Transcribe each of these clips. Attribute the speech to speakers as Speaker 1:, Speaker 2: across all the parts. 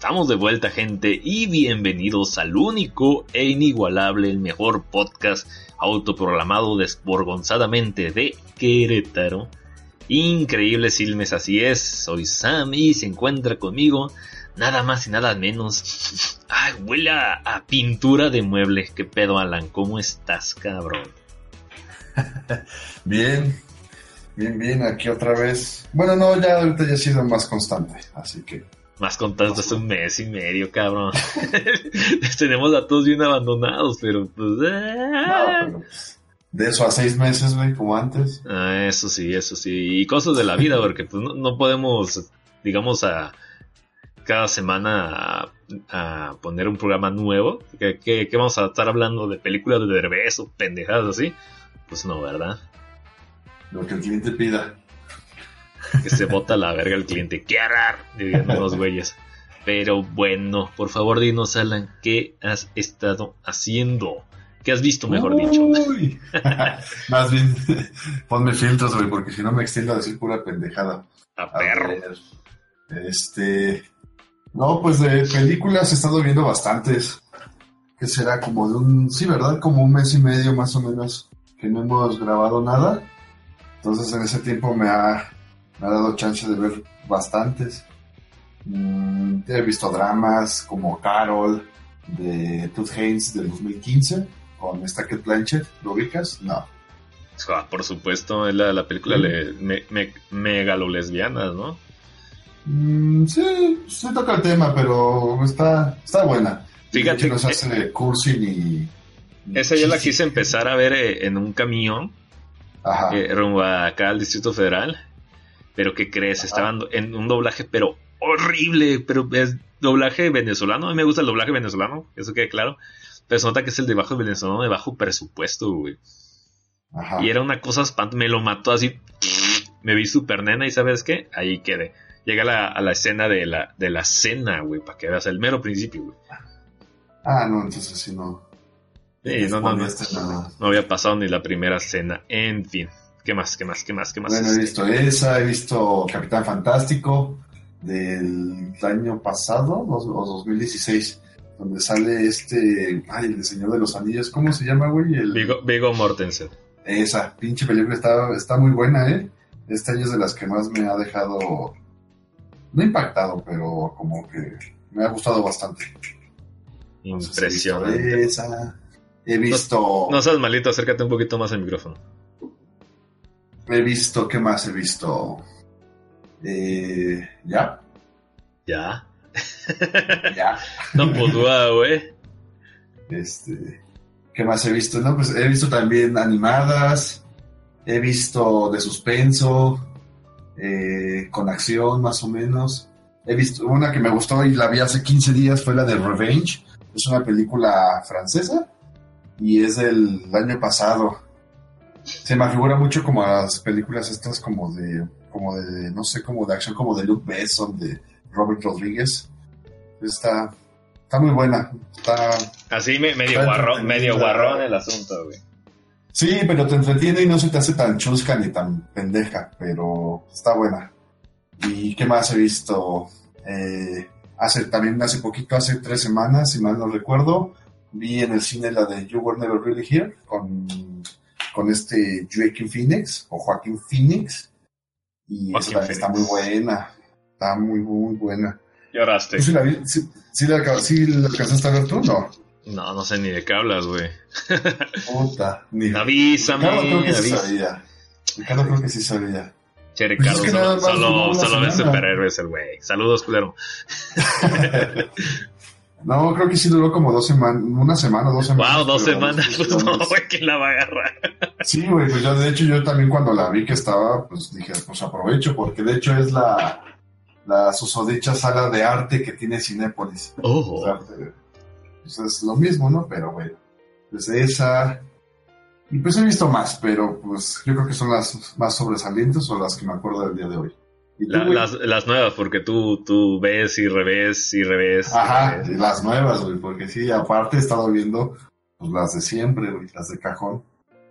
Speaker 1: Estamos de vuelta gente y bienvenidos al único e inigualable, el mejor podcast autoprogramado desborgonzadamente de Querétaro. Increíble Silmes, así es, soy Sam y se encuentra conmigo nada más y nada menos. Ay, huele a, pintura de muebles, qué pedo Alan, ¿cómo estás cabrón?
Speaker 2: bien, bien, bien, aquí otra vez. Bueno, no, ya ahorita ya he sido más constante, así que
Speaker 1: más contando hace un mes y medio, cabrón. Tenemos a todos bien abandonados, pero pues.
Speaker 2: Ah. pues de eso a seis meses, güey, como antes.
Speaker 1: Ah, eso sí, eso sí. Y cosas de la vida, porque pues no, podemos, digamos, a cada semana a, poner un programa nuevo. ¿Qué, vamos a estar hablando de películas de Derbez o pendejadas así? Pues no, ¿verdad?
Speaker 2: Lo que el cliente pida
Speaker 1: que se bota la verga el cliente. ¡Qué arar! Dirían los güeyes. Pero bueno, por favor dinos, Alan, ¿qué has estado haciendo? ¿Qué has visto, mejor dicho?
Speaker 2: Más bien, ponme filtros, güey, porque si no me extiendo a decir pura pendejada.
Speaker 1: A, perro.
Speaker 2: este. No, pues de películas he estado viendo bastantes. Que será como de un. Sí, ¿verdad? Como un mes y medio más o menos que no hemos grabado nada. Entonces en ese tiempo me ha me ha dado chance de ver bastantes. Mm, he visto dramas como Carol de Tooth Haynes del 2015 con esta Kate Blanchett. ¿Lo ubicas? No.
Speaker 1: Ah, por supuesto, es la, película de me, megalo lesbianas, ¿no?
Speaker 2: Mm, sí, se toca el tema, pero está, está buena.
Speaker 1: Fíjate.
Speaker 2: No se hace cursi ni.
Speaker 1: Esa yo la quise empezar a ver eh, en un camión. Ajá. Eh, rumbo acá al Distrito Federal. Pero ¿qué crees? Estaban en un doblaje, pero horrible, pero es doblaje venezolano. A mí me gusta el doblaje venezolano, eso queda claro. Pero se nota que es el de bajo venezolano de bajo presupuesto, güey. Ajá. Y era una cosa espant me lo mató así. Me vi super nena y ¿sabes qué? Ahí quedé. Llega a la escena de la, de la cena, güey, para que veas el mero principio, güey.
Speaker 2: Ah, no, entonces sí no.
Speaker 1: Sí, no, no, no, no había pasado ni la primera cena. En fin. ¿Qué más? ¿Qué más? ¿Qué más? ¿Qué más?
Speaker 2: Bueno, he visto esa, he visto Capitán Fantástico del año pasado, o 2016, donde sale este, ay, el Señor de los Anillos, ¿cómo se llama, güey? El...
Speaker 1: Vigo, Mortensen.
Speaker 2: Esa, pinche película está, está muy buena, ¿eh? Este año es de las que más me ha dejado, no impactado, pero como que me ha gustado bastante.
Speaker 1: Impresionante.
Speaker 2: he visto, esa. He visto...
Speaker 1: no seas malito, acércate un poquito más al micrófono.
Speaker 2: He visto, ¿qué más he visto? Eh, ¿Ya?
Speaker 1: ¿Ya?
Speaker 2: ya.
Speaker 1: No, pues güey.
Speaker 2: Este, ¿qué más he visto? No, pues he visto también animadas, he visto de suspenso, eh, con acción más o menos. He visto una que me gustó y la vi hace 15 días, fue la de Revenge. Es una película francesa y es del año pasado se me figura mucho como a las películas estas como de, como de, no sé, como de acción, como de Luke Besson, de Robert Rodríguez. Está, está muy buena. Está,
Speaker 1: Así medio guarrón, medio guarrón el asunto, güey.
Speaker 2: Sí, pero te entretiene y no se te hace tan chusca ni tan pendeja, pero está buena. ¿Y qué más he visto? Eh, hace, también hace poquito, hace tres semanas, si mal no recuerdo, vi en el cine la de You Were Never Really Here con con este Joaquin Phoenix o Joaquín Phoenix. Y está muy buena. Está muy, muy buena.
Speaker 1: Lloraste.
Speaker 2: ¿Sí la, sí, la, alcanzaste a ver tú? No.
Speaker 1: No, no sé ni de qué hablas, güey.
Speaker 2: Puta. Ni...
Speaker 1: Avísame.
Speaker 2: Ricardo creo que sí sabía. Ricardo creo que sí sabía.
Speaker 1: Che, pues Ricardo, solo, solo, ve superhéroes el güey. Saludos, culero.
Speaker 2: No, creo que sí duró como dos semanas, una semana, dos semanas.
Speaker 1: Wow, dos semanas, pues no, güey, que la va a agarrar.
Speaker 2: Sí, güey, pues yo de hecho yo también cuando la vi que estaba, pues dije, pues aprovecho, porque de hecho es la, la susodicha sala de arte que tiene Cinépolis.
Speaker 1: Oh.
Speaker 2: pues es lo mismo, ¿no? Pero, güey, pues esa... Y pues he visto más, pero pues yo creo que son las más sobresalientes o las que me acuerdo del día de hoy
Speaker 1: las, las, nuevas, porque tú, tú ves y revés y revés.
Speaker 2: Ajá, las nuevas, güey, porque sí, aparte he estado viendo pues, las de siempre, güey, las de cajón.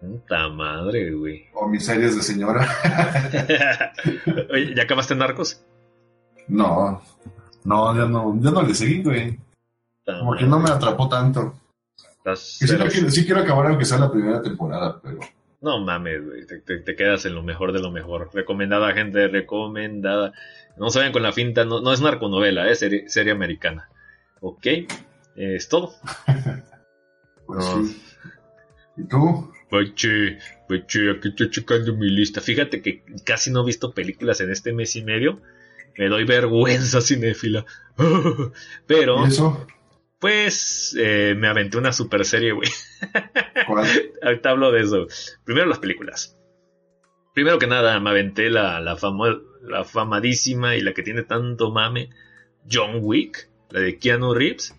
Speaker 1: Puta madre, güey.
Speaker 2: O mis series de señora.
Speaker 1: Oye, ¿ya acabaste en Narcos?
Speaker 2: No. No, ya no, ya no le seguí, güey. Como que no me atrapó tanto. sí, quiero, acabar aunque sea la primera temporada, pero...
Speaker 1: No mames, güey, te, quedas en lo mejor de lo mejor. Recomendada, gente, recomendada. No se vayan con la finta, no, no es narconovela, es serie, americana. Ok, es todo.
Speaker 2: pues sí. ¿Y tú?
Speaker 1: Bache, bache, aquí estoy checando mi lista. Fíjate que casi no he visto películas en este mes y medio. Me doy vergüenza cinéfila. Pero... eso? Pues eh, me aventé una super serie, güey. Ahorita hablo de eso. Primero las películas. Primero que nada, me aventé la, la, la famadísima y la que tiene tanto mame, John Wick, la de Keanu Reeves.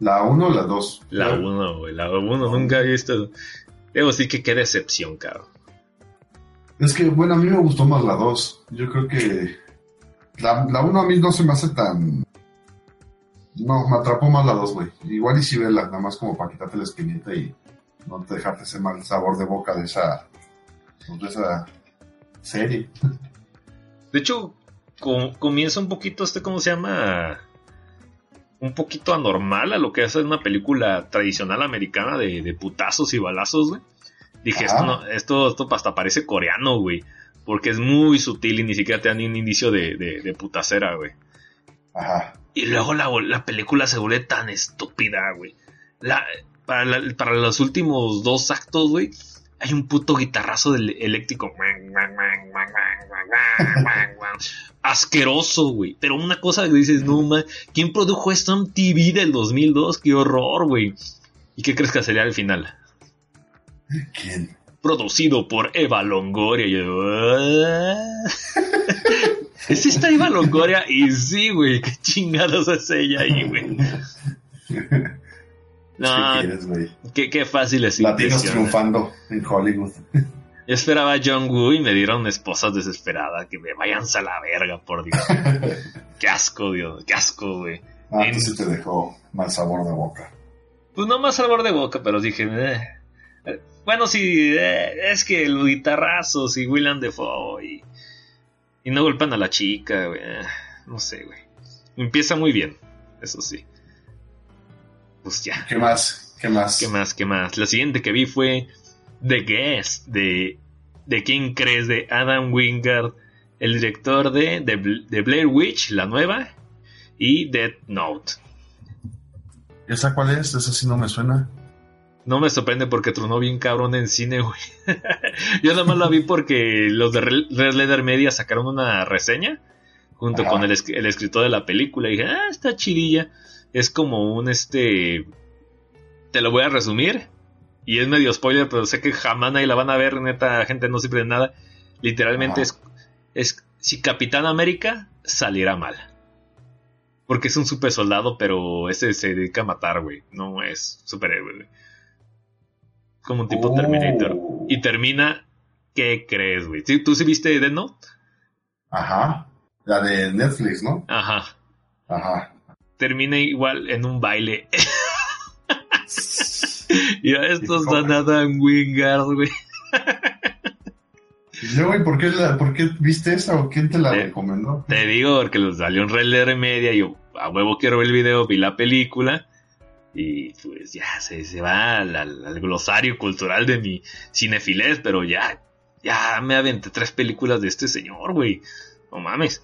Speaker 2: ¿La 1 o la 2?
Speaker 1: La 1, güey. La 1 nunca he visto. Debo decir que qué decepción, cabrón.
Speaker 2: Es que, bueno, a mí me gustó más la 2. Yo creo que. La 1 a mí no se me hace tan no, me atrapó más la 2, güey. Igual y si vela, nada más como para quitarte la espinita y no te dejarte ese mal sabor de boca de esa, de esa serie.
Speaker 1: De hecho, comienza un poquito este, ¿cómo se llama? Un poquito anormal a lo que es una película tradicional americana de, putazos y balazos, güey. Dije, esto, no, esto, esto hasta parece coreano, güey. Porque es muy sutil y ni siquiera te da ni un indicio de, de, de putacera, güey. Ajá. Y luego la, película se vuelve tan estúpida, güey. para, los últimos dos actos, güey, hay un puto guitarrazo del eléctrico. Asqueroso, güey. Pero una cosa que dices, no, man, ¿quién produjo esto en TV del 2002? ¡Qué horror, güey! ¿Y qué crees que sería al final?
Speaker 2: ¿Quién?
Speaker 1: Producido por Eva Longoria. ¿Es esta Eva Longoria? Y sí, güey, qué chingados es ella ahí, güey. No, ¿Qué, qué, fácil es
Speaker 2: Latinos triunfando en Hollywood.
Speaker 1: Yo esperaba a John Woo y me dieron esposas desesperadas que me vayanse a la verga, por Dios. qué asco, Dios, qué asco, güey.
Speaker 2: Ah, entonces te dejó mal sabor de boca.
Speaker 1: Pues no más sabor de boca, pero dije, eh. bueno, sí, eh, es que los guitarrazos y William Defoe y y no golpean a la chica, güey. Eh, no sé, güey. Empieza muy bien, eso sí. Pues ya.
Speaker 2: ¿Qué más? ¿Qué más?
Speaker 1: ¿Qué más? ¿Qué más? La siguiente que vi fue The Guest de, de ¿Quién crees? de Adam Wingard, el director de, de, Blair Witch, la nueva, y Dead Note.
Speaker 2: ¿Esa cuál es? Esa sí no me suena.
Speaker 1: No me sorprende porque tronó bien cabrón en cine, güey. Yo nada más la vi porque los de Red Leather Media sacaron una reseña junto con el, escritor de la película y dije, ah, está chidilla. Es como un este. Te lo voy a resumir. Y es medio spoiler, pero sé que jamás nadie la van a ver, neta, gente no sirve de nada. Literalmente es, es si Capitán América saliera mal. Porque es un super soldado, pero ese se dedica a matar, güey. No es superhéroe, güey como un tipo Terminator. Oh. Y termina, ¿qué crees, güey? ¿Tú sí viste Dead Note?
Speaker 2: Ajá. La de Netflix, ¿no?
Speaker 1: Ajá.
Speaker 2: Ajá.
Speaker 1: Termina igual en un baile. y a estos dan Adam Wingard, güey.
Speaker 2: Yo, güey, ¿por qué, ¿por qué viste esa o quién te la recomendó?
Speaker 1: Te digo, porque los salió un de media y yo, a huevo quiero ver el video, vi la película y pues ya se, se va al, glosario cultural de mi cinefilés, pero ya, ya me aventé tres películas de este señor, güey. No mames.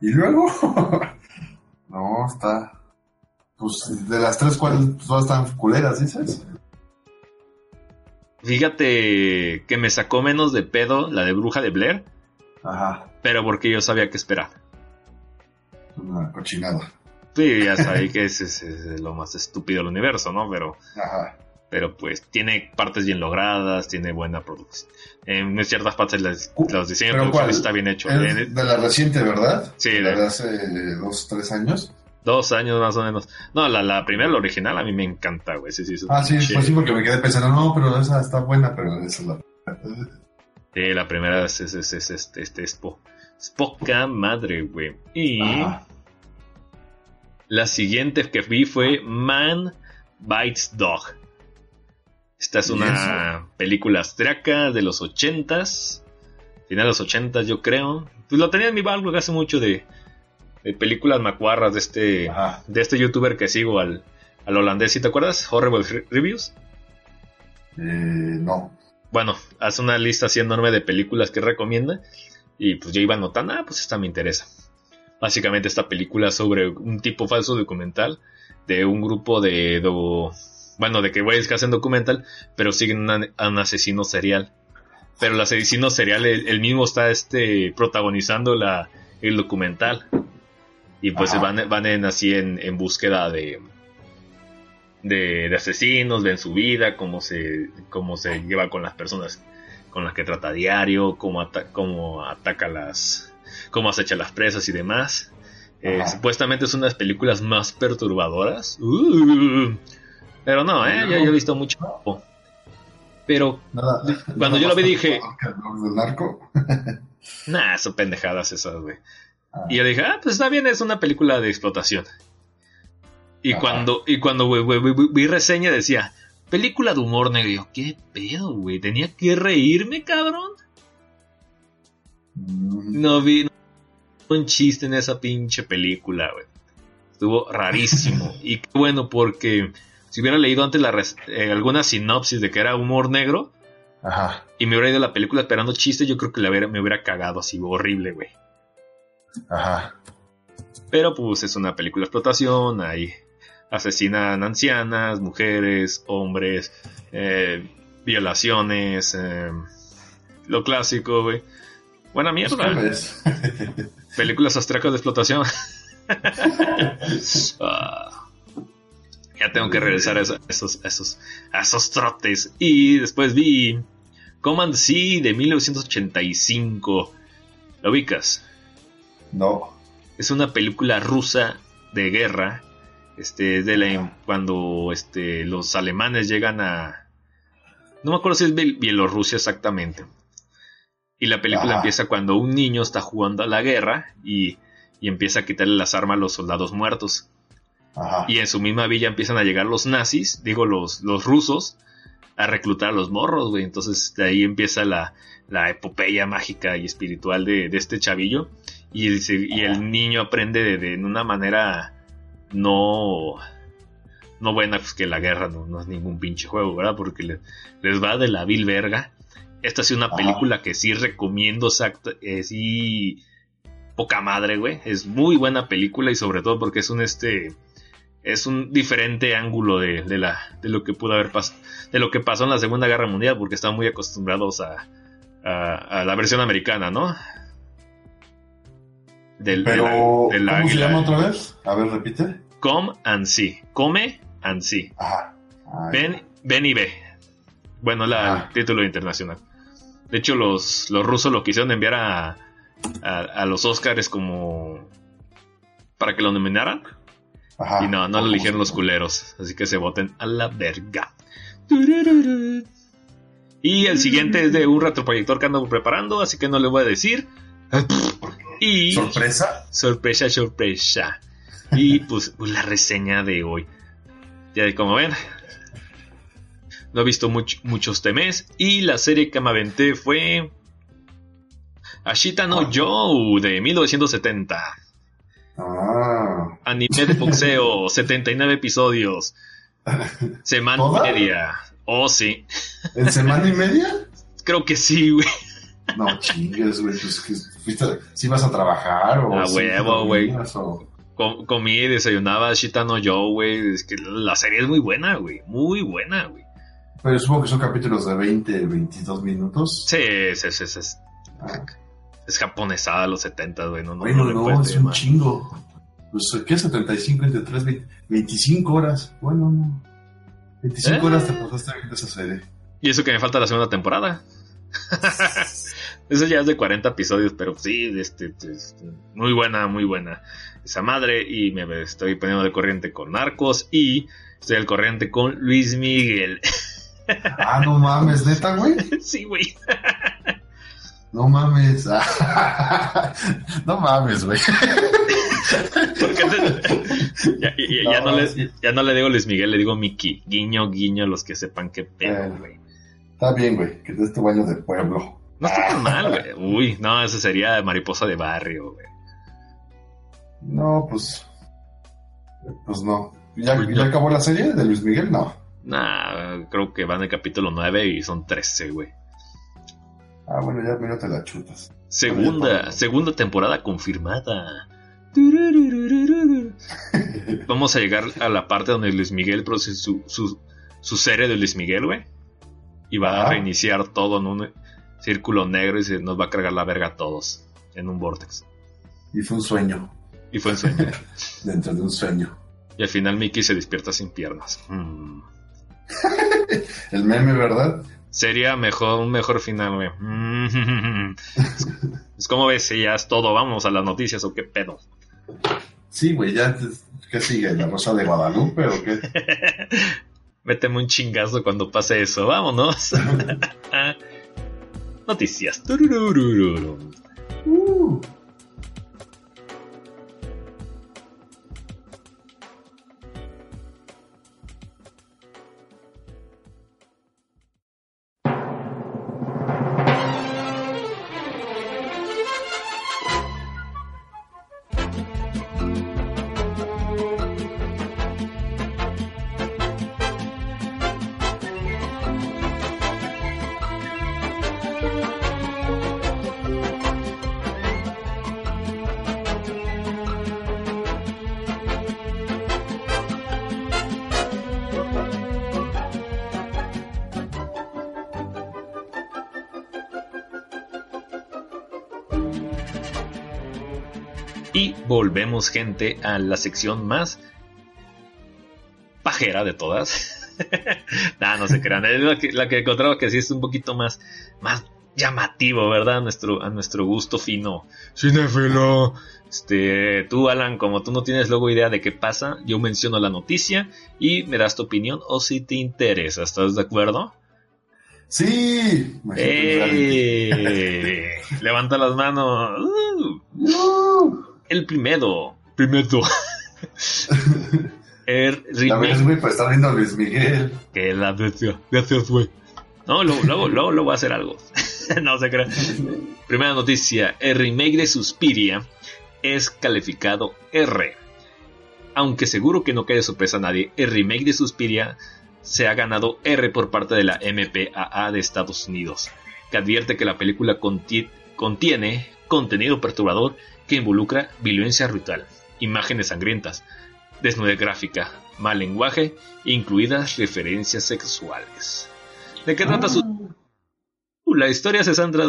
Speaker 2: ¿Y luego? no, está. Pues de las tres, ¿cuáles todas están culeras, dices?
Speaker 1: Fíjate que me sacó menos de pedo la de Bruja de Blair. Ajá. Pero porque yo sabía que esperar.
Speaker 2: Una cochinada.
Speaker 1: Sí, ya sabéis que es, lo más estúpido del universo, ¿no? Pero, pero pues tiene partes bien logradas, tiene buena producción. En ciertas partes los diseños de producción está bien hecho.
Speaker 2: de la reciente, ¿verdad?
Speaker 1: Sí,
Speaker 2: de, hace dos, tres años.
Speaker 1: Dos años más o menos. No, la, la primera, la original, a mí me encanta, güey. Sí,
Speaker 2: sí, ah, sí, pues sí, porque me quedé pensando, no, pero esa está buena, pero esa es la.
Speaker 1: Sí, la primera es, es, es, es este, este, es, poca madre, güey. Y. La siguiente que vi fue Man Bites Dog. Esta es una película austriaca de los ochentas. Final de los ochentas, yo creo. Pues lo tenía en mi backlog hace mucho de, películas macuarras de este, de este youtuber que sigo, al, al holandés, ¿sí te acuerdas? Horrible Reviews.
Speaker 2: Eh, no.
Speaker 1: Bueno, hace una lista así enorme de películas que recomienda. Y pues yo iba notando, ah, pues esta me interesa. Básicamente esta película sobre un tipo falso documental de un grupo de... bueno, de que güeyes que hacen documental, pero siguen a un asesino serial. Pero el asesino serial, el, mismo está este, protagonizando la, el documental. Y pues van, van en, así en, en búsqueda de, de, asesinos, ven su vida, cómo se, cómo se lleva con las personas con las que trata a diario, cómo, cómo ataca las, cómo acecha las presas y demás. Eh, supuestamente es una de las películas más perturbadoras. Uh, pero no, ¿eh? Yo, he visto mucho. Pero cuando yo lo vi dije... nah, son pendejadas esas, güey. Ah. Y yo dije, ah, pues está bien, es una película de explotación. Y cuando, y cuando vi reseña decía, película de humor negro. ¿qué pedo, güey? ¿Tenía que reírme, cabrón? No vi un chiste en esa pinche película, güey. Estuvo rarísimo. y qué bueno, porque si hubiera leído antes la eh, alguna sinopsis de que era humor negro, y me hubiera ido a la película esperando chistes, yo creo que me hubiera cagado así horrible, güey. Ajá. Pero pues es una película de explotación, ahí asesinan ancianas, mujeres, hombres, eh, violaciones, eh, lo clásico, güey. Buena mierda. Películas astracas de explotación. Ah. ya tengo que regresar a esos, esos, a esos trotes. Y después vi Command C de 1985. ¿Lo ubicas?
Speaker 2: No.
Speaker 1: Es una película rusa de guerra este, de la, cuando este, los alemanes llegan a... No me acuerdo si es Bielorrusia exactamente. Y la película empieza cuando un niño está jugando a la guerra y, y empieza a quitarle las armas a los soldados muertos. Y en su misma villa empiezan a llegar los nazis, digo los, los rusos, a reclutar a los morros, güey. Entonces de ahí empieza la, la epopeya mágica y espiritual de, de este chavillo. Y el, y el niño aprende de, de, una manera no no buena pues que la guerra no, es ningún pinche juego, ¿verdad? Porque les va de la vil verga. Esta es una película que sí recomiendo, eh, sí, poca madre, güey. Es muy buena película y sobre todo porque es un este, es un diferente ángulo de, la, de lo que pudo haber pasado, de lo que pasó en la Segunda Guerra Mundial, porque están muy acostumbrados a, a, la versión americana, ¿no?
Speaker 2: Del, Pero, de la, ¿cómo se llama otra vez? A ver, repite.
Speaker 1: Come and see. Come and see. ven, ven y ve. Bueno, el título internacional. De hecho, los, los rusos lo quisieron enviar a, a, los Oscars como para que lo nominaran. y no, no lo eligieron los culeros. Así que se voten a la verga. Y el siguiente es de un retroproyector que ando preparando, así que no le voy a decir.
Speaker 2: Y sorpresa.
Speaker 1: Sorpresa, sorpresa. Y pues, pues, la reseña de hoy. Ya como ven, no he visto muchos temes. Y la serie que me aventé fue Ashita no Joe de 1970. Ah. Anime de boxeo, 79 episodios. Semana y media. Oh, sí.
Speaker 2: ¿En semana y media?
Speaker 1: Creo que sí, güey.
Speaker 2: No chingues, güey. Pues, si vas a trabajar o.
Speaker 1: A huevo, güey. comí, desayunaba Ashita no Joe, güey. Es que la serie es muy buena, güey. Muy buena, güey.
Speaker 2: Pero supongo que son capítulos de 20, 22 minutos.
Speaker 1: Sí, sí, sí. sí. Ah. Es japonesada los 70, güey. No,
Speaker 2: no, no, no es un chingo. Pues, ¿qué? 75 entre 3, 25 horas. Bueno, no. 25 eh. horas te pasaste viendo esa serie.
Speaker 1: Y eso que me falta la segunda temporada. eso ya es de 40 episodios, pero sí, este, este, muy buena, muy buena esa madre. Y me estoy poniendo de corriente con Narcos y estoy al corriente con Luis Miguel.
Speaker 2: Ah, no mames, neta, güey.
Speaker 1: Sí, güey.
Speaker 2: No mames. no mames, güey.
Speaker 1: ya, ya, no le, ya, no le, digo Luis Miguel, le digo Miki. Guiño, guiño, los que sepan qué pedo, güey.
Speaker 2: está bien, güey, que es este baño de pueblo.
Speaker 1: No está tan mal, güey. Uy, no, ese sería mariposa de barrio, güey.
Speaker 2: No, pues. Pues no. ¿Ya, pues acabó la serie de Luis Miguel? No.
Speaker 1: Nah, creo que van el capítulo 9 y son 13, güey.
Speaker 2: Ah, bueno, ya mira te la chutas.
Speaker 1: Segunda, segunda temporada confirmada. Vamos a llegar a la parte donde Luis Miguel produce su, su, serie de Luis Miguel, güey. Y va a reiniciar todo en un círculo negro y se nos va a cargar la verga a todos en un vortex.
Speaker 2: Y fue un sueño.
Speaker 1: Y fue un sueño.
Speaker 2: Dentro de un sueño.
Speaker 1: Y al final Mickey se despierta sin piernas. Mm.
Speaker 2: El meme, ¿verdad?
Speaker 1: Sería mejor, un mejor final, güey. es como ves, ya es todo, vamos a las noticias o qué pedo.
Speaker 2: Sí, güey, ya, ¿qué sigue? ¿La Rosa de Guadalupe o qué?
Speaker 1: Méteme un chingazo cuando pase eso, vámonos. noticias. Uh. Volvemos gente a la sección más pajera de todas. nah, no se crean. Es la que, la que encontraba que sí es un poquito más, más llamativo, ¿verdad? A nuestro, a nuestro gusto fino. Cinefilo. Este, tú, Alan, como tú no tienes luego idea de qué pasa, yo menciono la noticia y me das tu opinión o si te interesa. ¿Estás de acuerdo?
Speaker 2: Sí.
Speaker 1: Levanta las manos. Uh el primero. Primero.
Speaker 2: el remake. güey, pues está viendo Luis Miguel.
Speaker 1: Que la bestia. Gracias, güey. No, luego, luego, luego, voy a hacer algo. no se crea. Primera noticia. El remake de Suspiria es calificado R. Aunque seguro que no quede sorpresa a nadie, el remake de Suspiria se ha ganado R por parte de la MPAA de Estados Unidos, que advierte que la película contiene contenido perturbador que involucra violencia ritual, imágenes sangrientas, desnudez gráfica, mal lenguaje, incluidas referencias sexuales. ¿De qué trata su... Uh, la historia se centra,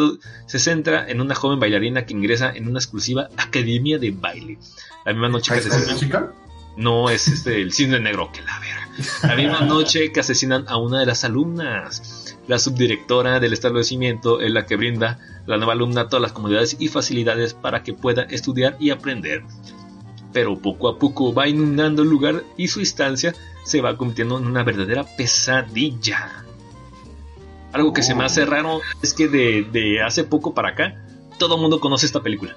Speaker 1: se centra, en una joven bailarina que ingresa en una exclusiva academia de baile. La misma noche que asesinan... No, es este, el cisne negro, que la verga. La misma noche que asesinan a una de las alumnas. La subdirectora del establecimiento es la que brinda la nueva alumna todas las comodidades y facilidades para que pueda estudiar y aprender. Pero poco a poco va inundando el lugar y su instancia se va convirtiendo en una verdadera pesadilla. Algo que se me hace raro es que de, hace poco para acá todo el mundo conoce esta película.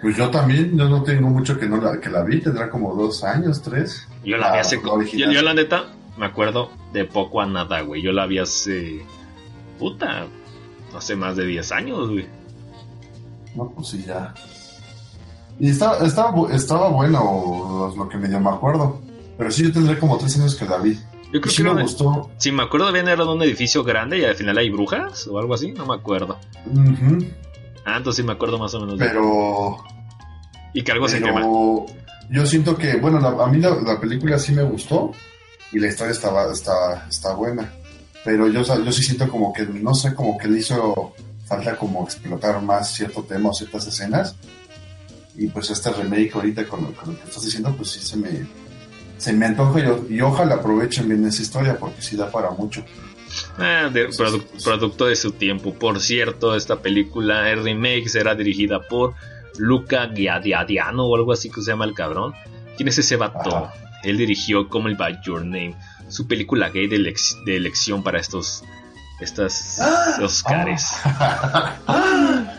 Speaker 2: Pues yo también, yo no tengo mucho que no la, que la vi, tendrá como dos años, tres.
Speaker 1: Yo la vi hace... Yo, yo la neta me acuerdo de poco a nada, güey. Yo la vi hace. Puta. Hace más de 10 años, güey.
Speaker 2: No, pues sí, ya. Y estaba, estaba, estaba bueno lo que me dio, me acuerdo. Pero sí, yo tendré como 3 años que la vi.
Speaker 1: Yo creo que me gustó. Si me acuerdo bien, era de un edificio grande y al final hay brujas o algo así, no me acuerdo. Ah, entonces sí me acuerdo más o menos.
Speaker 2: Pero.
Speaker 1: Y que algo se
Speaker 2: quema. Yo siento que, bueno, a mí la película sí me gustó y la historia estaba, está, está buena. Pero yo, yo sí siento como que, no sé, como que le hizo falta como explotar más cierto tema o ciertas escenas. Y pues este remake ahorita con, lo que estás diciendo, pues sí se me, se me antoja y, ojalá aprovechen bien esa historia porque sí da para mucho.
Speaker 1: Ah, de, producto de su tiempo. Por cierto, esta película, el remake, será dirigida por Luca Giadiadiano o algo así que se llama el cabrón. ¿Quién es ese vato? Él dirigió como el By Your Name, su película gay de, elección para estos estas ah. Oscars.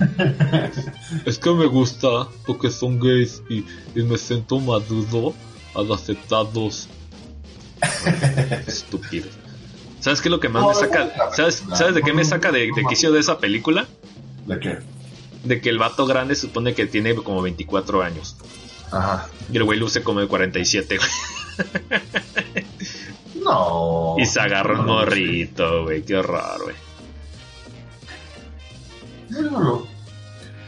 Speaker 1: es que me gusta porque son gays y, me siento maduro al aceptarlos. Estúpido. ¿Sabes qué es lo que más me saca? ¿Sabes, ¿Sabes de qué me saca de, de quicio de esa película?
Speaker 2: ¿De qué?
Speaker 1: de que el vato grande supone que tiene como 24 años. Ajá. Y el güey luce como de 47,
Speaker 2: No.
Speaker 1: Y se agarra un morrito, güey. Qué horror, güey.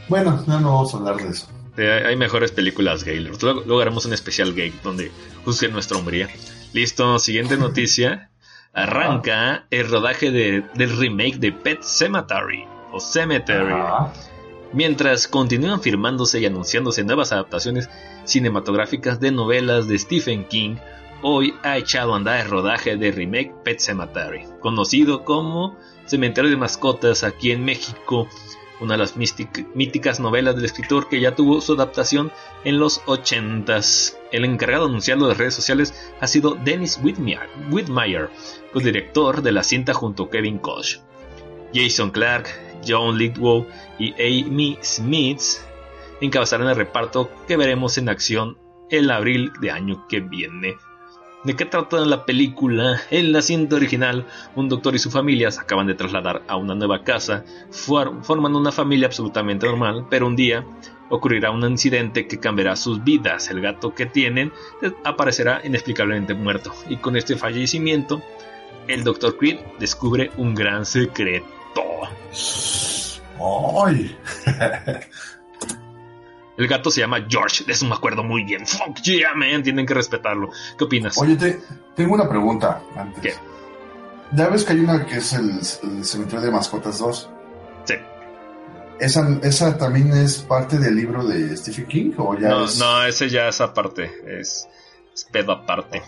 Speaker 2: Bueno, no, no vamos a hablar de eso.
Speaker 1: hay mejores películas gay. Luego, luego, haremos un especial gay donde juzguen nuestra hombría. Listo, siguiente noticia. Arranca el rodaje de, del remake de Pet Cemetery o Cemetery. Mientras continúan firmándose y anunciándose nuevas adaptaciones cinematográficas de novelas de Stephen King, hoy ha echado a andar el rodaje de remake Pet Cemetery, conocido como Cementerio de Mascotas aquí en México, una de las míticas novelas del escritor que ya tuvo su adaptación en los 80s. El encargado de anunciarlo en las redes sociales ha sido Dennis Whitmire, co-director de la cinta junto a Kevin Koch. Jason Clark, John Lithgow y Amy Smith encabezarán el reparto que veremos en acción el abril de año que viene. ¿De qué trata la película? En la cinta original, un doctor y su familia se acaban de trasladar a una nueva casa, forman una familia absolutamente normal, pero un día ocurrirá un incidente que cambiará sus vidas. El gato que tienen aparecerá inexplicablemente muerto, y con este fallecimiento, el doctor Creed descubre un gran secreto.
Speaker 2: ¡Ay!
Speaker 1: El gato se llama George, de eso me acuerdo muy bien. Fuck yeah, man, tienen que respetarlo. ¿Qué opinas?
Speaker 2: Oye, te, tengo una pregunta antes. ¿Qué? Ya ves que hay una que es el, Cementerio de Mascotas 2.
Speaker 1: Sí.
Speaker 2: ¿Esa, ¿Esa también es parte del libro de Stephen King? ¿o ya
Speaker 1: no, no, ese ya es aparte. Es, es pedo aparte.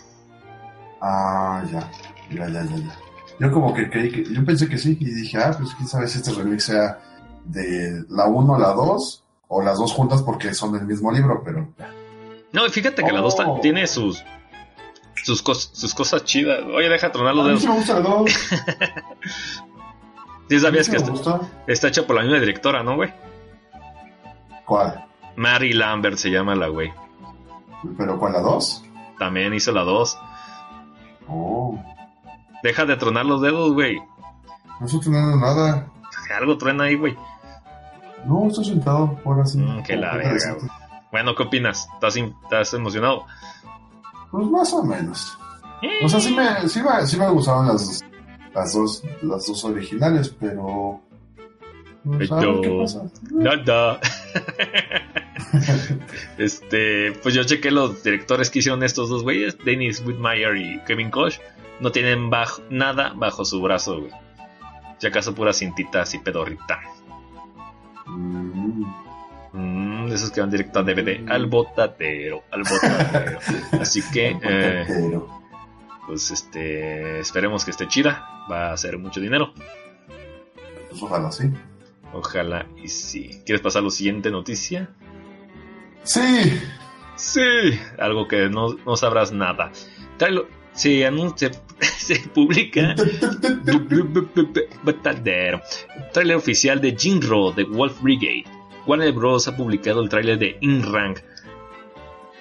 Speaker 2: Ah, ya. Ya, ya, ya, ya. Yo como que creí que... Yo pensé que sí y dije, ah, pues quién sabe si este remix sea de la 1 a la 2 o las dos juntas porque son del mismo libro, pero...
Speaker 1: No, fíjate que la 2 tiene sus sus, sus cosas chidas. Oye, deja tronar los dedos.
Speaker 2: A mí me gusta la 2.
Speaker 1: ¿Sí sabías que está, está, hecha por la misma directora, no, güey?
Speaker 2: ¿Cuál?
Speaker 1: Mary Lambert se llama la güey.
Speaker 2: ¿Pero cuál, la 2?
Speaker 1: También hizo la 2.
Speaker 2: Oh.
Speaker 1: Deja de tronar los dedos, güey.
Speaker 2: No estoy tronando nada.
Speaker 1: Algo truena ahí, güey.
Speaker 2: No, estoy sentado, por así.
Speaker 1: Mm, que la verga, Bueno, ¿qué opinas? ¿Estás, ¿Estás, emocionado?
Speaker 2: Pues más o menos. O sea, sí me, sí me, sí me gustaron las, las, dos, las dos originales, pero...
Speaker 1: Pues, ¿qué pasa? Nada. este, pues yo chequé los directores que hicieron estos dos güeyes, Dennis Whitmire y Kevin Koch, no tienen bajo, nada bajo su brazo, güey. Si acaso pura cintita así pedorrita. Mm, esos que van directo a DVD. Al botadero. Al botadero. Así que. Eh, pues este. Esperemos que esté chida. Va a ser mucho dinero.
Speaker 2: Pues ojalá sí.
Speaker 1: Ojalá y sí. ¿Quieres pasar a la siguiente noticia?
Speaker 2: Sí.
Speaker 1: Sí. Algo que no, no sabrás nada. Tráelo, se anuncia, se publica trailer oficial de Jinro de Wolf Brigade. Warner Bros. ha publicado el tráiler de Inrang,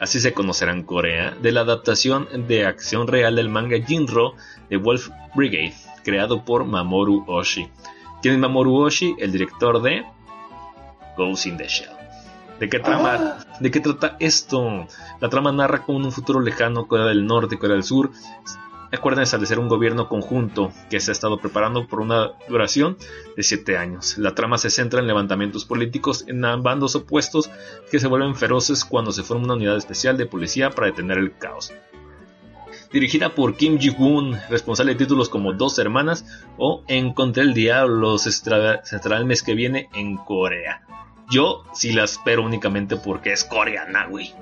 Speaker 1: así se conocerá en Corea, de la adaptación de acción real del manga Jinro de Wolf Brigade, creado por Mamoru Oshii. ¿Quién es Mamoru Oshii? El director de Ghost in the Shell. ¿De qué trama? Ah. ¿De qué trata esto? La trama narra cómo en un futuro lejano, Corea del Norte Corea del Sur acuerdan establecer un gobierno conjunto que se ha estado preparando por una duración de siete años. La trama se centra en levantamientos políticos en bandos opuestos que se vuelven feroces cuando se forma una unidad especial de policía para detener el caos. Dirigida por Kim Ji-woon, responsable de títulos como Dos Hermanas o Encontré el Diablo, se estará el mes que viene en Corea. Yo sí la espero únicamente porque es coreana, güey.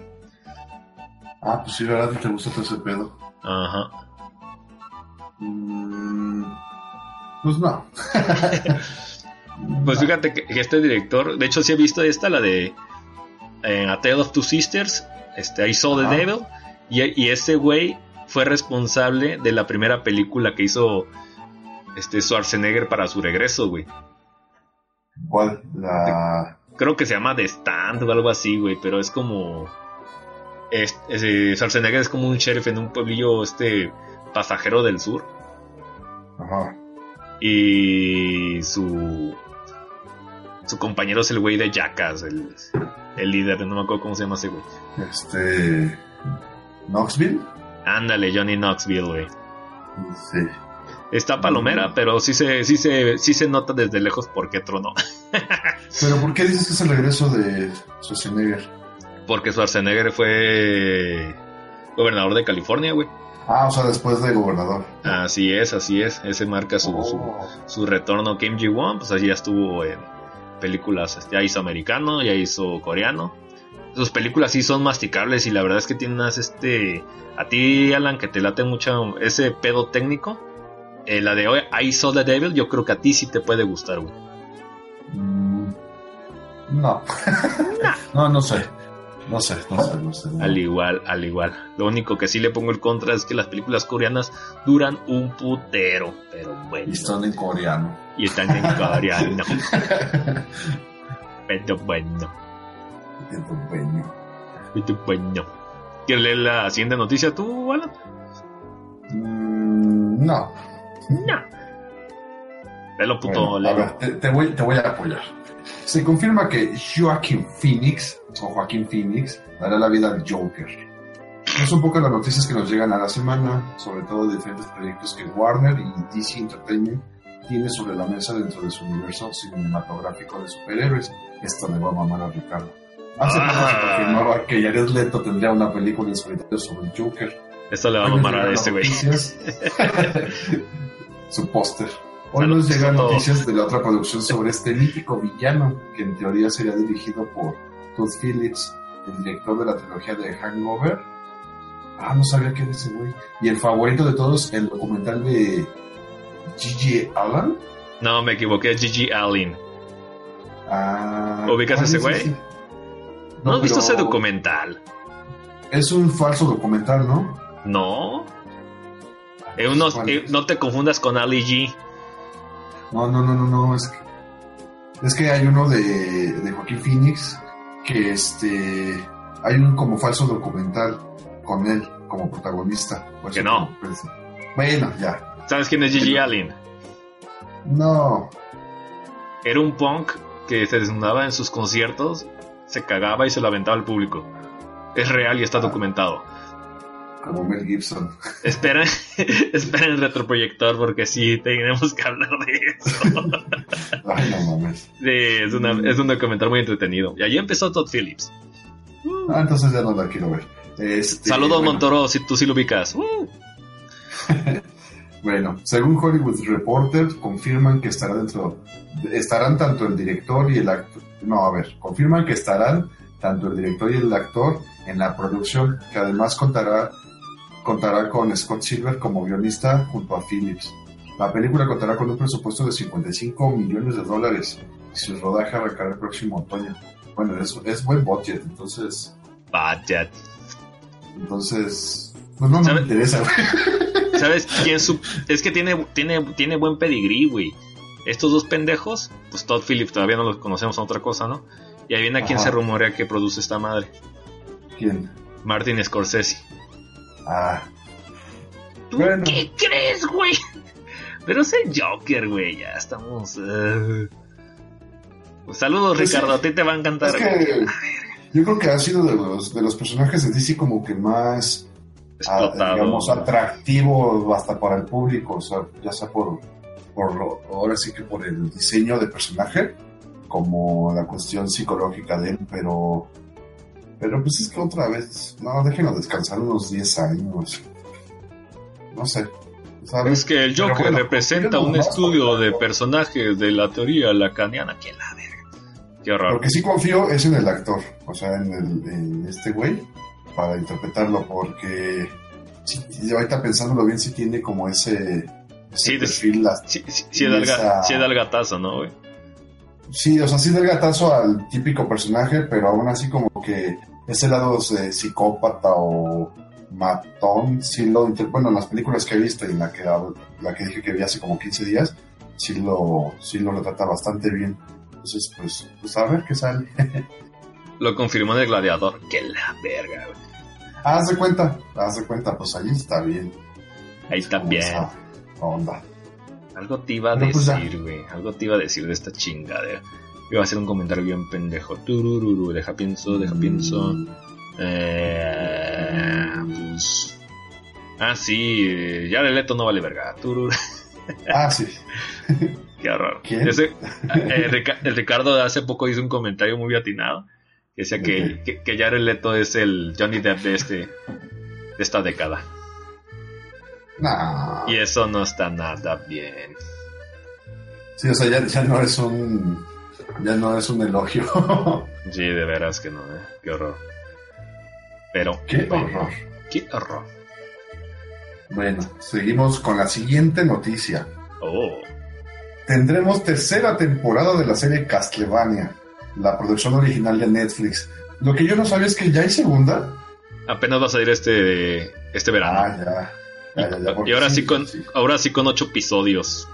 Speaker 2: Ah, pues sí, ¿verdad? ¿Te gusta todo ese pedo?
Speaker 1: Ajá.
Speaker 2: Mm, pues no.
Speaker 1: pues fíjate que, este director, de hecho sí he visto esta, la de eh, A Tale of Two Sisters, este, I Saw the Devil, y, y ese güey fue responsable de la primera película que hizo este Schwarzenegger para su regreso, güey.
Speaker 2: ¿Cuál? La
Speaker 1: creo que se llama The Stand o algo así, güey, pero es como... Es, eh, Schwarzenegger es como un sheriff en un pueblillo este pasajero del sur.
Speaker 2: Ajá.
Speaker 1: Y su su compañero es el güey de Jackass, el, el líder, no me acuerdo cómo se llama ese güey.
Speaker 2: Este. Knoxville.
Speaker 1: Ándale, Johnny Knoxville, güey.
Speaker 2: Sí.
Speaker 1: Está palomera, pero sí se, sí se, sí se nota desde lejos por qué tronó.
Speaker 2: pero ¿por qué dices que es el regreso de Schwarzenegger?
Speaker 1: Porque Schwarzenegger fue gobernador de California, güey.
Speaker 2: Ah, o sea, después de gobernador.
Speaker 1: Así es, así es. Ese marca su, su, oh. su, retorno. Kim Ji-won, pues allí ya estuvo en películas, ya hizo americano, ya hizo coreano. Sus películas sí son masticables y la verdad es que tienen más este... A ti, Alan, que te late mucho ese pedo técnico. Eh, la de hoy, I Saw the Devil, yo creo que a ti sí te puede gustar, güey.
Speaker 2: Mm, no. no, no sé. No sé, no sé, no sé.
Speaker 1: Al igual, al igual. Lo único que sí le pongo el contra es que las películas coreanas duran un putero, pero bueno.
Speaker 2: Y están en coreano.
Speaker 1: Y están en coreano. pero bueno.
Speaker 2: Pero bueno.
Speaker 1: Pero bueno. ¿Quieres leer la siguiente noticia tú, Alan?
Speaker 2: Mm, no.
Speaker 1: No. Velo, puto.
Speaker 2: a ver, te, voy, te voy a apoyar. Se confirma que Joaquin Phoenix o Joaquín Phoenix dará la vida al Joker. Es un poco las noticias que nos llegan a la semana, sobre todo de diferentes proyectos que Warner y DC Entertainment tiene sobre la mesa dentro de su universo cinematográfico de superhéroes. Esto le va a mamar a Ricardo. Hace poco se ah. confirmaba que Jared Leto tendría una película en solitario sobre el Joker.
Speaker 1: Esto le va a mamar a este güey.
Speaker 2: su póster. Hoy nos llegan noticias de la otra producción sobre este mítico villano, que en teoría sería dirigido por Todd Phillips, el director de la trilogía de Hangover. Ah, no sabía quién es ese güey. Y el favorito de todos, el documental de Gigi Allen.
Speaker 1: No, me equivoqué, Gigi Allen.
Speaker 2: Ah,
Speaker 1: ¿Ubicas ese güey? ¿No, has visto ese documental?
Speaker 2: Es un falso documental, ¿no?
Speaker 1: No. Eh, eh, no te confundas con Ali G.
Speaker 2: No, no, no, no, no. Es que, es que hay uno de, de Joaquín Phoenix que este hay un como falso documental con él como protagonista.
Speaker 1: Que no.
Speaker 2: Bueno, ya.
Speaker 1: ¿Sabes quién es Gigi Allen?
Speaker 2: No.
Speaker 1: Era un punk que se desnudaba en sus conciertos, se cagaba y se lo aventaba al público. Es real y está ah. documentado.
Speaker 2: Como Mel Gibson.
Speaker 1: Espera, espera el retroproyector porque sí tenemos que hablar de eso.
Speaker 2: Ay, no mames.
Speaker 1: Sí, es, una, es un documental muy entretenido. Y allí empezó Todd Phillips.
Speaker 2: Ah, entonces ya no la quiero ver. Este,
Speaker 1: Saludos, Montoro, si tú sí lo ubicas. Uh.
Speaker 2: bueno, según Hollywood Reporter, confirman que estará dentro, estarán tanto el director y el actor. No, a ver, confirman que estarán tanto el director y el actor en la producción, que además contará contará con Scott Silver como guionista junto a Phillips. La película contará con un presupuesto de 55 millones de dólares y su rodaje arrancará el próximo otoño. Bueno, es, es buen budget, entonces.
Speaker 1: Budget.
Speaker 2: Entonces. Pues no, no me interesa,
Speaker 1: ¿Sabes quién Es que tiene, tiene, tiene buen pedigrí, güey. Estos dos pendejos, pues Todd Phillips todavía no los conocemos a otra cosa, ¿no? Y ahí viene a quién se rumorea que produce esta madre.
Speaker 2: ¿Quién?
Speaker 1: Martin Scorsese.
Speaker 2: Ah.
Speaker 1: ¿Tú qué crees, güey? Pero es el Joker, güey. Ya estamos. Uh... saludos, pues Ricardo. a ti te va a encantar.
Speaker 2: yo creo que ha sido de los, de los personajes de DC como que más. Ah, digamos, atractivo hasta para el público. O sea, ya sea por, por. Ahora sí que por el diseño de personaje. Como la cuestión psicológica de él. Pero pero pues es que otra vez, no, déjenlo descansar unos 10 años. No sé.
Speaker 1: Es que el Joker representa un estudio de personajes de la teoría lacaniana. Que la verga. Qué horror.
Speaker 2: Lo que sí confío es en el actor, o sea, en, el, en este güey, para interpretarlo, porque si, ahorita pensándolo bien, sí tiene como ese,
Speaker 1: sí, perfil. sí, sí, da el gatazo, ¿no, güey?
Speaker 2: Sí, o sea, sí del gatazo al típico personaje, pero aún así como que ese lado de psicópata o matón, sí lo, bueno, en las películas que he visto y la que, la que dije que vi hace como 15 días, sí lo, sí lo retrata bastante bien. Entonces, pues, pues a ver qué sale.
Speaker 1: lo confirmó el gladiador, que la verga, güey.
Speaker 2: Haz de cuenta, haz de cuenta, pues ahí está bien.
Speaker 1: Ahí está bien.
Speaker 2: Onda.
Speaker 1: Algo te iba a pues decir, güey. algo te iba a decir de esta chingadera. Iba a hacer un comentario bien pendejo. Turururu, deja pienso, deja pienso. Eh, pues, ah, sí, ya el Leto no vale verga.
Speaker 2: Ah, sí.
Speaker 1: Qué horror. ¿Quién? Eh, el Ricardo hace poco hizo un comentario muy atinado. Que decía que, que, que Jared Leto es el Johnny Depp de, este, de esta década. Y eso no está nada bien.
Speaker 2: Sí, o sea, ya, no es un. Ya no es un elogio.
Speaker 1: sí, de veras que no, ¿eh? Qué horror. Pero.
Speaker 2: Qué horror.
Speaker 1: Qué horror.
Speaker 2: Bueno, seguimos con la siguiente noticia.
Speaker 1: Oh.
Speaker 2: Tendremos tercera temporada de la serie Castlevania, la producción original de Netflix. Lo que yo no sabía es que ya hay segunda.
Speaker 1: Apenas va a salir este, este verano.
Speaker 2: Ah, ya
Speaker 1: y ahora sí, con, ahora sí con ocho episodios.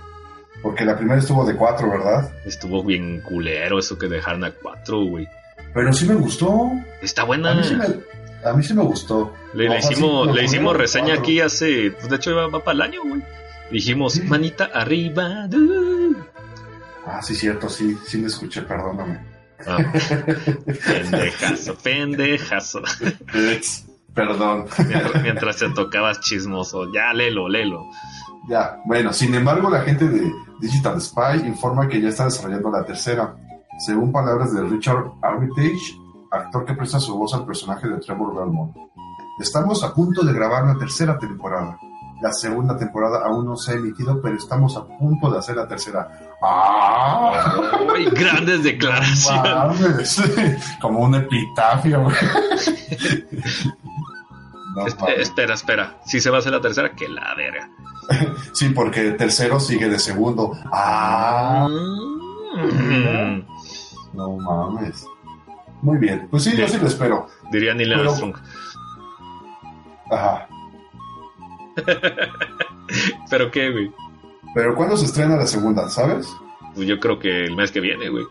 Speaker 2: Porque la primera estuvo de cuatro, ¿verdad?
Speaker 1: Estuvo bien culero eso que dejaron a cuatro, güey.
Speaker 2: Pero sí me gustó.
Speaker 1: Está buena.
Speaker 2: A mí sí me, gustó.
Speaker 1: Le, hicimos, le hicimos reseña aquí hace. Pues de hecho va, para el año, güey. Dijimos, manita arriba.
Speaker 2: Ah, sí, cierto, sí, sí me escuché, perdóname.
Speaker 1: Ah, pendejazo, pendejazo.
Speaker 2: Perdón.
Speaker 1: Mientras, te tocabas chismoso. Ya, lelo, lelo.
Speaker 2: Ya, bueno, sin embargo, la gente de Digital Spy informa que ya está desarrollando la tercera. Según palabras de Richard Armitage, actor que presta su voz al personaje de Trevor Belmont. Estamos a punto de grabar la tercera temporada. La segunda temporada aún no se ha emitido, pero estamos a punto de hacer la tercera. ¡Ah!
Speaker 1: grandes declaraciones.
Speaker 2: Como un epitafio.
Speaker 1: espera, espera. Si se va a hacer la tercera, que la verga.
Speaker 2: sí, porque el tercero sigue de segundo. Ah. Mm. No mames. Muy bien. Pues sí, yo sí lo espero.
Speaker 1: Diría Neil Armstrong.
Speaker 2: Ajá.
Speaker 1: ¿Pero qué, güey?
Speaker 2: ¿Pero cuándo se estrena la segunda, sabes?
Speaker 1: Pues yo creo que el mes que viene, güey.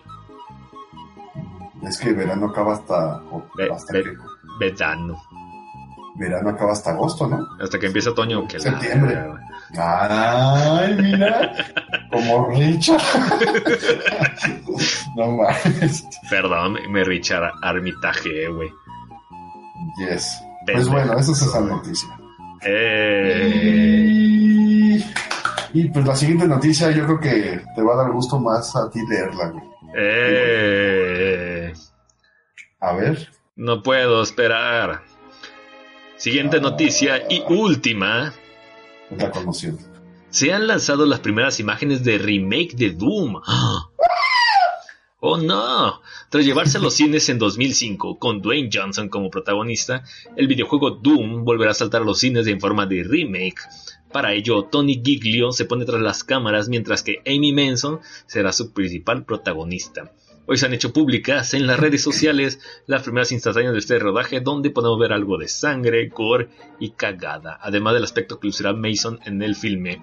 Speaker 2: Es que verano acaba hasta... hasta
Speaker 1: verano
Speaker 2: verano acaba hasta agosto, ¿no?
Speaker 1: Hasta que empieza otoño. Que
Speaker 2: Septiembre. Ay, mira, como Richard. no mames.
Speaker 1: Perdón, me Richard Armitaje, güey.
Speaker 2: Yes. Pues bueno, esa es esa noticia.
Speaker 1: Eh...
Speaker 2: Y, pues la siguiente noticia yo creo que te va a dar gusto más a ti leerla, güey.
Speaker 1: Eh...
Speaker 2: A ver.
Speaker 1: No puedo esperar. Siguiente noticia y última.
Speaker 2: La conmoción.
Speaker 1: Se han lanzado las primeras imágenes de remake de Doom. ¡Oh no! Tras llevarse a los cines en 2005 con Dwayne Johnson como protagonista, el videojuego Doom volverá a saltar a los cines en forma de remake. Para ello, Tony Giglio se pone tras las cámaras mientras que Amy Manson será su principal protagonista. Hoy se han hecho públicas en las redes sociales las primeras instantáneas de este rodaje donde podemos ver algo de sangre, gore y cagada, además del aspecto que lucirá Mason en el filme.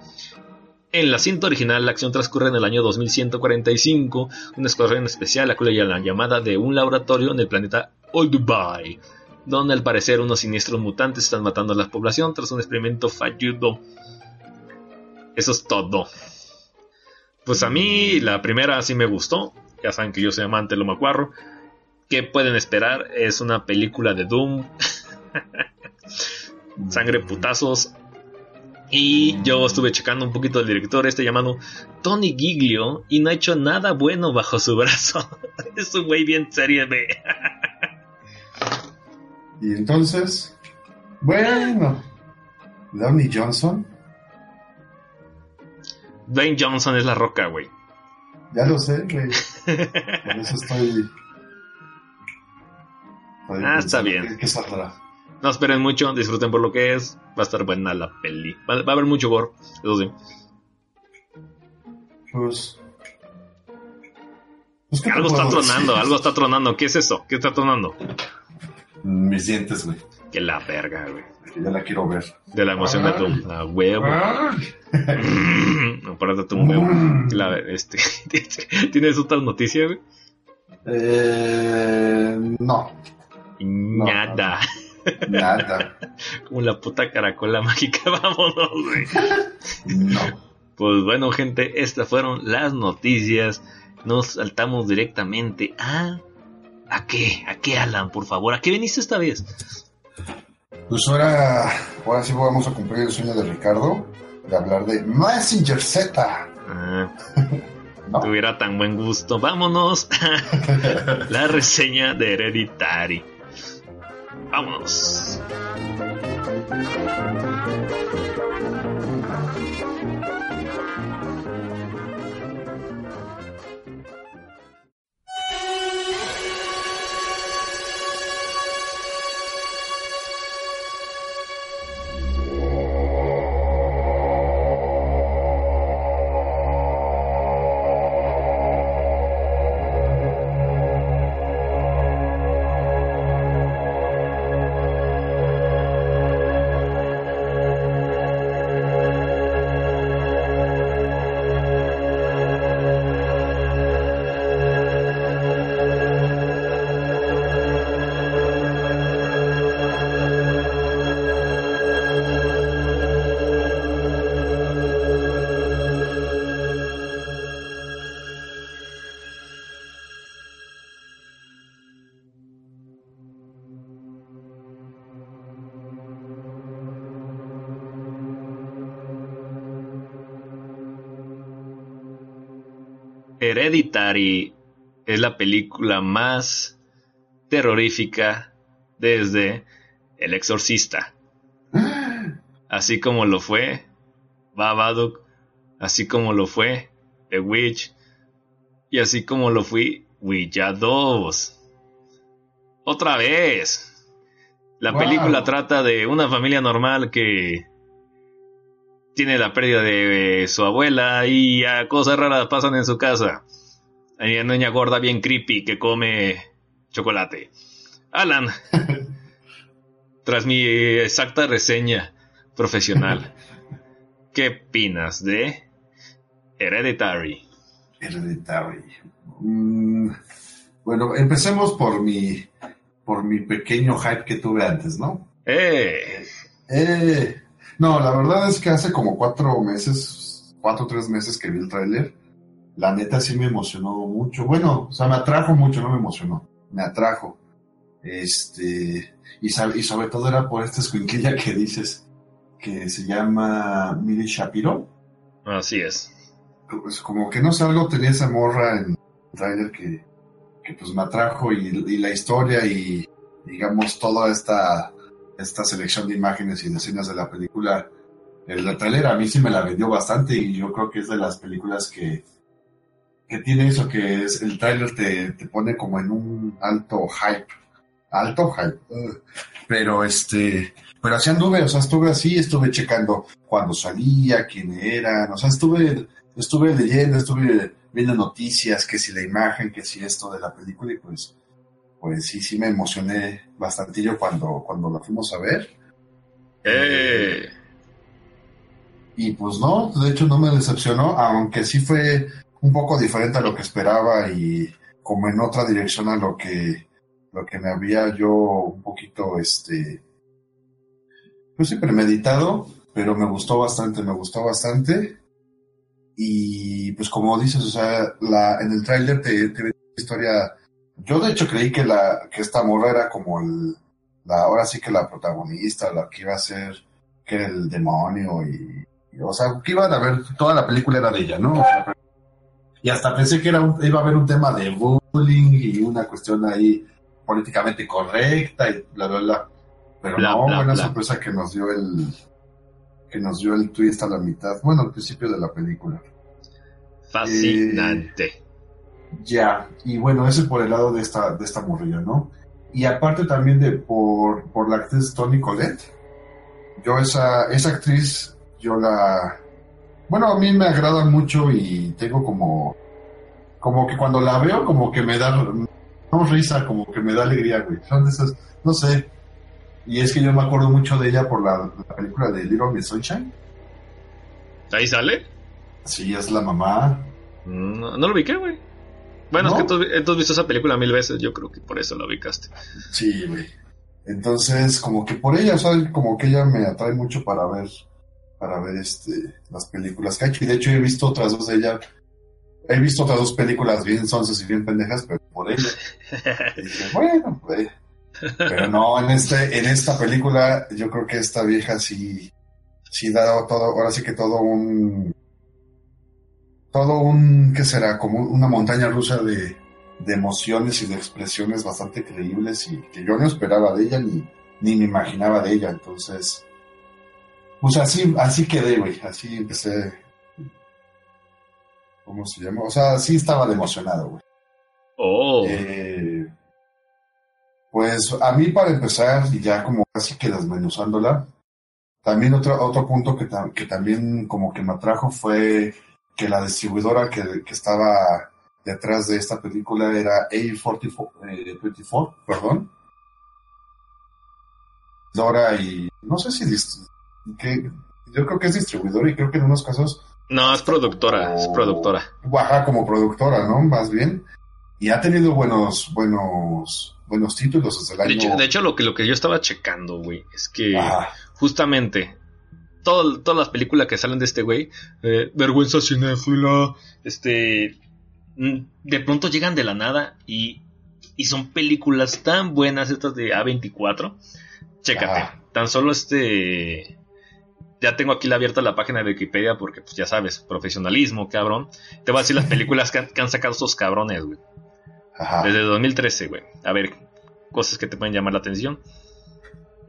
Speaker 1: En la cinta original, la acción transcurre en el año 2145, un escuadrón especial acude a la llamada de un laboratorio en el planeta Old Dubai, donde al parecer unos siniestros mutantes están matando a la población tras un experimento fallido. Eso es todo. Pues a mí la primera sí me gustó, ya saben que yo soy amante de lo macuarro. ¿Qué pueden esperar? Es una película de Doom. Sangre putazos. Y yo estuve checando un poquito del director, este llamado Tony Giglio, y no ha hecho nada bueno bajo su brazo. es un güey bien serie B.
Speaker 2: y entonces, bueno, Downey Johnson.
Speaker 1: Dwayne Johnson es la roca, güey.
Speaker 2: Ya lo sé, güey. Por eso estoy.
Speaker 1: ah, está bien.
Speaker 2: ¿Qué, saldrá?
Speaker 1: No esperen mucho, disfruten por lo que es. Va a estar buena la peli. Va, a haber mucho gore, eso sí.
Speaker 2: Pues.
Speaker 1: pues algo está tronando, algo está tronando. ¿Qué es eso? ¿Qué está tronando?
Speaker 2: Mis dientes, güey.
Speaker 1: Que la verga, güey.
Speaker 2: Ya la quiero ver.
Speaker 1: De la emoción de tu la huevo. Apárate tu huevo. Mm. La, este, ¿Tienes otras noticias, güey?
Speaker 2: Eh, no.
Speaker 1: Nada.
Speaker 2: Nada.
Speaker 1: Como la puta caracola mágica, vámonos, güey.
Speaker 2: No.
Speaker 1: Pues bueno, gente, estas fueron las noticias nos saltamos directamente a... ¿A qué? ¿A qué, Alan? Por favor, ¿a qué viniste esta vez?
Speaker 2: Pues ahora, ahora sí vamos a cumplir el sueño de Ricardo de hablar de Messenger Z. Ah,
Speaker 1: Tuviera tan buen gusto. Vámonos. La reseña de Hereditary. Vámonos. Hereditary es la película más terrorífica desde El Exorcista. Así como lo fue Babadook, así como lo fue The Witch y así como lo fue Ouija 2. Otra vez. La película trata de una familia normal que tiene la pérdida de su abuela y cosas raras pasan en su casa. Hay una niña gorda bien creepy que come chocolate. Alan, tras mi exacta reseña profesional, ¿qué opinas de Hereditary?
Speaker 2: Hereditary. Mm, bueno, empecemos por mi por mi pequeño hype que tuve antes, ¿no?
Speaker 1: Eh.
Speaker 2: Eh. No, la verdad es que hace como cuatro meses, cuatro o tres meses que vi el tráiler, la neta sí me emocionó mucho. Bueno, o sea, me atrajo mucho, no me emocionó, me atrajo. Este, y, y sobre todo era por esta escuinquilla que dices, que se llama Miri Shapiro.
Speaker 1: Así es.
Speaker 2: Pues como que no sé, algo tenía esa morra en el tráiler que, que pues me atrajo y, y la historia y digamos toda esta esta selección de imágenes y de escenas de la película, el trailer a mí sí me la vendió bastante y yo creo que es de las películas que, que tiene eso, que es el trailer te, te pone como en un alto hype, alto hype, pero este, pero así anduve, o sea, estuve así, estuve checando cuándo salía, quién era, o sea, estuve, estuve leyendo, estuve viendo noticias, que si la imagen, que si esto de la película y pues pues sí, sí me emocioné bastantillo cuando, cuando la fuimos a ver.
Speaker 1: ¡Eh!
Speaker 2: Y pues no, de hecho no me decepcionó, aunque sí fue un poco diferente a lo que esperaba y como en otra dirección a lo que, lo que me había yo un poquito, este, pues sí, premeditado, pero me gustó bastante, me gustó bastante. Y pues como dices, o sea, la, en el tráiler te, te ve una historia yo de hecho creí que la que esta morra era como el la ahora sí que la protagonista, la que iba a ser que era el demonio y, o sea, que iban a ver toda la película era de ella, ¿no? y hasta pensé que era iba a haber un tema de bullying y una cuestión ahí políticamente correcta y bla bla bla. Pero no, buena sorpresa que nos dio el que nos dio el twist a la mitad, bueno, al principio de la película.
Speaker 1: Fascinante.
Speaker 2: Ya, y bueno, ese por el lado de esta, de esta morrilla, ¿no? Y aparte también de por, por la actriz Toni Collette. Yo esa, esa actriz, yo la... Bueno, a mí me agrada mucho y tengo como... Como que cuando la veo, como que me da... No risa, como que me da alegría, güey. Son de esas... No sé. Y es que yo me acuerdo mucho de ella por la, película de Little Miss Sunshine.
Speaker 1: ¿Ahí sale?
Speaker 2: Sí, es la mamá.
Speaker 1: No, no lo vi, ¿qué, güey? Bueno, es que tú, has visto esa película mil veces, yo creo que por eso la ubicaste.
Speaker 2: Sí, güey. Entonces, como que por ella, sea, como que ella me atrae mucho para ver, para ver este, las películas que ha hecho. Y de hecho he visto otras dos de ella, he visto otras dos películas bien sonces y bien pendejas, pero por ella. bueno, pues. Pero no, en este, en esta película, yo creo que esta vieja sí, sí da todo, ahora sí que todo un, todo un, ¿qué será? Como una montaña rusa de, de emociones y de expresiones bastante creíbles y que yo no esperaba de ella ni, ni me imaginaba de ella. Entonces, pues así, así quedé, güey. Así empecé. ¿Cómo se llama? O sea, sí estaba emocionado, güey.
Speaker 1: Oh.
Speaker 2: Eh, pues a mí, para empezar, y ya como casi que desmenuzándola, también otro, otro punto que, que también como que me atrajo fue que la distribuidora que, que estaba detrás de esta película era A24, eh, perdón. Dora y no sé si que yo creo que es distribuidora y creo que en unos casos
Speaker 1: no es productora, es productora.
Speaker 2: Baja como productora, ¿no? Más bien. Y ha tenido buenos, buenos, buenos títulos desde el
Speaker 1: año. De hecho, de hecho lo que lo que yo estaba checando, güey, es que justamente todas las películas que salen de este güey, eh, vergüenza cinéfila, este, mm, de pronto llegan de la nada y, y son películas tan buenas estas de A24. Chécate, tan solo este, ya tengo aquí la abierta la página de Wikipedia porque, pues ya sabes, profesionalismo, cabrón. Te voy a decir las películas que han, sacado estos cabrones, güey. Desde 2013, güey. A ver, cosas que te pueden llamar la atención.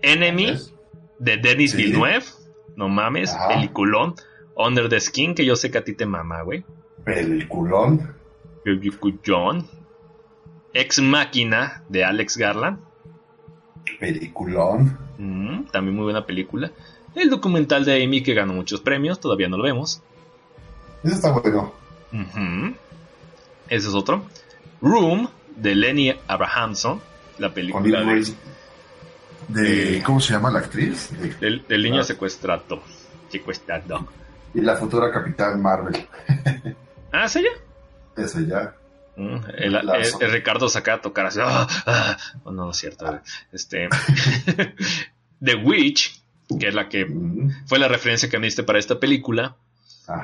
Speaker 1: Enemy, de Denis Villeneuve. No mames, peliculón. Under the Skin, que yo sé que a ti te mama, güey.
Speaker 2: Peliculón.
Speaker 1: Peliculón. Ex Máquina, de Alex Garland.
Speaker 2: Peliculón.
Speaker 1: Mm, también muy buena película. El documental de Amy que ganó muchos premios, todavía no lo vemos.
Speaker 2: Ese está bueno.
Speaker 1: Ese es otro. Room, de Lenny Abrahamson. La película
Speaker 2: de, ¿Cómo se llama la actriz?
Speaker 1: del, niño secuestrado. Secuestrado.
Speaker 2: Y la futura Capitán Marvel.
Speaker 1: ¿Ah, es ella?
Speaker 2: Es ella.
Speaker 1: Mm, el, Ricardo saca a tocar así. Ah, ah. Oh, no, es cierto. Este. The Witch, que es la que mm. fue la referencia que me diste para esta película.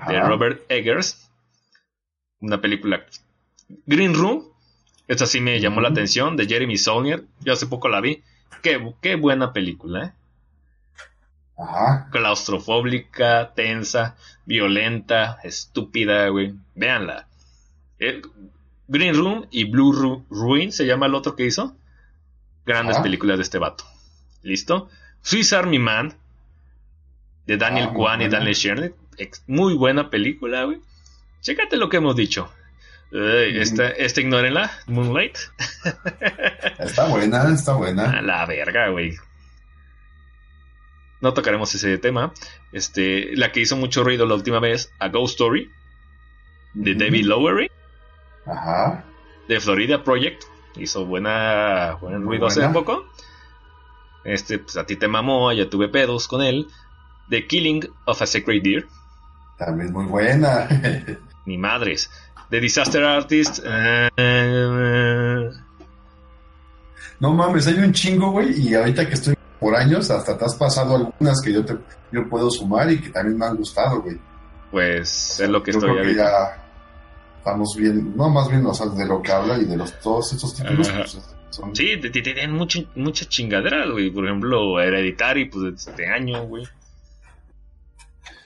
Speaker 1: De Robert Eggers. Una película. Green Room. Esta sí me llamó la atención. De Jeremy Saulnier. Yo hace poco la vi. Qué, buena película, ¿eh?
Speaker 2: Ajá.
Speaker 1: Claustrofóbica, tensa, violenta, estúpida, güey. Véanla. Green Room y Blue Ruin se llama el otro que hizo. Grandes películas de este vato. ¿Listo? Swiss Army Man de Daniel ah, Kwan y Daniel Shernick. Muy buena película, güey. Chécate lo que hemos dicho esta, esta ignórenla, Moonlight.
Speaker 2: está buena, está buena.
Speaker 1: A la verga, güey. No tocaremos ese tema. Este, la que hizo mucho ruido la última vez, A Ghost Story, de David Lowery.
Speaker 2: Ajá.
Speaker 1: De Florida Project. Hizo buena, buen ruido hace poco. Este, pues a ti te mamó, ya tuve pedos con él. The Killing of a Sacred Deer.
Speaker 2: También muy buena.
Speaker 1: Ni madres de Disaster Artist. Eh,
Speaker 2: no mames, hay un chingo, güey, y ahorita que estoy por años, hasta te has pasado algunas que yo te yo puedo sumar y que también me han gustado, güey.
Speaker 1: Pues es lo que estoy
Speaker 2: creo ya estamos bien, no más bien, o sea, de lo que habla y de los todos estos títulos. Pues,
Speaker 1: son... Sí, tienen mucha, mucha chingadera, güey. Por ejemplo, Hereditary, pues de este año, güey.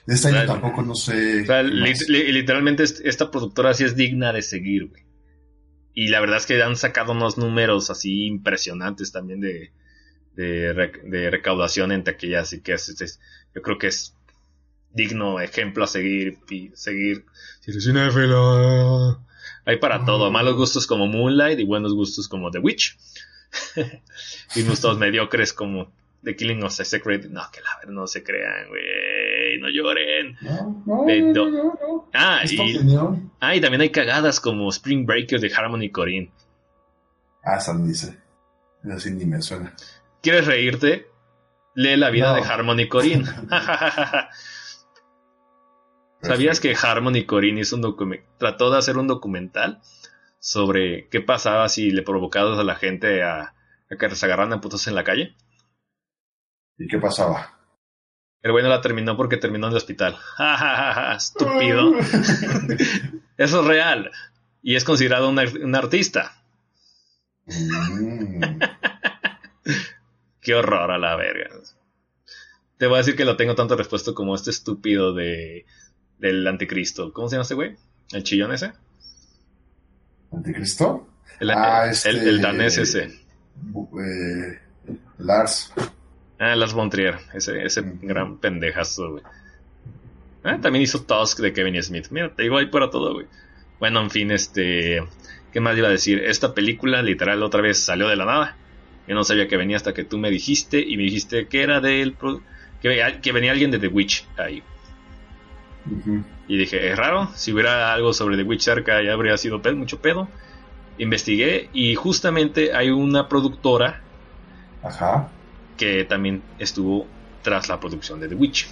Speaker 2: De este año tampoco no sé.
Speaker 1: literalmente esta productora sí es digna de seguir, güey. Y la verdad es que han sacado unos números así impresionantes también de, de, recaudación en taquilla. Así que es, yo creo que es digno ejemplo a seguir. Y seguir. Hay para todo. Malos gustos como Moonlight y buenos gustos como The Witch. y gustos mediocres como The Killing of the Secret. No, que la verdad no se crean, güey. No lloren. No, no, no, ah, y, ah, y también hay cagadas como Spring Breaker de Harmony Corinne.
Speaker 2: Ah, Sam dice. Así ni me suena.
Speaker 1: ¿Quieres reírte? Lee la vida de Harmony Corinne. ¿Sabías que Harmony Corinne hizo un trató de hacer un documental sobre qué pasaba si le provocabas a la gente a, a que se agarraran a putos en la calle?
Speaker 2: ¿Y qué pasaba?
Speaker 1: El bueno la terminó porque terminó en el hospital. Estúpido. Eso es real. Y es considerado un, artista. Mm. Qué horror a la verga. Te voy a decir que lo tengo tanto respuesto como este estúpido de del anticristo. ¿Cómo se llama ese güey? ¿El chillón ese?
Speaker 2: ¿Anticristo?
Speaker 1: El, ah, este, el, danés ese.
Speaker 2: Eh, Lars.
Speaker 1: Ah, Lars Montrier. Ese, ese gran pendejazo, güey. Ah, también hizo Tusk de Kevin Smith. Mira, te digo ahí para todo, güey. Bueno, en fin, este. ¿Qué más iba a decir? Esta película, literal, otra vez salió de la nada. Yo no sabía que venía hasta que tú me dijiste y me dijiste que era del. Que, que venía alguien de The Witch ahí. Y dije, es raro, si hubiera algo sobre The Witch cerca ya habría sido mucho pedo. Investigué y justamente hay una productora que también estuvo tras la producción de The Witch.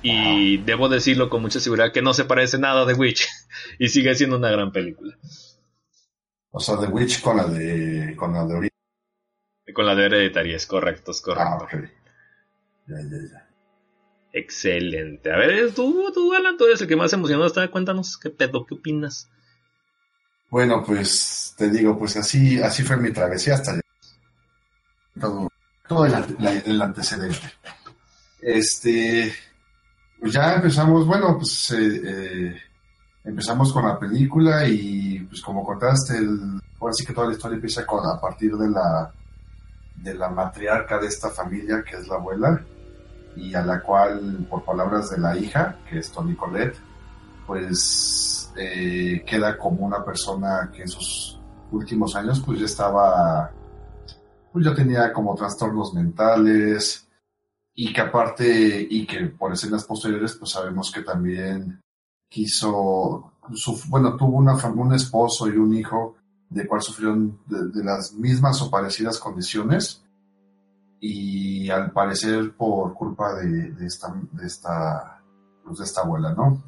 Speaker 1: Y debo decirlo con mucha seguridad que no se parece nada a The Witch y sigue siendo una gran película.
Speaker 2: O sea, The Witch con la de con la de
Speaker 1: Con la de Hereditary, es correcto, es correcto.
Speaker 2: Ah, ya, ya, ya.
Speaker 1: Excelente. A ver, tú, tú, Alan, tú eres el que más emocionado está. Cuéntanos, ¿qué pedo? ¿Qué opinas?
Speaker 2: Bueno, pues te digo, pues así, así fue mi travesía hasta todo, todo el, antecedente. Este, pues ya empezamos, bueno, pues eh, eh, empezamos con la película y pues como contaste, el, ahora sí que toda la historia empieza con, a partir de la, de la matriarca de esta familia, que es la abuela, y a la cual, por palabras de la hija, que es Tony Colette, pues eh, queda como una persona que en sus últimos años pues ya estaba, pues ya tenía como trastornos mentales y que aparte, y que por escenas posteriores pues sabemos que también quiso, bueno, tuvo una, un esposo y un hijo de cual sufrieron de las mismas o parecidas condiciones y al parecer por culpa de, esta, de, esta, pues de esta abuela, ¿no?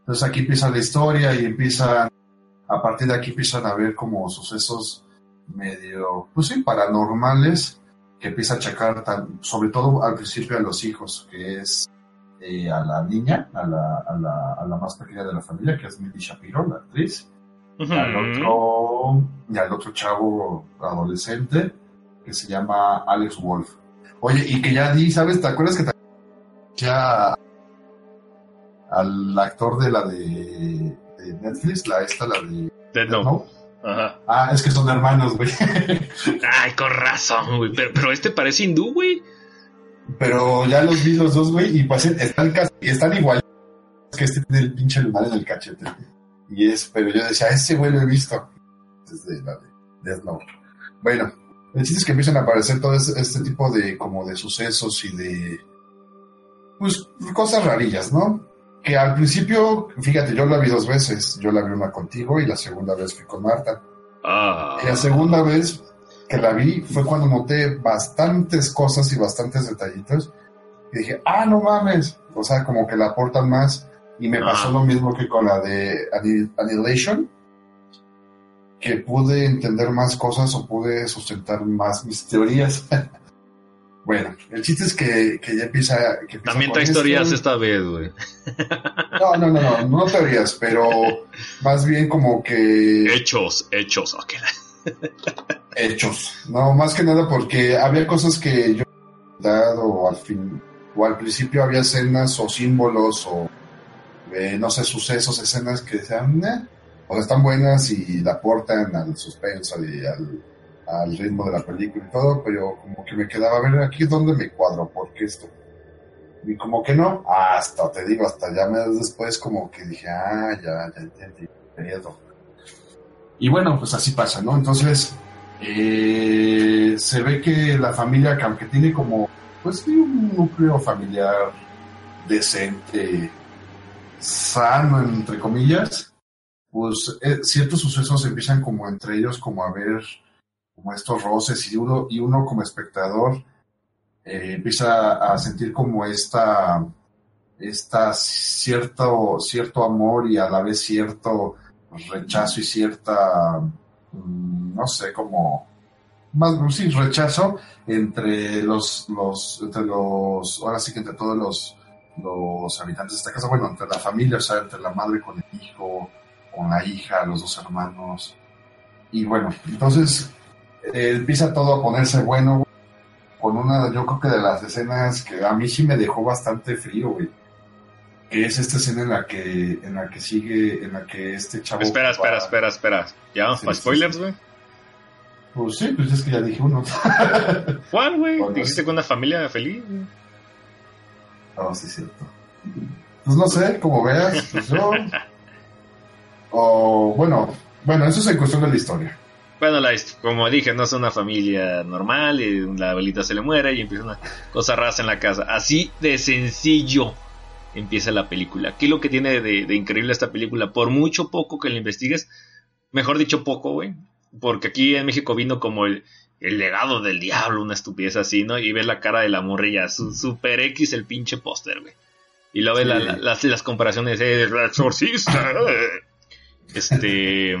Speaker 2: Entonces aquí empieza la historia y empiezan, a partir de aquí empiezan a ver como sucesos medio, pues sí, paranormales, que empieza a checar sobre todo al principio a los hijos, que es eh, a la niña, a la, a, la, a la, más pequeña de la familia, que es Milly Shapiro, la actriz, al otro, y al otro chavo adolescente, que se llama Alex Wolf. Oye, y que ya di, ¿sabes? ¿Te acuerdas que ya al actor de la de, Netflix, la esta, la de
Speaker 1: Dead Note? Ajá.
Speaker 2: Ah, es que son hermanos, güey.
Speaker 1: Ay, con razón, güey. Pero, este parece hindú, güey.
Speaker 2: Pero ya los vi los dos, güey, y pues están, están igual. Es que este tiene el pinche lunar en el cachete. Y es, pero yo decía, ese güey lo he visto. Desde la de Death Note. Bueno, el chiste es que empiezan a aparecer todo este tipo de como de sucesos y de pues cosas rarillas, ¿no? Que al principio, fíjate, yo la vi dos veces. Yo la vi una contigo y la segunda vez fui con Marta.
Speaker 1: Ah.
Speaker 2: Y la segunda vez que la vi fue cuando noté bastantes cosas y bastantes detallitos. Y dije, ah, no mames. O sea, como que la aportan más. Y me pasó ah. lo mismo que con la de Annihilation que pude entender más cosas o pude sustentar más mis teorías. bueno, el chiste es que, que ya empieza... Que
Speaker 1: También traes teorías esta vez, güey.
Speaker 2: no, no, no, no, no teorías, pero más bien como que...
Speaker 1: Hechos, hechos, ok.
Speaker 2: hechos. No, más que nada porque había cosas que yo dado al fin, o al principio había escenas o símbolos o eh, no sé, sucesos, escenas que decían, eh, o sea, están buenas y la aportan al suspenso y al, ritmo de la película y todo, pero como que me quedaba a ver aquí dónde me cuadro, porque esto. Y como que no, hasta te digo, hasta ya me después como que dije, ah, ya, ya entendí, Y bueno, pues así pasa, ¿no? Entonces, eh, se ve que la familia, que aunque tiene como, pues tiene un núcleo familiar decente, sano, entre comillas, pues eh, ciertos sucesos empiezan como entre ellos como a ver como estos roces y uno, y uno como espectador eh, empieza a sentir como esta, esta cierto, cierto amor y a la vez cierto rechazo y cierta, mm, no sé, como más sí, rechazo entre los, los, entre los, ahora sí que entre todos los, los habitantes de esta casa, bueno, entre la familia, o sea, entre la madre con el hijo, con la hija, los dos hermanos. Y bueno, entonces eh, empieza todo a ponerse bueno, con una, yo creo que de las escenas que a mí sí me dejó bastante frío, güey. Que es esta escena en la que, en la que sigue, en la que este chavo.
Speaker 1: Espera, espera, espera, espera. ¿Ya vamos para spoilers, güey?
Speaker 2: Pues sí, pues es que ya dije uno.
Speaker 1: ¿Cuál, güey? ¿Dijiste con una familia feliz?
Speaker 2: No, sí, es cierto. Pues no sé, como veas, pues yo. o bueno, bueno, eso es en cuestión de la historia.
Speaker 1: Bueno, la, como dije, no es una familia normal, y la abuelita se le muere y empieza una cosa rasa en la casa. Así de sencillo empieza la película. ¿Qué es lo que tiene de, increíble esta película? Por mucho poco que la investigues, mejor dicho poco, güey, porque aquí en México vino como el, legado del diablo, una estupidez así, ¿no? Y ves la cara de la morrilla, su, super X el pinche póster, güey. Y luego ves las, las, comparaciones de exorcista. este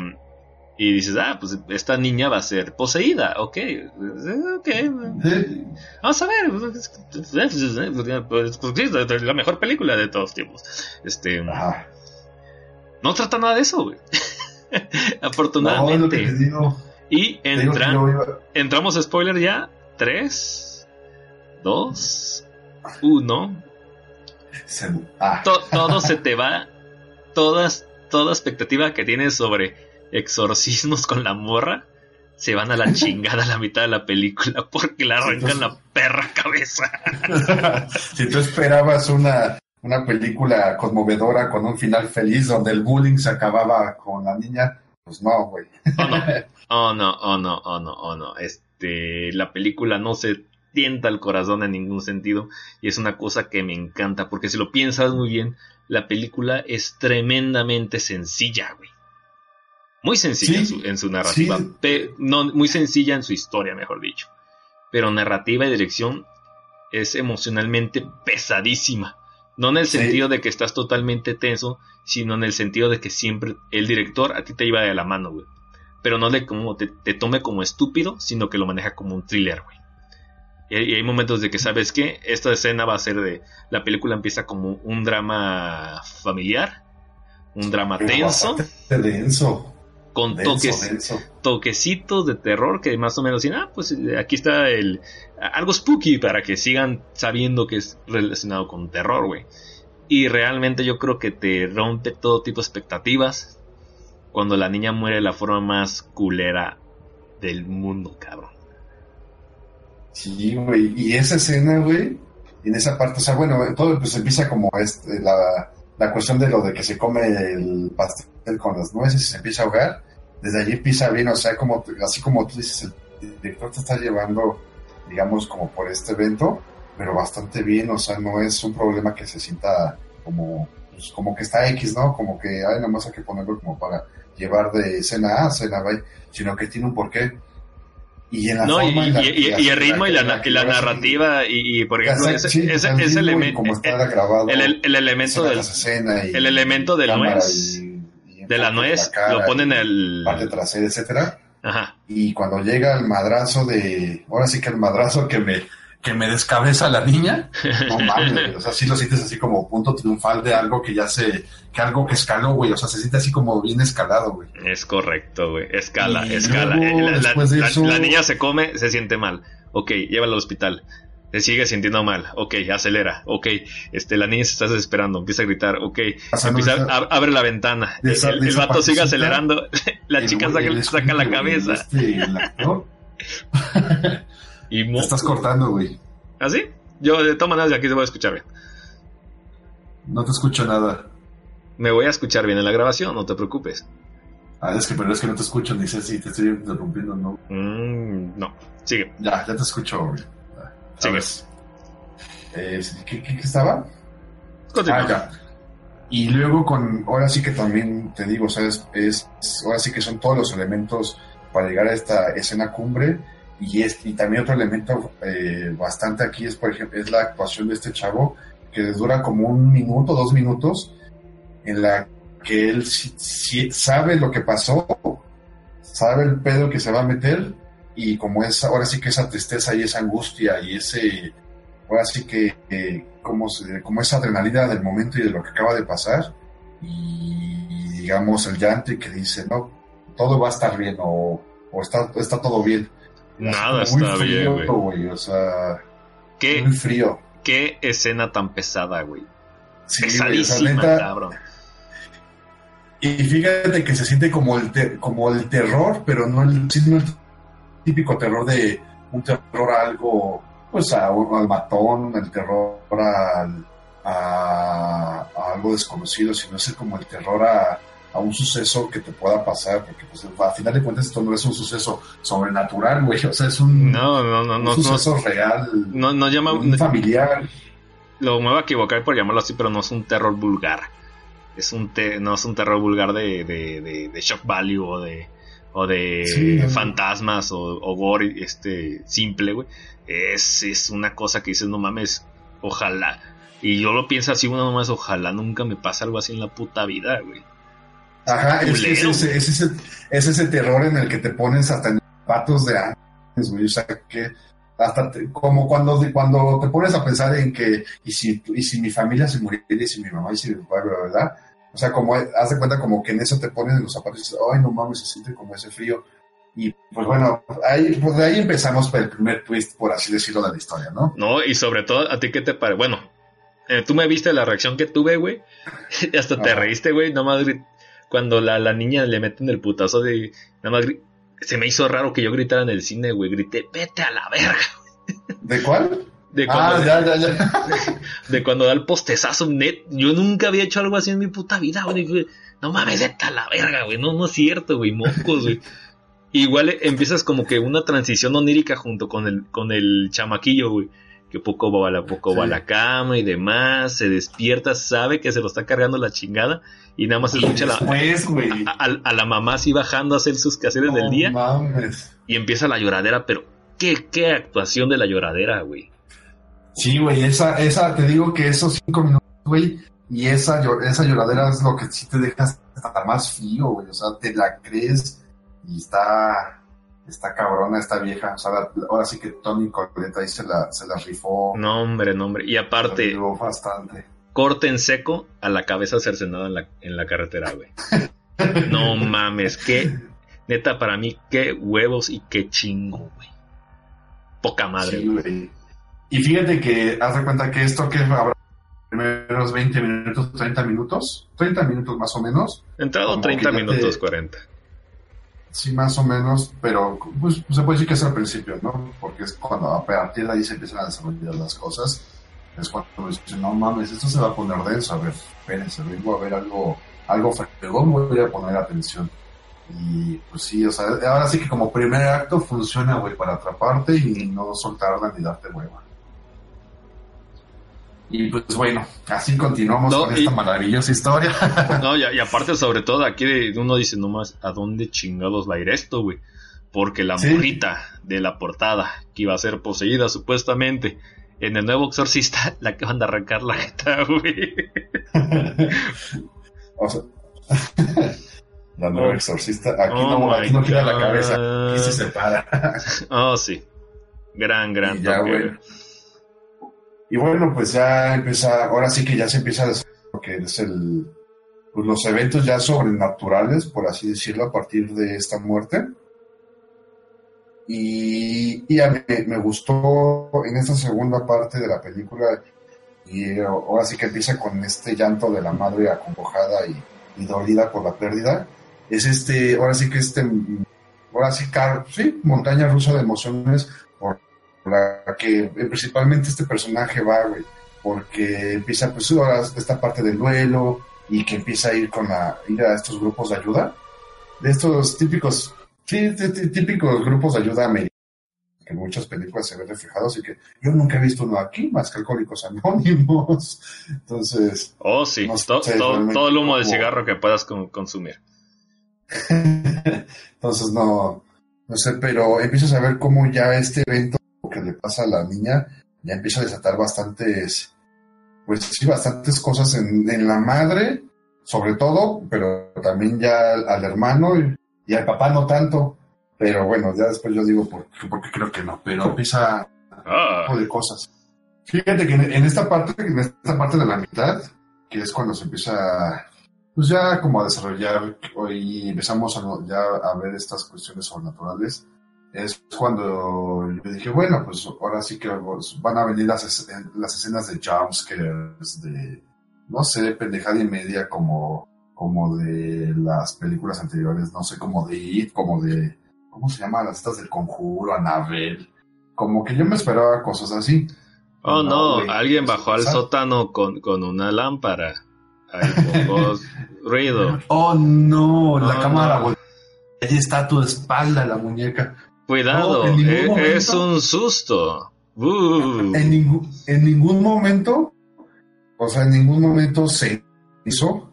Speaker 1: y dices, ah, pues esta niña va a ser poseída, ok, ok, vamos a ver, pues, pues, la mejor película de todos los tiempos. Este, no trata nada de eso, güey. Afortunadamente. y entramos a spoiler ya, 3, 2, 1. todo se te va, todas, toda expectativa que tienes sobre exorcismos con la morra se van a la chingada a la mitad de la película porque le arrancan la perra cabeza.
Speaker 2: si tú esperabas una, una película conmovedora con un final feliz donde el bullying se acababa con la niña, pues no, güey.
Speaker 1: Oh no, oh no, oh no, oh no, Este, la película no se tienta el corazón en ningún sentido y es una cosa que me encanta porque si lo piensas muy bien, la película es tremendamente sencilla, güey. Muy sencilla en, su, narrativa, no, muy sencilla en su historia, mejor dicho. Pero narrativa y dirección es emocionalmente pesadísima. No en el sentido de que estás totalmente tenso, sino en el sentido de que siempre el director a ti te iba de la mano, güey. Pero no de como te, tome como estúpido, sino que lo maneja como un thriller, güey. Y hay, momentos de que sabes que esta escena va a ser de. La película empieza como un drama familiar, un drama tenso.
Speaker 2: Denso
Speaker 1: con toques, toquecitos de terror que más o menos dicen, ah, pues eh, aquí está el algo spooky para que sigan sabiendo que es relacionado con terror, güey. Y realmente yo creo que te rompe todo tipo de expectativas cuando la niña muere de la forma más culera del mundo, cabrón.
Speaker 2: Sí, güey. Y esa escena, güey, en esa parte, o sea, bueno, todo pues empieza como este, la, la cuestión de lo de que se come el pastel con las nueces y se empieza a ahogar desde allí empieza bien, o sea, como, así como tú dices, el director te está llevando, digamos, como por este evento, pero bastante bien, o sea, no es un problema que se sienta como, pues, como que está X, ¿no? Como que, ay, nada más hay que ponerlo como para llevar de escena A a escena B, sino que tiene un porqué.
Speaker 1: Y, en la forma y, y, el ritmo y la, narrativa y, por ejemplo ese, ese, elemento el, el, elemento del el elemento del nuez de la nuez, lo ponen en el...
Speaker 2: Parte trasera, etcétera. Ajá. Y cuando llega el madrazo de... Ahora sí que el madrazo que me, que me descabeza la niña, no mames, o sea, sí lo sientes así como punto triunfal de algo que ya se... Que algo que escaló, güey, o sea, se siente así como bien escalado, güey.
Speaker 1: Es correcto, güey, escala, escala. La, niña se come, se siente mal. Ok, llévala al hospital se sigue sintiendo mal, ok, acelera, ok, este, la niña se está desesperando, empieza a gritar, ok, empieza, abre la ventana, el, vato sigue acelerando, la chica saca, saca la cabeza. Este,
Speaker 2: y estás cortando, güey.
Speaker 1: ¿Ah, sí? Yo de todas maneras de aquí te voy a escuchar bien.
Speaker 2: No te escucho nada.
Speaker 1: Me voy a escuchar bien en la grabación, no te preocupes.
Speaker 2: Ah, es que pero es que no te escucho, ni sé si te estoy interrumpiendo no.
Speaker 1: Mm, no, sigue.
Speaker 2: Ya, ya te escucho, güey. ¿Sabes? Eh, ¿qué, estaba? Ah, y luego con, ahora sí que también te digo, ¿sabes? Es, ahora sí que son todos los elementos para llegar a esta escena cumbre. Y, es, y también otro elemento eh, bastante aquí es, por ejemplo, es la actuación de este chavo, que dura como un minuto, dos minutos, en la que él sabe lo que pasó, sabe el pedo que se va a meter, y como es ahora sí que esa tristeza y esa angustia y ese ahora sí que como, como esa adrenalina del momento y de lo que acaba de pasar y digamos el llanto y que dice, no, todo va a estar bien o, está, está todo bien.
Speaker 1: Nada está bien,
Speaker 2: güey. O sea,
Speaker 1: ¿Qué,
Speaker 2: muy frío.
Speaker 1: Qué escena tan pesada, güey.
Speaker 2: Sí, Pesadísima, cabrón. Y fíjate que se siente como el, como el terror, pero no el, el típico terror de un terror a algo, pues a, al matón, el terror al, a, algo desconocido, sino es como el terror a, un suceso que te pueda pasar, porque pues, a final de cuentas esto no es un suceso sobrenatural, güey, o sea, es un,
Speaker 1: no, no, no,
Speaker 2: suceso real,
Speaker 1: no, no llama,
Speaker 2: un familiar.
Speaker 1: Lo me voy a equivocar por llamarlo así, pero no es un terror vulgar. Es un no es un terror vulgar de, de, de, shock value o de o de fantasmas o, o, gore este simple, güey. Es, es una cosa que dices, no mames, ojalá y yo lo pienso así, una más, ojalá nunca me pase algo así en la puta vida, güey.
Speaker 2: Ajá, es, ese, es, ese, terror en el que te pones hasta en patos de años, güey. O sea, que hasta como cuando, cuando te pones a pensar en que, y si, y si mi familia se muriera, y si mi mamá y si mi papá, ¿verdad? O sea, como, haz de cuenta como que en eso te pones en los zapatos y dices, ay, no mames, se siente como ese frío. Y pues bueno, ahí, pues de ahí empezamos por el primer twist, por así decirlo, de la historia, ¿no?
Speaker 1: No, y sobre todo, ¿a ti qué te parece? Bueno, eh, tú me viste la reacción que tuve, güey. Hasta te reíste, güey. Nomás cuando la, la, niña le meten el putazo de. Nada más se me hizo raro que yo gritara en el cine, güey. Grité, vete a la verga.
Speaker 2: ¿De cuál?
Speaker 1: De cuando, ah, ya, ya, ya. De, cuando da el postezazo net. Yo nunca había hecho algo así en mi puta vida, güey. No mames, a la verga, güey. No, no es cierto, güey. Mocos, güey. Igual empiezas como que una transición onírica junto con el, con el chamaquillo, güey que poco va a la, poco va a la cama y demás, se despierta, sabe que se lo está cargando la chingada y nada más escucha la, a, la mamá así bajando a hacer sus quehaceres del día y empieza la lloradera, pero qué, qué actuación de la lloradera, güey.
Speaker 2: Sí, güey, esa, esa, te digo que esos cinco minutos, güey, y esa, esa lloradera es lo que sí te deja hasta más frío, güey, o sea, te la crees y está, está cabrona esta vieja. O sea, ahora sí que Tony Coleta ahí se la, se la rifó.
Speaker 1: No, hombre, no, hombre. Y aparte,
Speaker 2: bastante.
Speaker 1: corte en seco a la cabeza cercenada en la, en la carretera, güey. no mames, qué. Neta, para mí, qué huevos y qué chingo, güey. Poca madre, güey.
Speaker 2: Y fíjate que, haz de cuenta que esto que habrá primeros 20 minutos, 30 minutos, 30 minutos más o menos.
Speaker 1: Entrado 30 minutos, 40
Speaker 2: Sí, más o menos, pero pues, se puede decir que es al principio, ¿no? Porque es cuando a partir de ahí se empiezan a desarrollar las cosas. Es cuando dicen, no mames, esto se va a poner denso. A ver, espérense, vengo a ver algo, algo fregón, voy a poner atención. Y pues sí, o sea, ahora sí que como primer acto funciona, güey, para atraparte y no soltarla ni darte hueva. Y pues bueno, así continuamos con esta maravillosa historia.
Speaker 1: No, y, aparte, sobre todo, aquí uno dice nomás, ¿a dónde chingados va a ir esto, güey? Porque la morrita de la portada, que iba a ser poseída supuestamente en el nuevo exorcista, la que van a arrancar la jeta, güey.
Speaker 2: o sea, la nueva oh. exorcista, aquí no, oh aquí no queda la cabeza, aquí se separa.
Speaker 1: oh, sí. Gran, gran.
Speaker 2: ya, güey. Y bueno, pues ya empieza, ahora sí que ya se empieza a lo que es el, pues los eventos ya sobrenaturales, por así decirlo, a partir de esta muerte. Y, y a mí me gustó en esta segunda parte de la película, y ahora sí que empieza con este llanto de la madre acongojada y, y dolida por la pérdida. Es este, ahora sí que este, ahora sí, car, sí, montaña rusa de emociones la que eh, principalmente este personaje va, güey, porque empieza pues ahora esta parte del duelo y que empieza a ir con la, ir a estos grupos de ayuda, de estos típicos, típicos grupos de ayuda americanos que en muchas películas se ven reflejados y que yo nunca he visto uno aquí más que Alcohólicos Anónimos. Entonces.
Speaker 1: Oh, sí, todo, el humo de cigarro que puedas consumir.
Speaker 2: Entonces, no, no sé, pero empiezas a ver cómo ya este evento que le pasa a la niña ya empieza a desatar bastantes, pues sí, bastantes cosas en, la madre, sobre todo, pero también ya al, hermano y, al papá no tanto. Pero bueno, ya después yo digo porque, porque creo que no, pero empieza ah. tipo de cosas. Fíjate que en, esta parte, en esta parte de la mitad, que es cuando se empieza pues ya como a desarrollar y empezamos a, ya a ver estas cuestiones sobrenaturales, es cuando yo dije, bueno, pues ahora sí que pues, van a venir las, las escenas de jumpscares, de, no sé, pendejada y media como, como de las películas anteriores, no sé, como de It, como de, ¿cómo se llama? Las estas del conjuro, Anabel. Como que yo me esperaba cosas así.
Speaker 1: Oh, no, alguien bajó al sótano con, con una lámpara. Ahí ruido.
Speaker 2: Oh, no, la cámara. Ahí está a tu espalda la muñeca.
Speaker 1: Cuidado, e, es, un susto.
Speaker 2: Uh. En, ningún, en ningún momento, o sea, en ningún momento se hizo,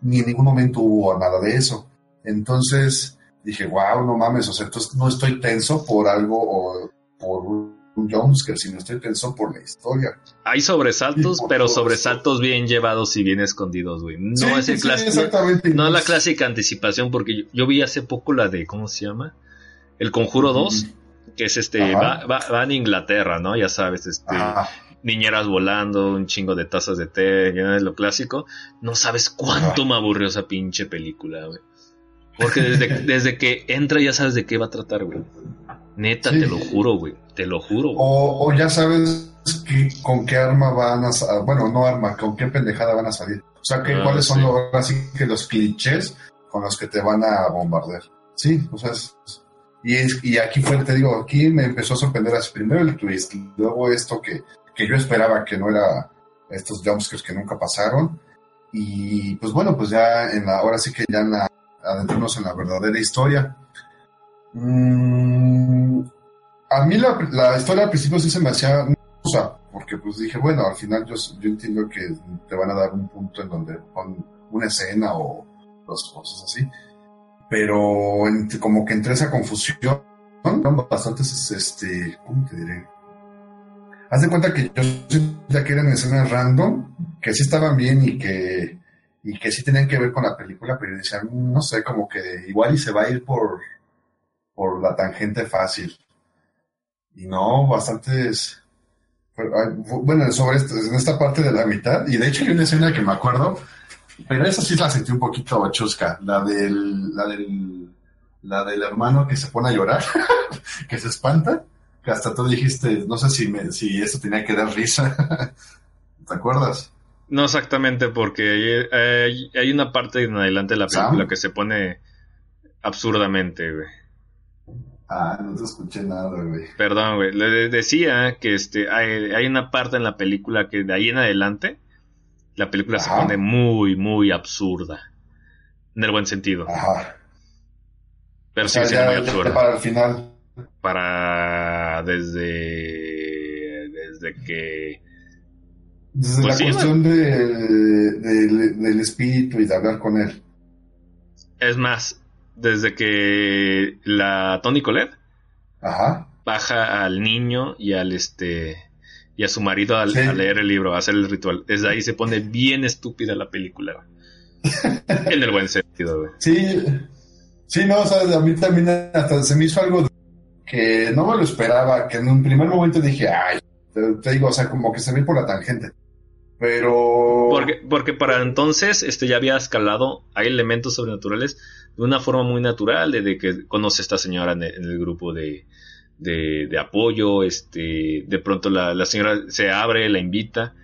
Speaker 2: ni en ningún momento hubo nada de eso. Entonces dije, wow, no mames, o sea, entonces no estoy tenso por algo o por un jumpscare, sino estoy tenso por la historia.
Speaker 1: Hay sobresaltos, pero sobresaltos bien llevados y bien escondidos, güey. No es el No, es la clásica anticipación, porque yo, vi hace poco la de, ¿cómo se llama? El Conjuro 2, que es este, va, va, en Inglaterra, ¿no? Ya sabes, este, niñeras volando, un chingo de tazas de té, ya es lo clásico. No sabes cuánto me aburrió esa pinche película, güey. Porque desde, desde que entra ya sabes de qué va a tratar, güey. Neta, te lo juro, güey. Te lo juro.
Speaker 2: O, ya sabes con qué arma van a bueno, no arma, con qué pendejada van a salir. O sea, que, ah, cuáles son los, así que los clichés con los que te van a bombardear. Sí, o sea, y, y aquí fue, te digo, aquí me empezó a sorprender así, primero el twist, luego esto que, que yo esperaba que no era estos jumpscares que nunca pasaron. Y pues bueno, pues ya en la, ahora sí que ya en la, adentrarnos en la verdadera historia. Mm, a mí la, la, historia al principio sí se me hacía cosa, porque pues dije, bueno, al final yo, yo entiendo que te van a dar un punto en donde pon una escena o dos cosas así, pero como que entre esa confusión, bastantes, este, ¿cómo te diré? Haz de cuenta que yo ya que eran escenas random, que sí estaban bien y que, y que sí tenían que ver con la película, pero decían, no sé, como que igual y se va a ir por, por la tangente fácil. Y no, bastantes. Bueno, sobre esto, en esta parte de la mitad, y de hecho hay una escena que me acuerdo, pero esa sí la sentí un poquito chusca, la del, la del, la del hermano que se pone a llorar, que se espanta, que hasta tú dijiste, no sé si, me, si eso tenía que dar risa, ¿te acuerdas?
Speaker 1: No exactamente, porque hay, hay, una parte en adelante de la película que se pone absurdamente, güey.
Speaker 2: Ah, no te escuché nada, güey.
Speaker 1: Perdón, güey. Le decía que este hay, una parte en la película que de ahí en adelante la película se pone muy, muy absurda. En el buen sentido. Ajá. Pero sí, sí, muy absurda.
Speaker 2: Para el final.
Speaker 1: Para desde desde que
Speaker 2: desde pues la cuestión de, del espíritu y de hablar con él.
Speaker 1: Es más, desde que la Tony Colette baja al niño y al este y a su marido a leer el libro, a hacer el ritual. Desde ahí se pone bien estúpida la película. en el buen sentido, güey.
Speaker 2: Sí, sí, no, o sea, a mí también hasta se me hizo algo que no me lo esperaba, que en un primer momento dije, ay, te, digo, o sea, como que se ve por la tangente. Pero.
Speaker 1: Porque, porque para entonces este, ya había escalado, hay elementos sobrenaturales de una forma muy natural, desde que conoce a esta señora en el, grupo de, de, apoyo, este, de pronto la, señora se abre, la invita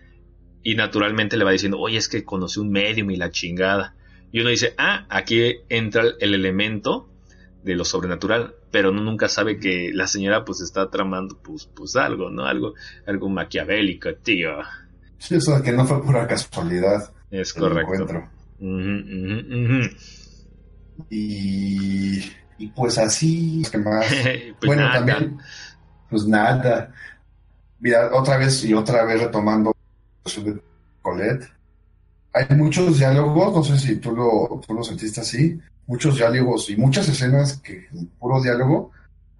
Speaker 1: y naturalmente le va diciendo, oye, es que conocí un medium y la chingada. Y uno dice, ah, aquí entra el elemento de lo sobrenatural, pero uno nunca sabe que la señora pues está tramando pues, pues algo, ¿no? Algo, algo maquiavélico, tío.
Speaker 2: Sí, eso que no fue pura casualidad.
Speaker 1: Es correcto.
Speaker 2: Y, pues así, más? Pues bueno, también, pues nada. Mira, otra vez y otra vez retomando de Colette. Hay muchos diálogos, no sé si tú lo, tú lo sentiste así, muchos diálogos y muchas escenas que puro diálogo,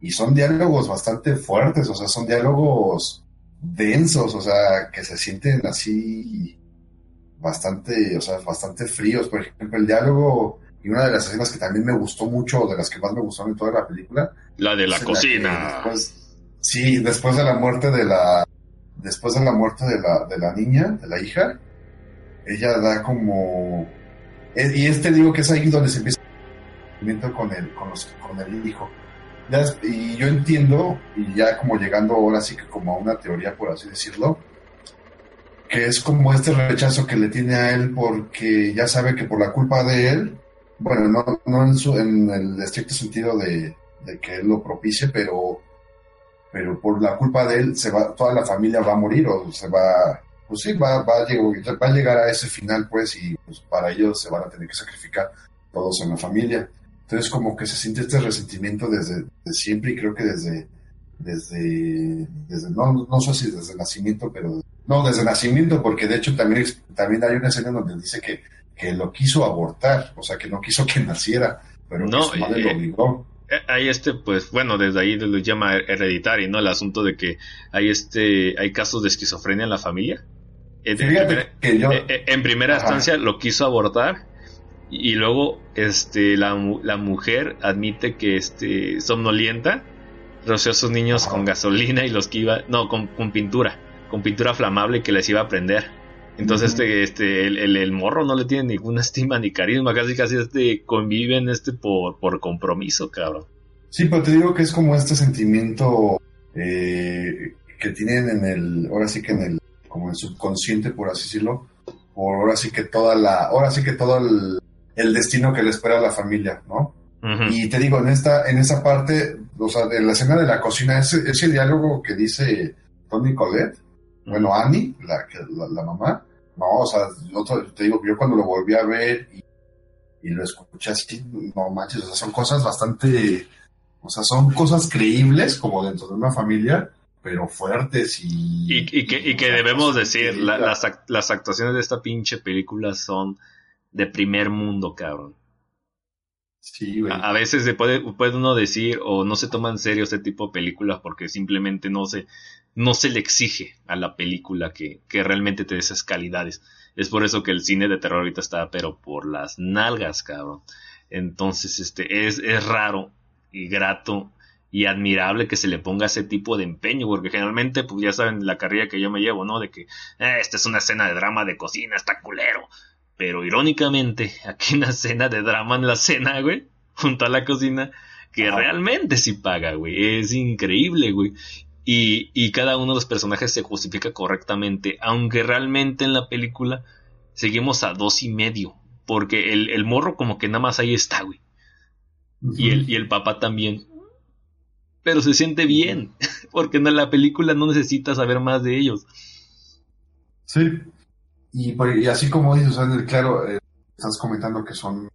Speaker 2: y son diálogos bastante fuertes, o sea, son diálogos densos, o sea, que se sienten así bastante, o sea, bastante fríos. Por ejemplo, el diálogo y una de las escenas que también me gustó mucho, de las que más me gustaron en toda la película.
Speaker 1: La de la cocina.
Speaker 2: sí, después de la muerte de la. Después de la muerte de la, de la niña, de la hija, ella da como. y este digo que es ahí donde se empieza con el, con, los, con el hijo. y yo entiendo, y ya como llegando ahora sí que como a una teoría, por así decirlo, que es como este rechazo que le tiene a él porque ya sabe que por la culpa de él, bueno, no, no en, su, en el estricto sentido de, que él lo propicie, pero, pero por la culpa de él se va, toda la familia va a morir o se va, pues sí, va, va, a, llegar, va a llegar a ese final pues y pues, para ellos se van a tener que sacrificar todos en la familia. Entonces como que se siente este resentimiento desde, siempre y creo que desde, desde, no, no sé si desde el nacimiento, pero no, desde nacimiento, porque de hecho también, también hay una escena donde dice que, que lo quiso abortar, o sea que no quiso que naciera, pero no, que su madre lo
Speaker 1: eh, obligó. Eh, hay este, pues bueno, desde ahí lo llama hereditario, ¿no? El asunto de que hay este, hay casos de esquizofrenia en la familia. En, Fíjate que yo... Eh, en primera instancia lo quiso abortar y luego este la, la mujer admite que este somnolienta roció a sus niños con gasolina y los que iba no con, pintura con pintura flamable que les iba a prender entonces este este el, el, morro no le tiene ninguna estima ni carisma casi casi este conviven este por, por compromiso cabrón.
Speaker 2: Sí pero te digo que es como este sentimiento eh, que tienen en el ahora sí que en el como el subconsciente por así decirlo por ahora sí que toda la ahora sí que todo el el destino que le espera a la familia, ¿no? Y te digo, en esta, en esa parte, o sea, de la escena de la cocina, ese, ese diálogo que dice Tony Colette, bueno, Annie, la, la, mamá, no, o sea, yo te digo, yo cuando lo volví a ver y, lo escuché así, no manches, o sea, son cosas bastante, o sea, son cosas creíbles como dentro de una familia, pero fuertes y...
Speaker 1: Y, que, y que debemos decir, las, las actuaciones de esta pinche película son de primer mundo, cabrón. Sí, güey. A, veces se puede, puede uno decir o no se toma en serio este tipo de películas porque simplemente no se, no se le exige a la película que, que realmente te dé esas calidades. Es por eso que el cine de terror ahorita está, pero por las nalgas, cabrón. Entonces, este, es, es raro y grato y admirable que se le ponga ese tipo de empeño, porque generalmente, pues ya saben la carrera que yo me llevo, ¿no? De que eh, esta es una escena de drama de cocina, está culero. Pero irónicamente, aquí una escena de drama en la cena, güey, junto a la cocina, que realmente sí paga, güey. Es increíble, güey. Y, y, cada uno de los personajes se justifica correctamente, aunque realmente en la película seguimos a dos y medio, porque el, el morro como que nada más ahí está, güey. y, el, y el papá también. Pero se siente bien, porque en la película no necesitas saber más de ellos.
Speaker 2: Sí, y, así como dices, o sea, claro, eh, estás comentando que son,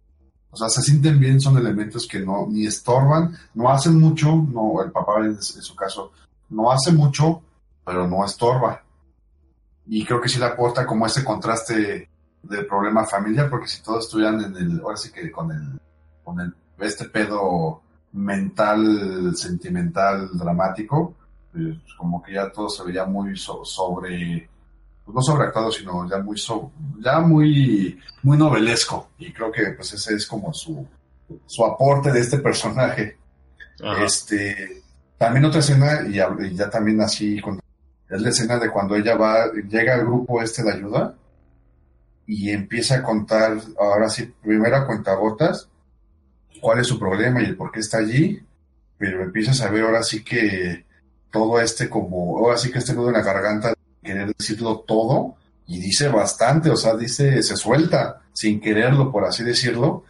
Speaker 2: o sea, se sienten bien, son elementos que no, ni estorban, no hacen mucho, no, el papá en, su caso, no hace mucho, pero no estorba. Y creo que sí le aporta como ese contraste del problema familiar, porque si todos estuvieran en el, ahora sí que con el, con el, este pedo mental, sentimental, dramático, pues como que ya todo se veía muy sobre pues no sobreactuado, sino ya muy, ya muy, muy novelesco. Y creo que pues ese es como su, su aporte de este personaje. Este, también otra escena, y, ya también así, es la escena de cuando ella va, llega al grupo este de ayuda y empieza a contar, ahora sí, primero a cuentagotas, cuál es su problema y el por qué está allí, pero empiezas a ver ahora sí que todo este como, ahora sí que este nudo en la garganta querer decirlo todo y dice bastante, o sea, dice, se suelta sin quererlo, por así decirlo,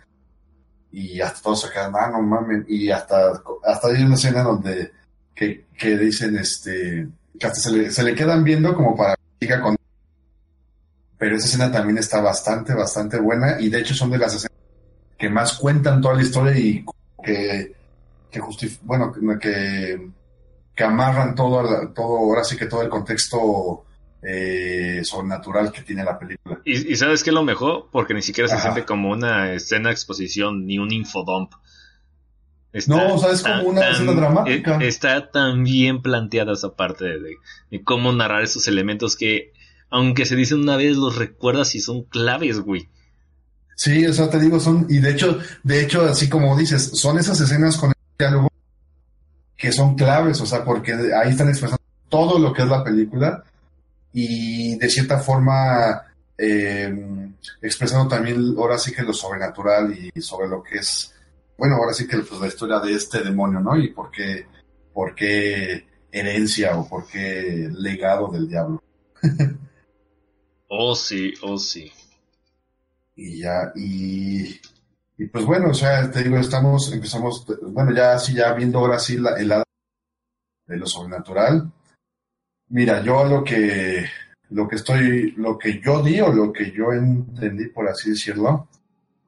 Speaker 2: y hasta todos se quedan, ah, no mames, y hasta, hasta hay una escena donde que, que dicen, este, que hasta se le, se le quedan viendo como para con... Pero esa escena también está bastante, bastante buena, y de hecho son de las escenas que más cuentan toda la historia y que, que bueno, que que amarran todo, todo, ahora sí que todo el contexto eh, sobrenatural que tiene la película.
Speaker 1: ¿Y, sabes qué es lo mejor? Porque ni siquiera se siente como una escena de exposición ni un infodump. No, o sea, es como una escena dramática. E, está tan bien planteada esa parte de, cómo narrar esos elementos que, aunque se dicen una vez, los recuerdas y son claves, güey.
Speaker 2: Sí, o sea, te digo, son, y de hecho, de hecho, así como dices, son esas escenas con el diálogo que son claves, o sea, porque ahí están expresando todo lo que es la película y de cierta forma em, expresando también ahora sí que lo sobrenatural y sobre lo que es, bueno, ahora sí que pues, la historia de este demonio, ¿no? Y por qué, por qué herencia o por qué legado del diablo.
Speaker 1: oh, sí, oh, sí.
Speaker 2: Y ya, y, y pues bueno, o sea, te digo, estamos, empezamos, bueno, ya así, ya viendo ahora sí la, el lado de lo sobrenatural. Mira, yo lo que, lo que estoy, lo que yo di o lo que yo entendí, por así decirlo,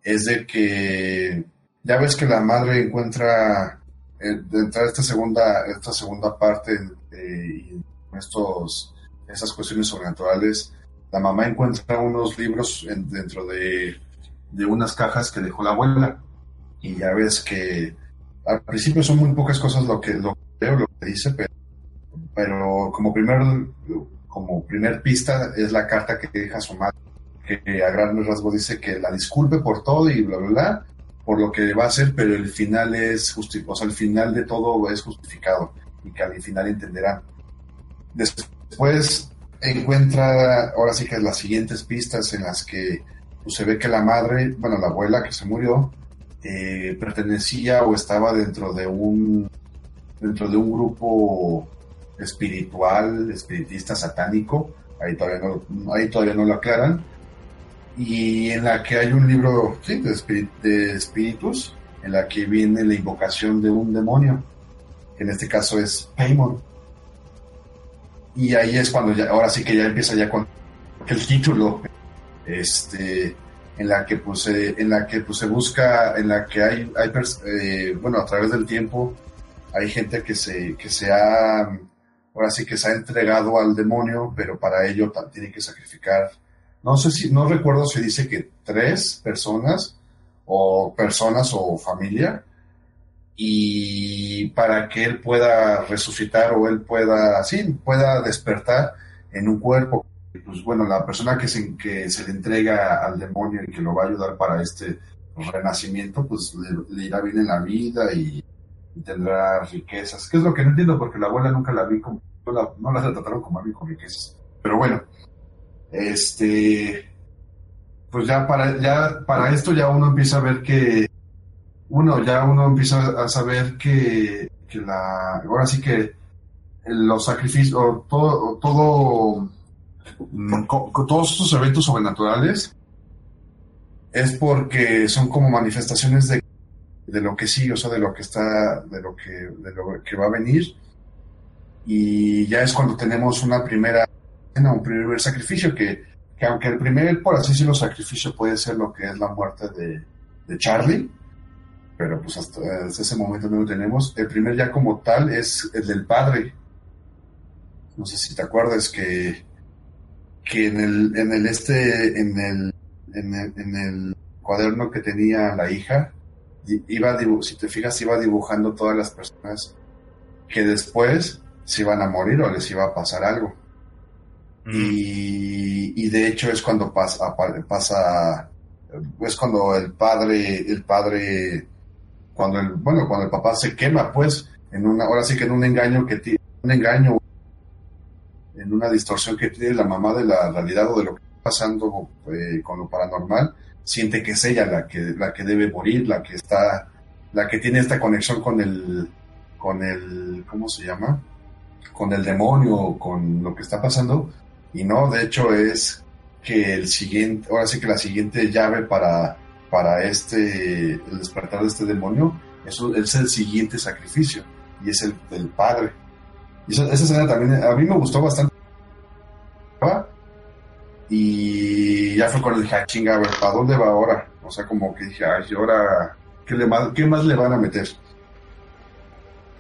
Speaker 2: es de que ya ves que la madre encuentra eh, dentro de esta segunda, esta segunda parte de estos, esas cuestiones sobrenaturales, la mamá encuentra unos libros dentro de, de unas cajas que dejó la abuela. Y ya ves que al principio son muy pocas cosas lo que, lo que lo que dice, pero pero como primer, como primer pista es la carta que deja su madre, que a grandes rasgos dice que la disculpe por todo y bla, bla, bla, por lo que va a hacer, pero el final es justificado, o sea, el final de todo es justificado y que al final entenderá. Después encuentra, ahora sí que las siguientes pistas en las que pues, se ve que la madre, bueno, la abuela que se murió, eh, pertenecía o estaba dentro de un dentro de un grupo espiritual, espiritista, satánico, ahí todavía no, ahí todavía no lo aclaran, y en la que hay un libro de, espíritus, en la que viene la invocación de un demonio, que en este caso es Paimon. Y ahí es cuando ya, ahora sí que ya empieza ya con el título, este, en la que pues, en la que pues, se busca, en la que hay, hay eh, bueno, a través del tiempo, hay gente que se, que se ha ahora sí que se ha entregado al demonio, pero para ello tiene que sacrificar, no sé si, no recuerdo si dice que tres personas, o personas o familia, y para que él pueda resucitar o él pueda, sí, pueda despertar en un cuerpo. Pues bueno, la persona que se, que se le entrega al demonio y que lo va a ayudar para este renacimiento, pues le irá bien en la vida y y tendrá riquezas. Que es lo que no entiendo porque la abuela nunca la vi como, no la, no la trataron como a mí con riquezas. Pero bueno, este, pues ya para, ya para esto ya uno empieza a ver que, uno, ya uno empieza a saber que, que la, ahora sí que los sacrificios, todo, todo, mm, todos estos eventos sobrenaturales es porque son como manifestaciones de de lo que sigue, o sea, de lo que está, de lo que, de lo que va a venir. Y ya es cuando tenemos una primera, un primer sacrificio que, que aunque el primer, por así decirlo, sacrificio puede ser lo que es la muerte de, de Charlie, pero pues hasta, ese momento no lo tenemos. El primer ya como tal es el del padre. No sé si te acuerdas que, que en el, en el este, en el, en el, en el cuaderno que tenía la hija, iba si te fijas, iba dibujando todas las personas que después se iban a morir o les iba a pasar algo. Y, de hecho es cuando pasa, pasa, es cuando el padre, el padre, cuando el, bueno, cuando el papá se quema, pues, en una, ahora sí que en un engaño que tiene, un engaño, en una distorsión que tiene la mamá de la realidad o de lo que está pasando eh, con lo paranormal, siente que es ella la que, la que debe morir, la que está, la que tiene esta conexión con el, con el, ¿cómo se llama? Con el demonio, con lo que está pasando. Y no, de hecho es que el siguiente, ahora sí que la siguiente llave para, para este, el despertar de este demonio, eso es el siguiente sacrificio y es el del padre. Y esa, esa escena también, a mí me gustó bastante y ya fue cuando dije, ah, chinga, a ver, ¿para dónde va ahora? O sea, como que dije, ay, ahora, ¿qué, le ¿qué más le van a meter?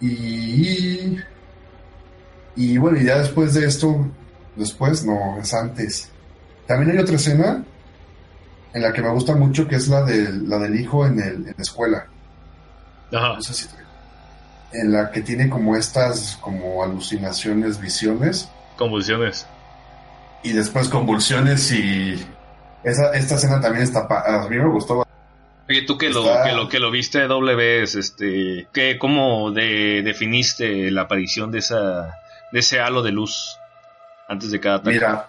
Speaker 2: Y, y bueno, y ya después de esto, después, no, es antes. También hay otra escena en la que me gusta mucho, que es la, de, la del hijo en, el, en la escuela. Ajá. No sé si en la que tiene como estas, como alucinaciones, visiones.
Speaker 1: Convulsiones
Speaker 2: y después convulsiones y esa, esta escena también está a mí me gustó
Speaker 1: Oye, tú que lo, que lo que lo viste doble vez, este, ¿qué, ¿cómo de, definiste la aparición de esa de ese halo de luz antes de cada ataque?
Speaker 2: Mira,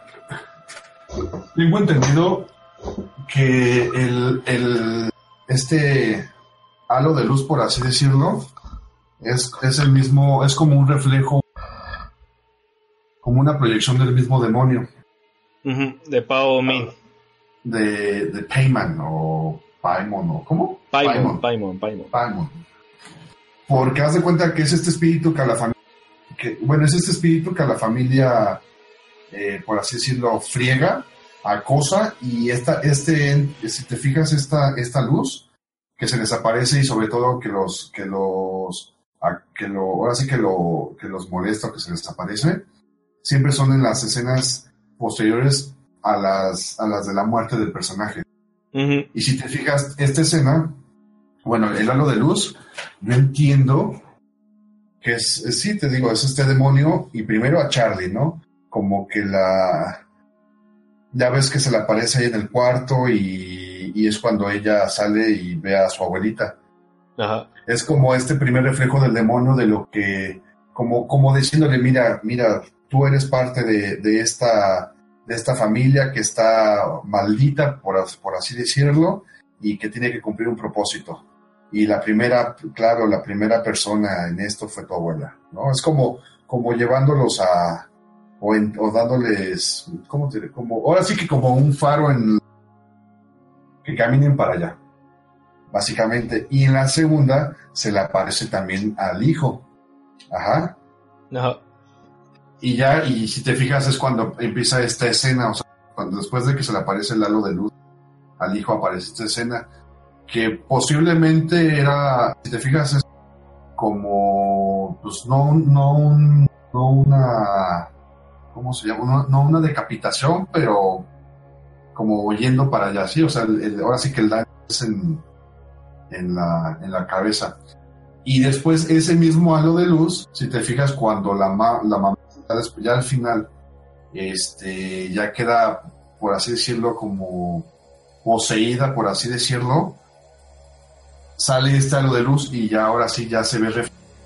Speaker 2: Tengo entendido que el, el, este halo de luz, por así decirlo, es, es el mismo, es como un reflejo, como una proyección del mismo demonio.
Speaker 1: de Pao Min.
Speaker 2: De, de Payman o Paimon o ¿cómo?
Speaker 1: Paimon, Paimon,
Speaker 2: Paimon. Porque haz de cuenta que es este espíritu que a la familia, que, bueno, es este espíritu que a la familia, eh, por así decirlo, friega, acosa y esta, este, si te fijas, esta, esta luz que se desaparece y sobre todo que los, que los, que lo, ahora sí que lo, que los molesta o que se les desaparece, siempre son en las escenas posteriores a las, a las de la muerte del personaje. Y si te fijas, esta escena, bueno, el halo de luz, yo entiendo que es, sí, te digo, es este demonio y primero a Charlie, ¿no? Como que la, ya ves que se le aparece ahí en el cuarto y, y es cuando ella sale y ve a su abuelita. Ajá. Es como este primer reflejo del demonio de lo que, como, como diciéndole, mira, mira, tú eres parte de, de esta de esta familia que está maldita, por, por así decirlo, y que tiene que cumplir un propósito. Y la primera, claro, la primera persona en esto fue tu abuela, ¿no? Es como, como llevándolos a, o, o dándoles, ¿cómo te Como, ahora sí que como un faro en, que caminen para allá, básicamente. Y en la segunda se le aparece también al hijo. Ajá. No. Y ya, y si te fijas, es cuando empieza esta escena, o sea, cuando después de que se le aparece el halo de luz al hijo, aparece esta escena, que posiblemente era, si te fijas, es como, pues no, no, no una, ¿cómo se llama? No, una decapitación, pero como yendo para allá, sí, o sea, ahora sí que el daño es en, la, en la cabeza. Y después ese mismo halo de luz, si te fijas, cuando la, la mamá ya al final, este, ya queda, por así decirlo, como poseída, por así decirlo, sale este halo de luz y ya ahora sí ya se ve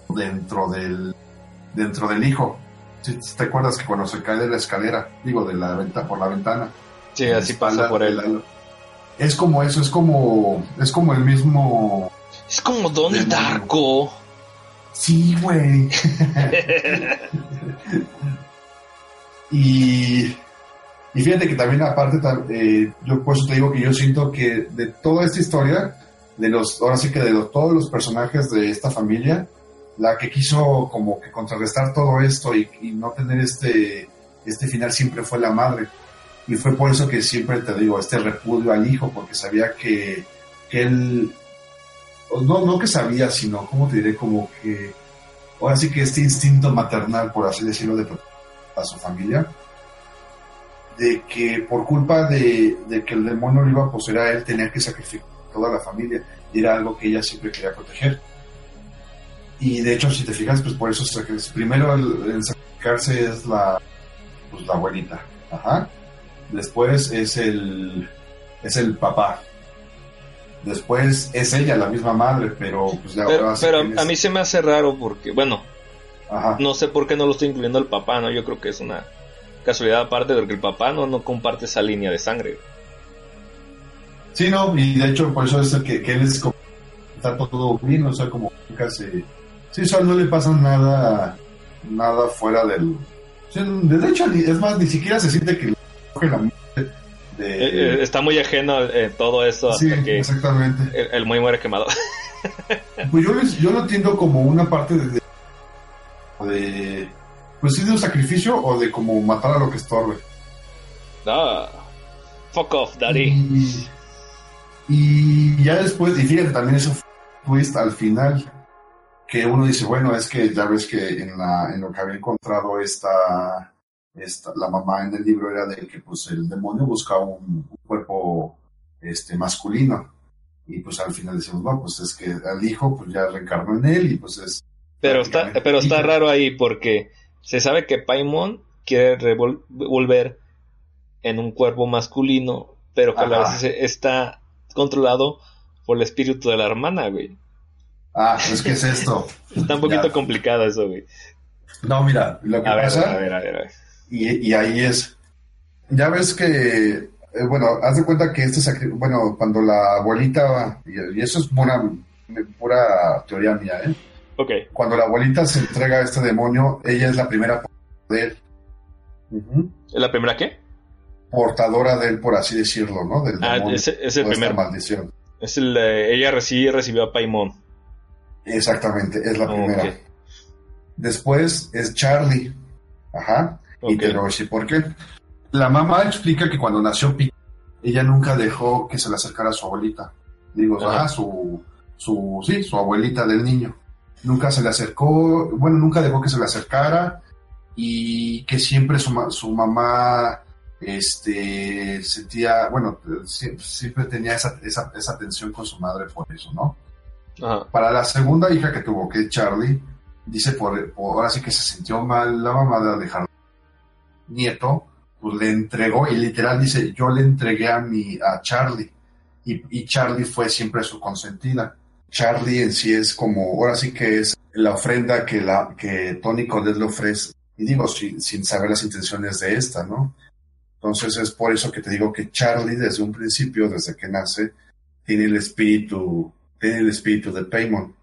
Speaker 2: dentro del, dentro del hijo. Si te acuerdas que cuando se cae de la escalera, digo, de la venta, por la ventana.
Speaker 1: Sí, así pasa por él.
Speaker 2: Es como eso, es como, es como el mismo.
Speaker 1: Es como Donnie Darko.
Speaker 2: Sí, güey. y, y fíjate que también aparte, eh, yo por eso te digo que yo siento que de toda esta historia, de los, ahora sí que de todos los personajes de esta familia, la que quiso como que contrarrestar todo esto y, no tener este, este final siempre fue la madre. Y fue por eso que siempre te digo, este repudio al hijo, porque sabía que, él no, no que sabía, sino, como te diré? Como que, ahora sí que este instinto maternal, por así decirlo, de a su familia, de que por culpa de, que el demonio lo iba a poseer a él, tenía que sacrificar toda la familia, y era algo que ella siempre quería proteger. Y de hecho, si te fijas, pues por eso primero el, sacrificarse es la, pues la abuelita, ajá. Después es el, es el papá, Después es ella la misma madre, pero pues ya
Speaker 1: Pero, pero a mí se me hace raro porque, bueno, no sé por qué no lo estoy incluyendo el papá, ¿no? Yo creo que es una casualidad aparte porque el papá no, no comparte esa línea de sangre.
Speaker 2: Sí, no, y de hecho por eso es que, que él es como, está todo bien, o sea, como casi... Sí, solo no le pasa nada, nada fuera del... de hecho, es más, ni siquiera se siente que la
Speaker 1: eh, eh, está muy ajeno eh, todo eso hasta que
Speaker 2: exactamente.
Speaker 1: El, muy muere quemado.
Speaker 2: pues yo, yo lo entiendo como una parte de, de pues sí de un sacrificio o de como matar a lo que estorbe.
Speaker 1: Ah, fuck off, daddy.
Speaker 2: Y, ya después, y fíjate también eso twist al final, que uno dice, bueno, es que ya ves que en, la, en lo que había encontrado esta la mamá en el libro era de que pues el demonio buscaba un, cuerpo este, masculino. Y pues al final decimos, no, pues es que al hijo pues ya reencarnó en él y pues es...
Speaker 1: Pero está, pero está raro ahí porque se sabe que Paimon quiere volver en un cuerpo masculino, pero que a la vez está controlado por el espíritu de la hermana, güey.
Speaker 2: Ah, pues ¿qué es esto?
Speaker 1: está un poquito complicado eso, güey.
Speaker 2: No, mira, lo que pasa... a ver, a ver, a ver y, ahí es, ya ves que, eh, bueno, haz de cuenta que este bueno, cuando la abuelita, y, eso es pura, pura teoría mía, ¿eh?
Speaker 1: Ok.
Speaker 2: Cuando la abuelita se entrega a este demonio, ella es la primera de él.
Speaker 1: ¿Es la primera qué?
Speaker 2: Portadora de él, por así decirlo, ¿no? Del
Speaker 1: ah, es, el primer.
Speaker 2: maldición.
Speaker 1: Es el, ella recibió, recibió a Paimon.
Speaker 2: Exactamente, es la primera. Después es Charlie. Ajá. Y te lo voy a decir por qué. La mamá explica que cuando nació Pi, ella nunca dejó que se le acercara a su abuelita. Digo, ajá, su, su, sí, su abuelita del niño. Nunca se le acercó, bueno, nunca dejó que se le acercara y que siempre su, su mamá este, sentía, bueno, siempre, tenía esa, esa, esa, tensión con su madre por eso, ¿no? Para la segunda hija que tuvo, que es Charlie, dice por, ahora sí que se sintió mal la mamá de dejar nieto, pues le entregó y literal dice, yo le entregué a mi, a Charlie y, Charlie fue siempre su consentida. Charlie en sí es como, ahora sí que es la ofrenda que, la, que Tony Colette le ofrece, y digo, sin, sin saber las intenciones de esta, ¿no? Entonces es por eso que te digo que Charlie desde un principio, desde que nace, tiene el espíritu, tiene el espíritu de Paimon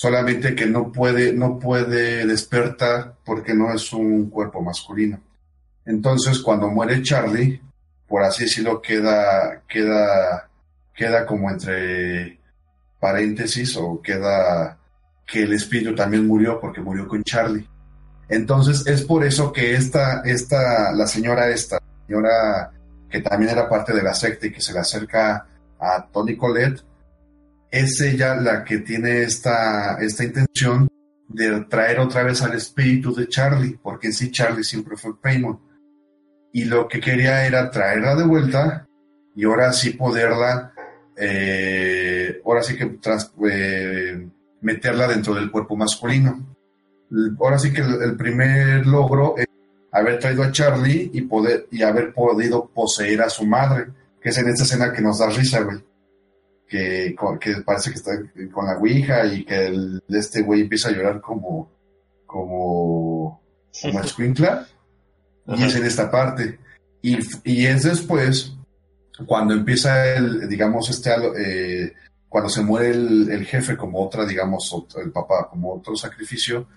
Speaker 2: solamente que no puede, no puede despertar porque no es un cuerpo masculino. Entonces, cuando muere Charlie, por así decirlo, queda, queda, queda como entre paréntesis o queda que el espíritu también murió porque murió con Charlie. Entonces, es por eso que esta, esta, la señora esta, señora que también era parte de la secta y que se le acerca a Tony Colette, es ella la que tiene esta, esta intención de traer otra vez al espíritu de Charlie, porque en sí Charlie siempre fue Paimon. Y lo que quería era traerla de vuelta y ahora sí poderla, eh, ahora sí que eh, meterla dentro del cuerpo masculino. Ahora sí que el, primer logro es haber traído a Charlie y poder y haber podido poseer a su madre, que es en esta escena que nos da risa, güey que, que parece que está con la Ouija y que el, este güey empieza a llorar como, como, como escuincla. Y es en esta parte. Y, y, es después, cuando empieza el, digamos, este, eh, cuando se muere el, jefe como otra, digamos, el papá como otro sacrificio,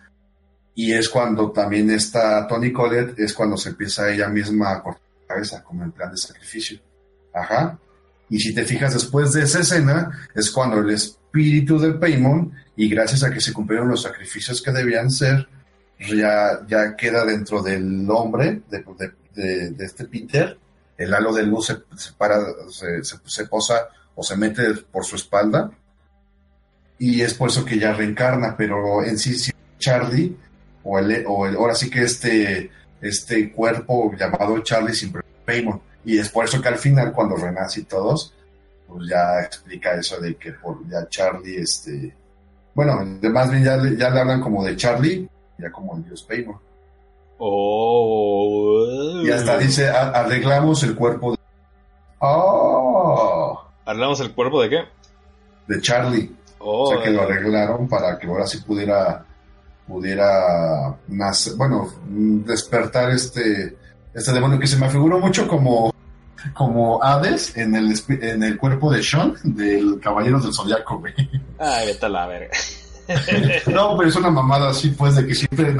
Speaker 2: y es cuando también está Tony Collette, es cuando se empieza ella misma a cortar la cabeza, como en plan de sacrificio. Ajá. Y si te fijas después de esa escena, es cuando el espíritu de Paimon, y gracias a que se cumplieron los sacrificios que debían ser, ya, ya queda dentro del hombre, de, este Peter, el halo de luz se, para, se, posa o se mete por su espalda, y es por eso que ya reencarna, pero en sí, Charlie, o, el, o el, ahora sí que este, este cuerpo llamado Charlie siempre Paimon y es por eso que al final, cuando renace y todos, pues ya explica eso de que por ya Charlie, este. Bueno, más bien ya, ya le hablan como de Charlie, ya como el dios Paymore.
Speaker 1: Oh.
Speaker 2: Y hasta dice, arreglamos el cuerpo de. Oh.
Speaker 1: ¿Arreglamos el cuerpo de qué?
Speaker 2: De Charlie. o sea que lo arreglaron para que ahora sí pudiera pudiera nacer, bueno, despertar este este demonio que se me figuró mucho como como Hades en el, en el cuerpo de Sean del Caballero del Zodiaco, güey.
Speaker 1: Ay, vete a la verga.
Speaker 2: no, pero es una mamada así, pues, de que siempre,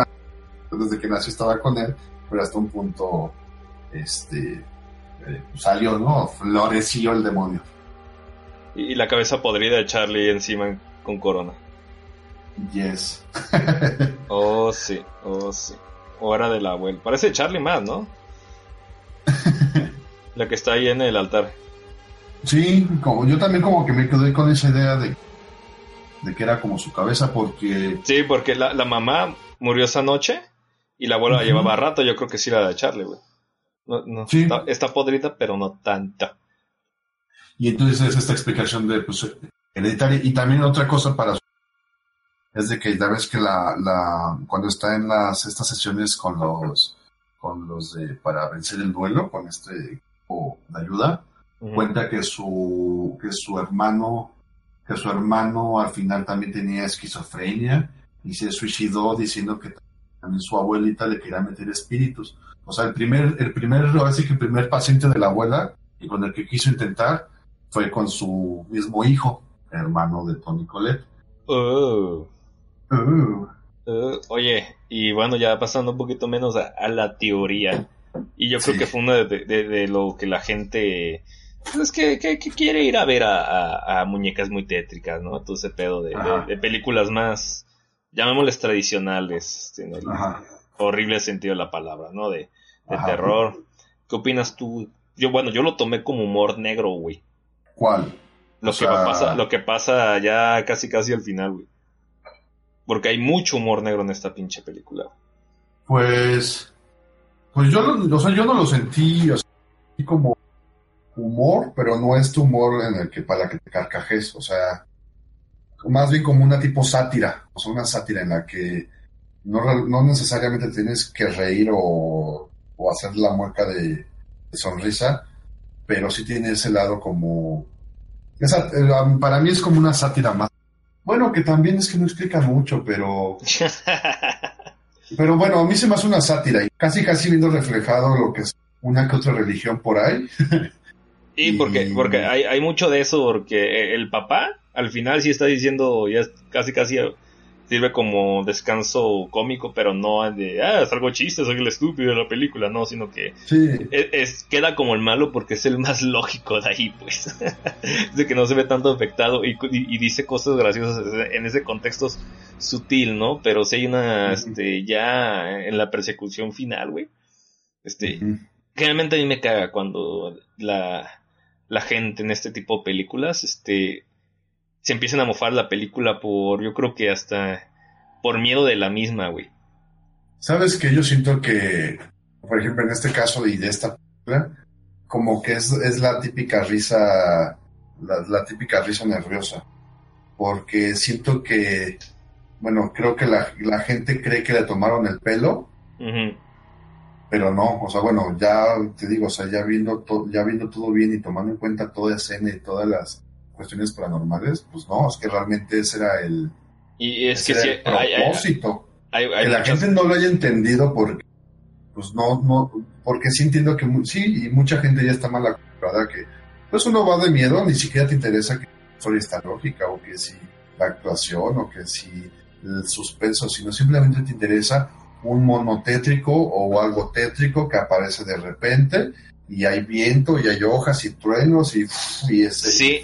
Speaker 2: desde que nació estaba con él, pero hasta un punto, este, eh, salió, ¿no? Floreció el demonio.
Speaker 1: Y, la cabeza podrida de Charlie encima con corona.
Speaker 2: Yes.
Speaker 1: oh, sí, oh, sí. Hora del abuelo. Parece Charlie más, ¿no? La que está ahí en el altar.
Speaker 2: Sí, como yo también como que me quedé con esa idea de, de que era como su cabeza porque...
Speaker 1: Sí, porque la, mamá murió esa noche y la abuela la llevaba rato, yo creo que sí la de Charlie, güey. No, está, podrida, pero no tanta.
Speaker 2: Y entonces es esta explicación de pues, hereditaria. Y también otra cosa para es de que ya ves que la, la cuando está en las estas sesiones con los con los de para vencer el duelo con este de ayuda, cuenta que su, que su hermano, que su hermano al final también tenía esquizofrenia y se suicidó diciendo que también su abuelita le quería meter espíritus. O sea, el primer, el primer, así que el primer paciente de la abuela y con el que quiso intentar fue con su mismo hijo, hermano de Tony Colette.
Speaker 1: Oh. Oh. Oh. oye, y bueno, ya pasando un poquito menos a, la teoría. Y yo creo que fue uno de, lo que la gente pues, es que, quiere ir a ver a, muñecas muy tétricas, ¿no? Todo ese pedo de, películas más, llamémosles tradicionales, en el horrible sentido de la palabra, ¿no? De, terror. ¿Qué opinas tú? Yo, bueno, yo lo tomé como humor negro, güey.
Speaker 2: ¿Cuál?
Speaker 1: Lo, que pasa, lo que pasa ya casi casi al final, güey. Porque hay mucho humor negro en esta pinche película.
Speaker 2: Pues. Pues yo, o sea, yo no lo sentí así como humor, pero no este humor en el que para que te carcajes, o sea, más bien como una tipo sátira, o sea, una sátira en la que no, no necesariamente tienes que reír o, o hacer la mueca de, sonrisa, pero sí tiene ese lado como... Esa, eh, para mí es como una sátira más. Bueno, que también es que no explica mucho, pero... pero bueno, a mí se me hace una sátira y casi casi viendo reflejado lo que es una que otra religión por ahí.
Speaker 1: Sí, porque, porque hay, hay mucho de eso, porque el papá al final sí está diciendo, ya casi casi sirve como descanso cómico, pero no de, ah, es algo chiste, soy el estúpido de la película, no, sino que es, queda como el malo porque es el más lógico de ahí, pues, de que no se ve tanto afectado y, dice cosas graciosas en ese contexto sutil, ¿no? Pero si hay una, este, ya en la persecución final, güey, este, generalmente a mí me caga cuando la la gente en este tipo de películas, este, se empiezan a mofar la película por, yo creo que hasta por miedo de la misma, güey.
Speaker 2: Sabes que yo siento que, por ejemplo, en este caso y de esta película, como que es, es la típica risa, la, típica risa nerviosa, porque siento que, bueno, creo que la, la gente cree que le tomaron el pelo, pero no, o sea, bueno, ya te digo, o sea, ya viendo, ya viendo todo bien y tomando en cuenta toda escena y todas las cuestiones paranormales, pues no, es que realmente ese era el,
Speaker 1: y es que
Speaker 2: el propósito. que la gente no lo haya entendido porque, pues no, no, porque sí entiendo que sí, y mucha gente ya está mal acostumbrada que, pues uno va de miedo, ni siquiera te interesa que la historia está lógica o que si la actuación o que si el suspenso, sino simplemente te interesa un mono tétrico o algo tétrico que aparece de repente y hay viento y hay hojas y truenos y, y ese
Speaker 1: sí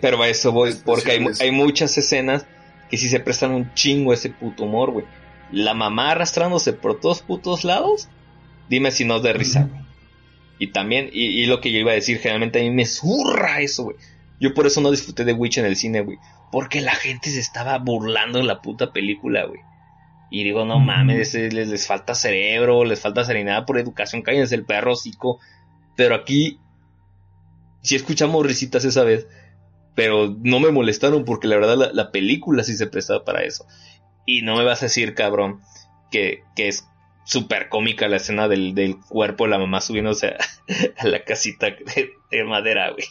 Speaker 1: pero a eso voy porque hay, hay, muchas escenas que sí se prestan un chingo a ese puto humor güey. La mamá arrastrándose por todos putos lados dime si no es de risa y también y, lo que yo iba a decir generalmente a mí me zurra eso güey. Yo por eso no disfruté de Witch en el cine güey. Porque la gente se estaba burlando en la puta película güey. Y digo, no mames, les, les, falta cerebro, les falta serenidad por educación, cállense el perro hocico. Pero aquí, sí escuchamos risitas esa vez, pero no me molestaron porque la verdad la, película sí se prestaba para eso. Y no me vas a decir, cabrón, que, que es súper cómica la escena del, del, cuerpo de la mamá subiéndose a, la casita de, madera, güey.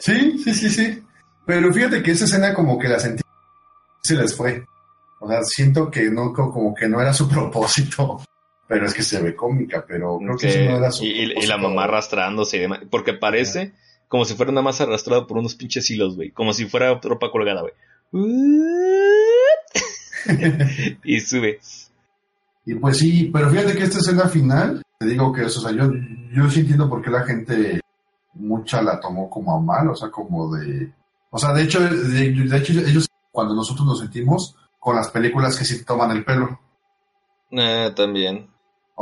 Speaker 2: Sí, sí, sí, sí. Pero fíjate que esa escena como que la sentí, se les fue. O sea, siento que no, como que no era su propósito. Pero es que se ve cómica, pero creo que, no era su
Speaker 1: y, y, la mamá arrastrándose y demás. Porque parece como si fuera una más arrastrada por unos pinches hilos, güey. Como si fuera ropa colgada, güey. y sube.
Speaker 2: Y pues sí, pero fíjate que esta escena final, te digo que eso, o sea, yo, yo sí entiendo por qué la gente mucha la tomó como a mal, o sea, como de... O sea, de hecho, de hecho ellos, cuando nosotros nos sentimos, con las películas que sí toman el pelo.
Speaker 1: Eh, también.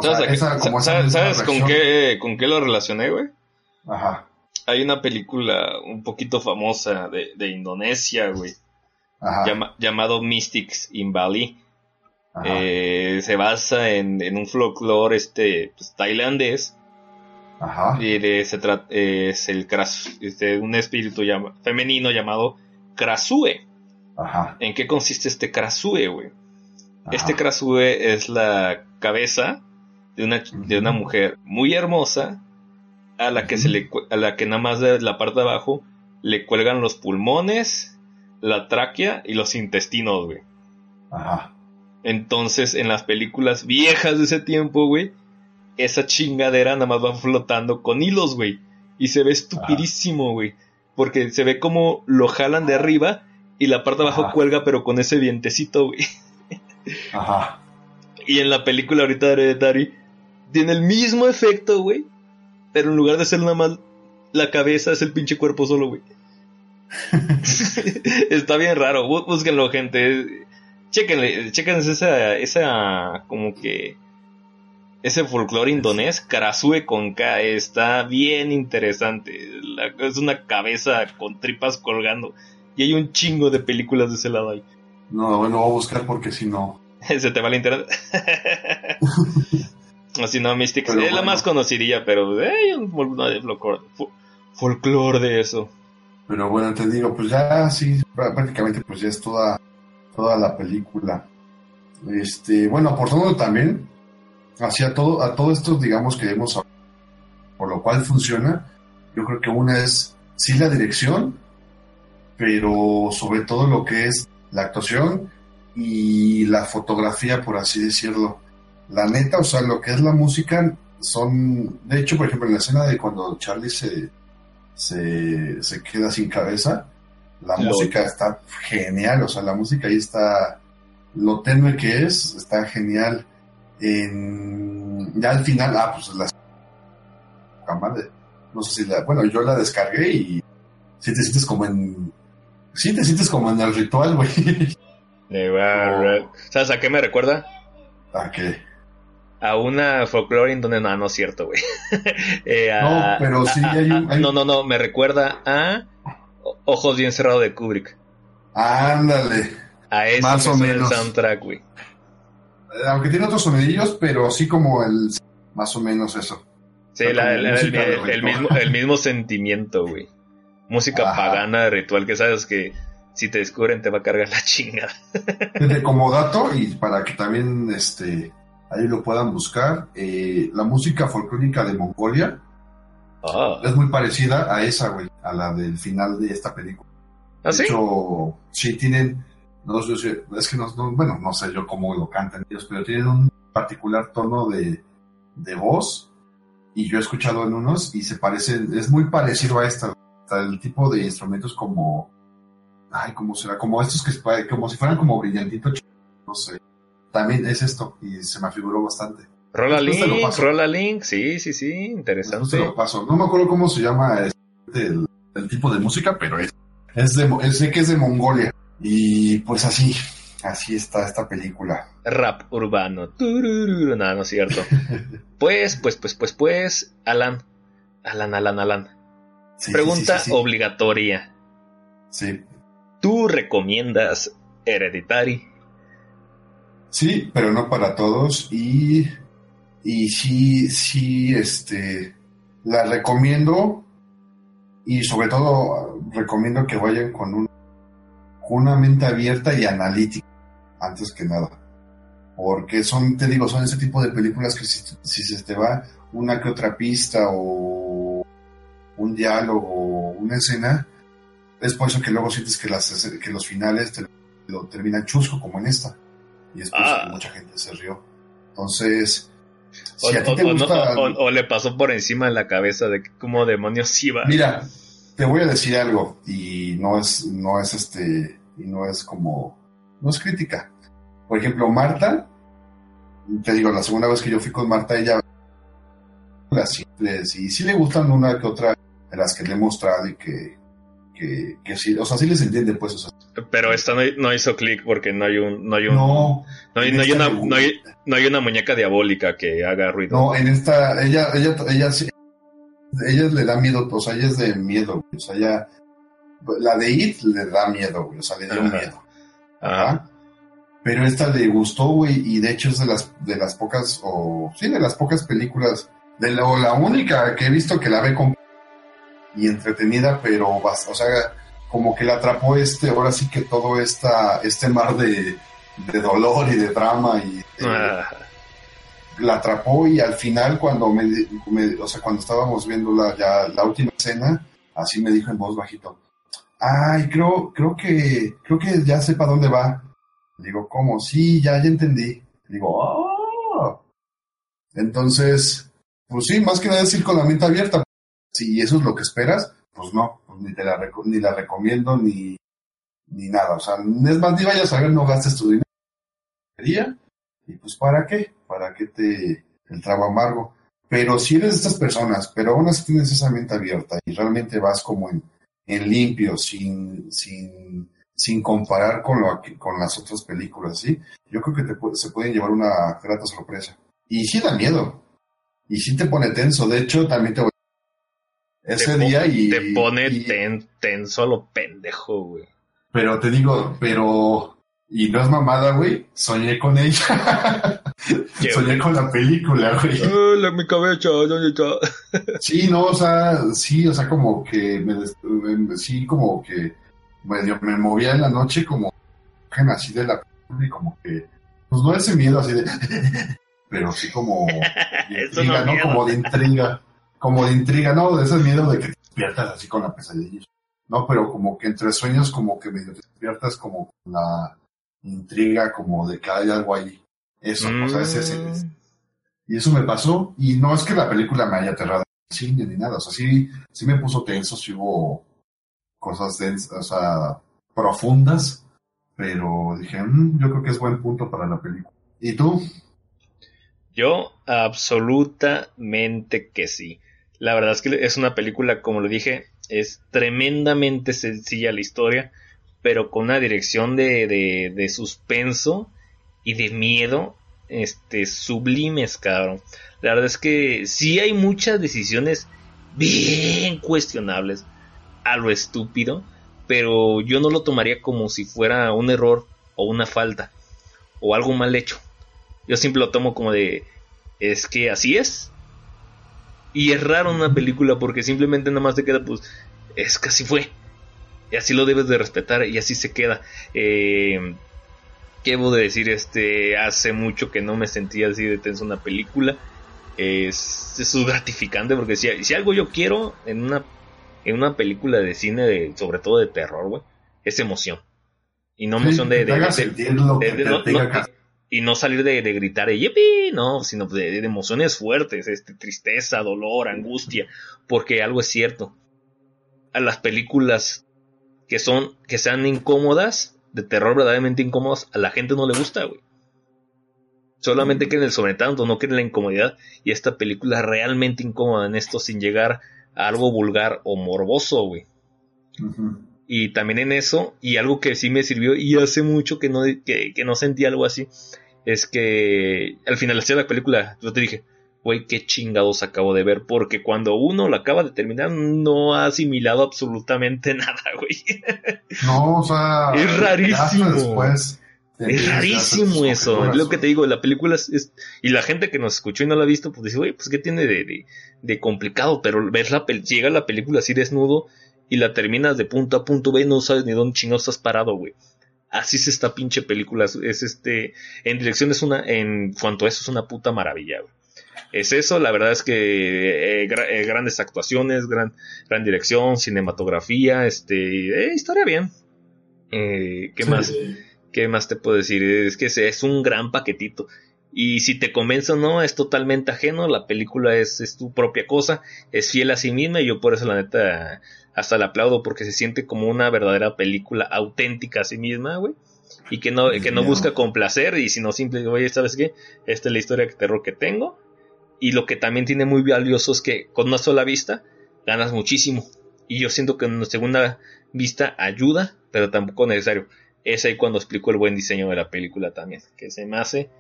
Speaker 1: ¿Sabes, con, qué, con qué lo relacioné, güey? Ajá. Hay una película un poquito famosa de, Indonesia, güey. Ajá. llamado Mystics in Bali. Eh, se basa en, un folclore este, pues, tailandés. Ajá. Y de, se trata es el este, un espíritu femenino llamado Krasue. ¿En qué consiste este Krasue, güey? Este Krasue es la cabeza de una, de una mujer muy hermosa a la que se le a la que nada más de la parte de abajo le cuelgan los pulmones, la tráquea y los intestinos, güey. Ajá. Entonces, en las películas viejas de ese tiempo, güey, esa chingadera nada más va flotando con hilos, güey. Y se ve estupidísimo, güey. Porque se ve como lo jalan de arriba y la parte de abajo cuelga, pero con ese vientecito, güey. Ajá. Y en la película ahorita de Hereditary tiene el mismo efecto, güey. Pero en lugar de ser nada más la cabeza, es el pinche cuerpo solo, güey. Está bien raro. Búsquenlo, gente. Chequenle, chequense esa, esa, como que, ese folclore indonés, Karasue con K, está bien interesante. es una cabeza con tripas colgando. Y hay un chingo de películas de ese lado ahí.
Speaker 2: No, bueno, voy a buscar porque si no.
Speaker 1: Se te va el internet. Así no, Mystic es la más conocidilla, pero hay un folclore de eso.
Speaker 2: Pero bueno, te digo, pues ya sí, prácticamente pues ya es toda, toda la película. Este, bueno, aportando también hacia todo, a todo esto, digamos que hemos por lo cual funciona, yo creo que una es sí la dirección, pero sobre todo lo que es la actuación y la fotografía, por así decirlo. La neta, o sea, lo que es la música son, de hecho, por ejemplo, en la escena de cuando Charlie se, se, queda sin cabeza, la música está genial, o sea, la música ahí está, lo tenue que es, está genial. En, ya al final, ah, pues la no sé si la, bueno, yo la descargué y si te sientes como en, si te sientes como en el ritual, güey.
Speaker 1: ¿Sabes a qué me recuerda?
Speaker 2: ¿A qué?
Speaker 1: A una folklore en donde no, no es cierto, güey.
Speaker 2: Eh, no, pero sí hay, un,
Speaker 1: No, no, no, me recuerda a Ojos bien cerrados de Kubrick.
Speaker 2: Ándale.
Speaker 1: A ese más o menos. soundtrack, güey.
Speaker 2: Aunque tiene otros sonidillos, pero así como el más o menos eso.
Speaker 1: Sí, el, mismo, el mismo sentimiento, güey. Música pagana de ritual que sabes que si te descubren te va a cargar la chingada.
Speaker 2: como dato y para que también este ahí lo puedan buscar. Eh, la música folclórica de Mongolia ah. es muy parecida a esa, güey, a la del final de esta película.
Speaker 1: ¿Ah, sí?
Speaker 2: sí tienen, no sé, es que no, bueno, no sé yo cómo lo cantan ellos, pero tienen un particular tono de, de voz y yo he escuchado en unos y se parecen, es muy parecido a esta, el tipo de instrumentos como, ay, ¿cómo será? Como estos que, como si fueran como brillantitos, no sé también es esto y se me afiguró bastante.
Speaker 1: Rola Link, Rola Link, sí, sí, sí, interesante.
Speaker 2: Lo paso. No me acuerdo cómo se llama este, el, tipo de música, pero es, es de, sé que es de Mongolia. Y pues así, así está esta película.
Speaker 1: Rap urbano. No, no es cierto. pues, pues, pues, pues, pues, Alan, Alan, Alan, Alan. Pregunta obligatoria.
Speaker 2: Sí.
Speaker 1: ¿Tú recomiendas Hereditary?
Speaker 2: Sí, pero no para todos. Y, y sí, sí, este, la recomiendo. Y sobre todo recomiendo que vayan con, un, una mente abierta y analítica, antes que nada. Porque son, te digo, son ese tipo de películas que si, se te va una que otra pista o un diálogo o una escena, es por eso que luego sientes que, las, que los finales te lo terminan chusco, como en esta y es ah. mucha gente se rió. Entonces,
Speaker 1: si o, a ti te gusta, o, le pasó por encima de la cabeza de cómo demonios iba.
Speaker 2: Mira, te voy a decir algo y no es, no es este, y no es como, no es crítica. Por ejemplo, Marta, te digo, la segunda vez que yo fui con Marta, ella las simples y sí le gustan una que otra de las que le he mostrado y que, que, que sí, o sea, sí les entiende, pues, o sea,
Speaker 1: pero esta no, hizo clic porque no hay un, no hay un, no, hay, no hay una, no hay, no hay una muñeca diabólica que haga ruido.
Speaker 2: No, en esta, ella, ella, ella sí, ella le da miedo, o sea, ella es de miedo, o sea, ella, la de It le da miedo, güey, o sea, le dio miedo. Ajá. Pero esta le gustó, güey, y de hecho es de las, de las pocas, o sí, de las pocas películas, de la, o la única que he visto que la ve con y entretenida, pero, o sea, como que le atrapó este, ahora sí que todo esta, este mar de, dolor y de drama y ah. la atrapó y al final cuando me, o sea, cuando estábamos viendo la, ya la última escena, así me dijo en voz bajito, ay, creo, creo que, creo que ya sepa dónde va. Digo, ¿cómo? Sí, ya, ya entendí. Digo, ¡oh! Entonces, pues sí, más que nada decir con la mente abierta. Si eso es lo que esperas, pues no, pues ni te la, ni la recomiendo ni, ni nada. O sea, es más, ni a ver, no gastes tu dinero. Y pues, ¿para qué? ¿Para qué te el trago amargo? Pero si eres de estas personas, pero aún así tienes esa mente abierta y realmente vas como en, en limpio, sin, sin, sin comparar con, lo, con las otras películas, ¿sí? Yo creo que te, se pueden llevar una grata sorpresa. Y sí da miedo. Y sí te pone tenso. De hecho, también te voy
Speaker 1: ese día y... Te pone tenso a lo pendejo, güey.
Speaker 2: Pero te digo, pero... Y no es mamada, güey. Soñé con ella. Soñé con la película, güey.
Speaker 1: Hola, mi cabeza, ¿dónde
Speaker 2: está? sí, no, o sea, sí, o sea, como que me, sí, como que medio me movía en la noche como así de la y como que pues no ese miedo así de pero sí como de intriga, ¿no? Como de intriga, como de intriga, no, de ese miedo de que te despiertas así con la pesadilla. No, pero como que entre sueños como que medio te despiertas como con la intriga como de que hay algo ahí. Eso, o sea, ese, mm. Y eso me pasó, y no es que la película me haya aterrado cine ni nada, o sea, sí, sí me puso tenso, sí hubo cosas densas, o sea, profundas, pero dije, mm, yo creo que es buen punto para la película. ¿Y tú?
Speaker 1: Yo, absolutamente que sí. La verdad es que es una película, como lo dije, es tremendamente sencilla la historia, pero con una dirección de, de, de suspenso y de miedo este sublimes, cabrón. La verdad es que sí hay muchas decisiones bien cuestionables a lo estúpido, pero yo no lo tomaría como si fuera un error o una falta o algo mal hecho. Yo siempre lo tomo como de es que así es. Y es raro una película porque simplemente nada más te queda pues es que así fue. Y así lo debes de respetar y así se queda. Eh, ¿Qué debo de decir? Este, hace mucho que no me sentía así de tenso una película. Es, es gratificante porque si, si algo yo quiero en una, en una película de cine, de, sobre todo de terror, güey, es emoción. Y no emoción de, y no salir de, gritar y no, sino de, emociones fuertes, este, tristeza, dolor, angustia, porque algo es cierto. A las películas que son, que sean incómodas, de terror verdaderamente incómodos, a la gente no le gusta, güey. Solamente mm. creen el sobretanto, no creen la incomodidad. Y esta película realmente incómoda en esto sin llegar a algo vulgar o morboso, güey. Y también en eso, y algo que sí me sirvió, y hace mucho que no, que, que no sentí algo así, es que al final de la película, yo te dije, güey, qué chingados acabo de ver, porque cuando uno lo acaba de terminar no ha asimilado absolutamente nada, güey.
Speaker 2: No, o sea,
Speaker 1: es rarísimo. es rarísimo eso. Es lo que te digo, la película es, Y la gente que nos escuchó y no la ha visto, pues dice, güey, pues qué tiene de, de, complicado. Pero ves la llega la película así desnudo y la terminas de punto a punto, ve, no sabes ni dónde chingados estás parado, güey. Así es esta pinche película. Es este. En dirección es una. En cuanto a eso, es una puta maravilla, güey es eso. La verdad es que eh, eh, grandes actuaciones, gran, gran dirección, cinematografía, este, eh, historia bien. ¿Qué más? ¿Qué más te puedo decir? Es que es, un gran paquetito. Y si te convence o no, es totalmente ajeno. La película es, es, tu propia cosa, es fiel a sí misma. Y yo por eso, la neta, hasta la aplaudo porque se siente como una verdadera película auténtica a sí misma, güey. Y que no, que no busca complacer, y sino simplemente, oye, ¿sabes qué? Esta es la historia de terror que tengo y lo que también tiene muy valioso es que con una sola vista ganas muchísimo. Y yo siento que en una segunda vista ayuda, pero tampoco necesario. Es ahí cuando explico el buen diseño de la película también. Que se me hace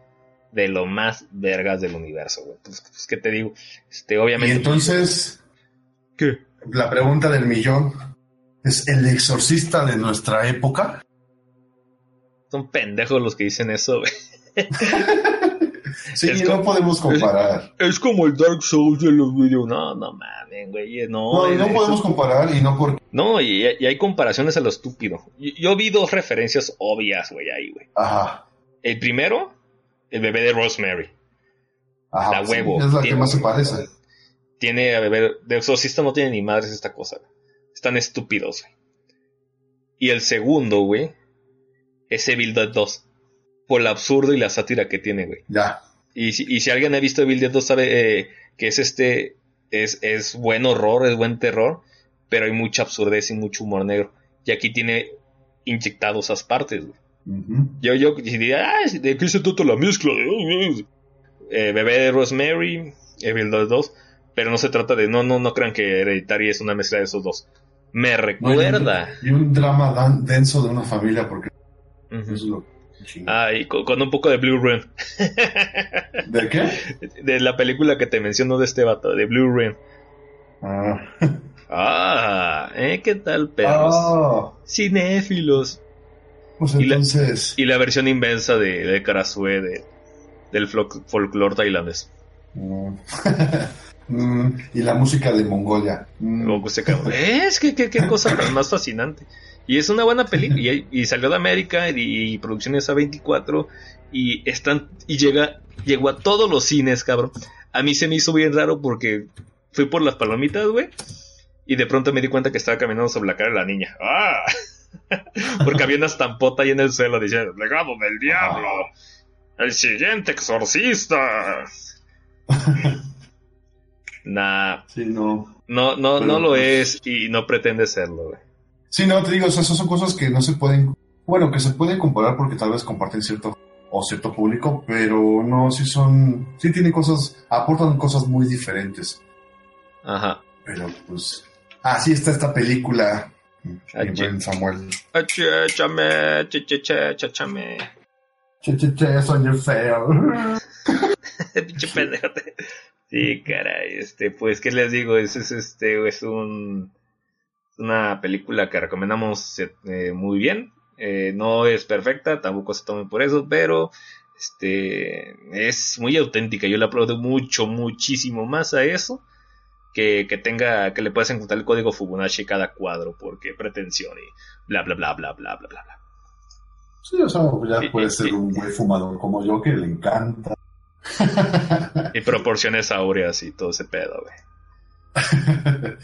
Speaker 1: de lo más vergas del universo, güey. Pues, pues, ¿qué te digo? Este, obviamente.
Speaker 2: Y entonces.
Speaker 1: ¿Qué?
Speaker 2: La pregunta del millón. ¿Es el exorcista de nuestra época?
Speaker 1: Son pendejos los que dicen eso, güey.
Speaker 2: Sí, no podemos comparar.
Speaker 1: Es, como el Dark Souls de los videos. No, no mames, güey.
Speaker 2: No, no, podemos comparar y no porque.
Speaker 1: No, y, hay comparaciones a lo estúpido. Yo, vi dos referencias obvias, güey, ahí, güey.
Speaker 2: Ajá.
Speaker 1: El primero, el bebé de Rosemary.
Speaker 2: Ajá. La huevo. es la que más se parece.
Speaker 1: Tiene a bebé. De exorcista no tiene ni madres esta cosa. Están estúpidos, güey. Y el segundo, güey, es Evil Dead 2. por el absurdo y la sátira que tiene, güey.
Speaker 2: Ya.
Speaker 1: Y si, y si alguien ha visto Evil Dead 2 sabe eh, que es este, es, es buen horror, es buen terror, pero hay mucha absurdez y mucho humor negro. Y aquí tiene inyectados esas partes, güey. Yo, yo diría, ah, ¿de qué se trata la mezcla? Eh, bebé de Rosemary, Evil Dead 2, pero no se trata de, no, no, no crean que Hereditary es una mezcla de esos dos. Me recuerda.
Speaker 2: y un drama denso de una familia, porque eso es lo
Speaker 1: Ah, y con, un poco de Blue Rim.
Speaker 2: ¿De qué?
Speaker 1: De la película que te menciono de este vato, de Blue Rim. Ah. ah ¿eh? ¿Qué tal, perros? Ah. Cinéfilos.
Speaker 2: Pues entonces...
Speaker 1: Y la, versión inmensa de, de Karasue, de, del folclore tailandés.
Speaker 2: Mm. Mm, y la música de Mongolia.
Speaker 1: Mm. Es que qué, cosa más fascinante. Y es una buena película. Y, salió de América y, producciones A24. Y están. Y llega. Llegó a todos los cines, cabrón. A mí se me hizo bien raro porque fui por las palomitas, güey. Y de pronto me di cuenta que estaba caminando sobre la cara de la niña. ¡Ah! porque había una estampota ahí en el suelo diciendo: Legado del diablo. El siguiente exorcista. nah.
Speaker 2: Sí, no.
Speaker 1: No, no, no lo pues es y no pretende serlo, güey.
Speaker 2: Sí, no, te digo, o sea, esas son cosas que no se pueden, bueno, que se pueden comparar porque tal vez comparten cierto o cierto público, pero no, sí son, sí tienen cosas, aportan cosas muy diferentes.
Speaker 1: Ajá.
Speaker 2: Pero pues, así está esta película. En Samuel.
Speaker 1: Chame, chame.
Speaker 2: Che, che, che, soy feo.
Speaker 1: Pinche pendejote. Sí, caray, este, pues, ¿qué les digo? Es, es este, es un, una película que recomendamos eh, muy bien. Eh, no es perfecta, tampoco se tome por eso, pero este es muy auténtica. Yo la aplaudo mucho, muchísimo más a eso que, que tenga, que le puedas encontrar el código Fibonacci cada cuadro, porque pretensión y bla bla bla bla bla bla bla.
Speaker 2: Sí, o sea, ya puede ser un güey fumador como yo que le encanta
Speaker 1: y proporciones áureas y todo ese pedo,
Speaker 2: güey.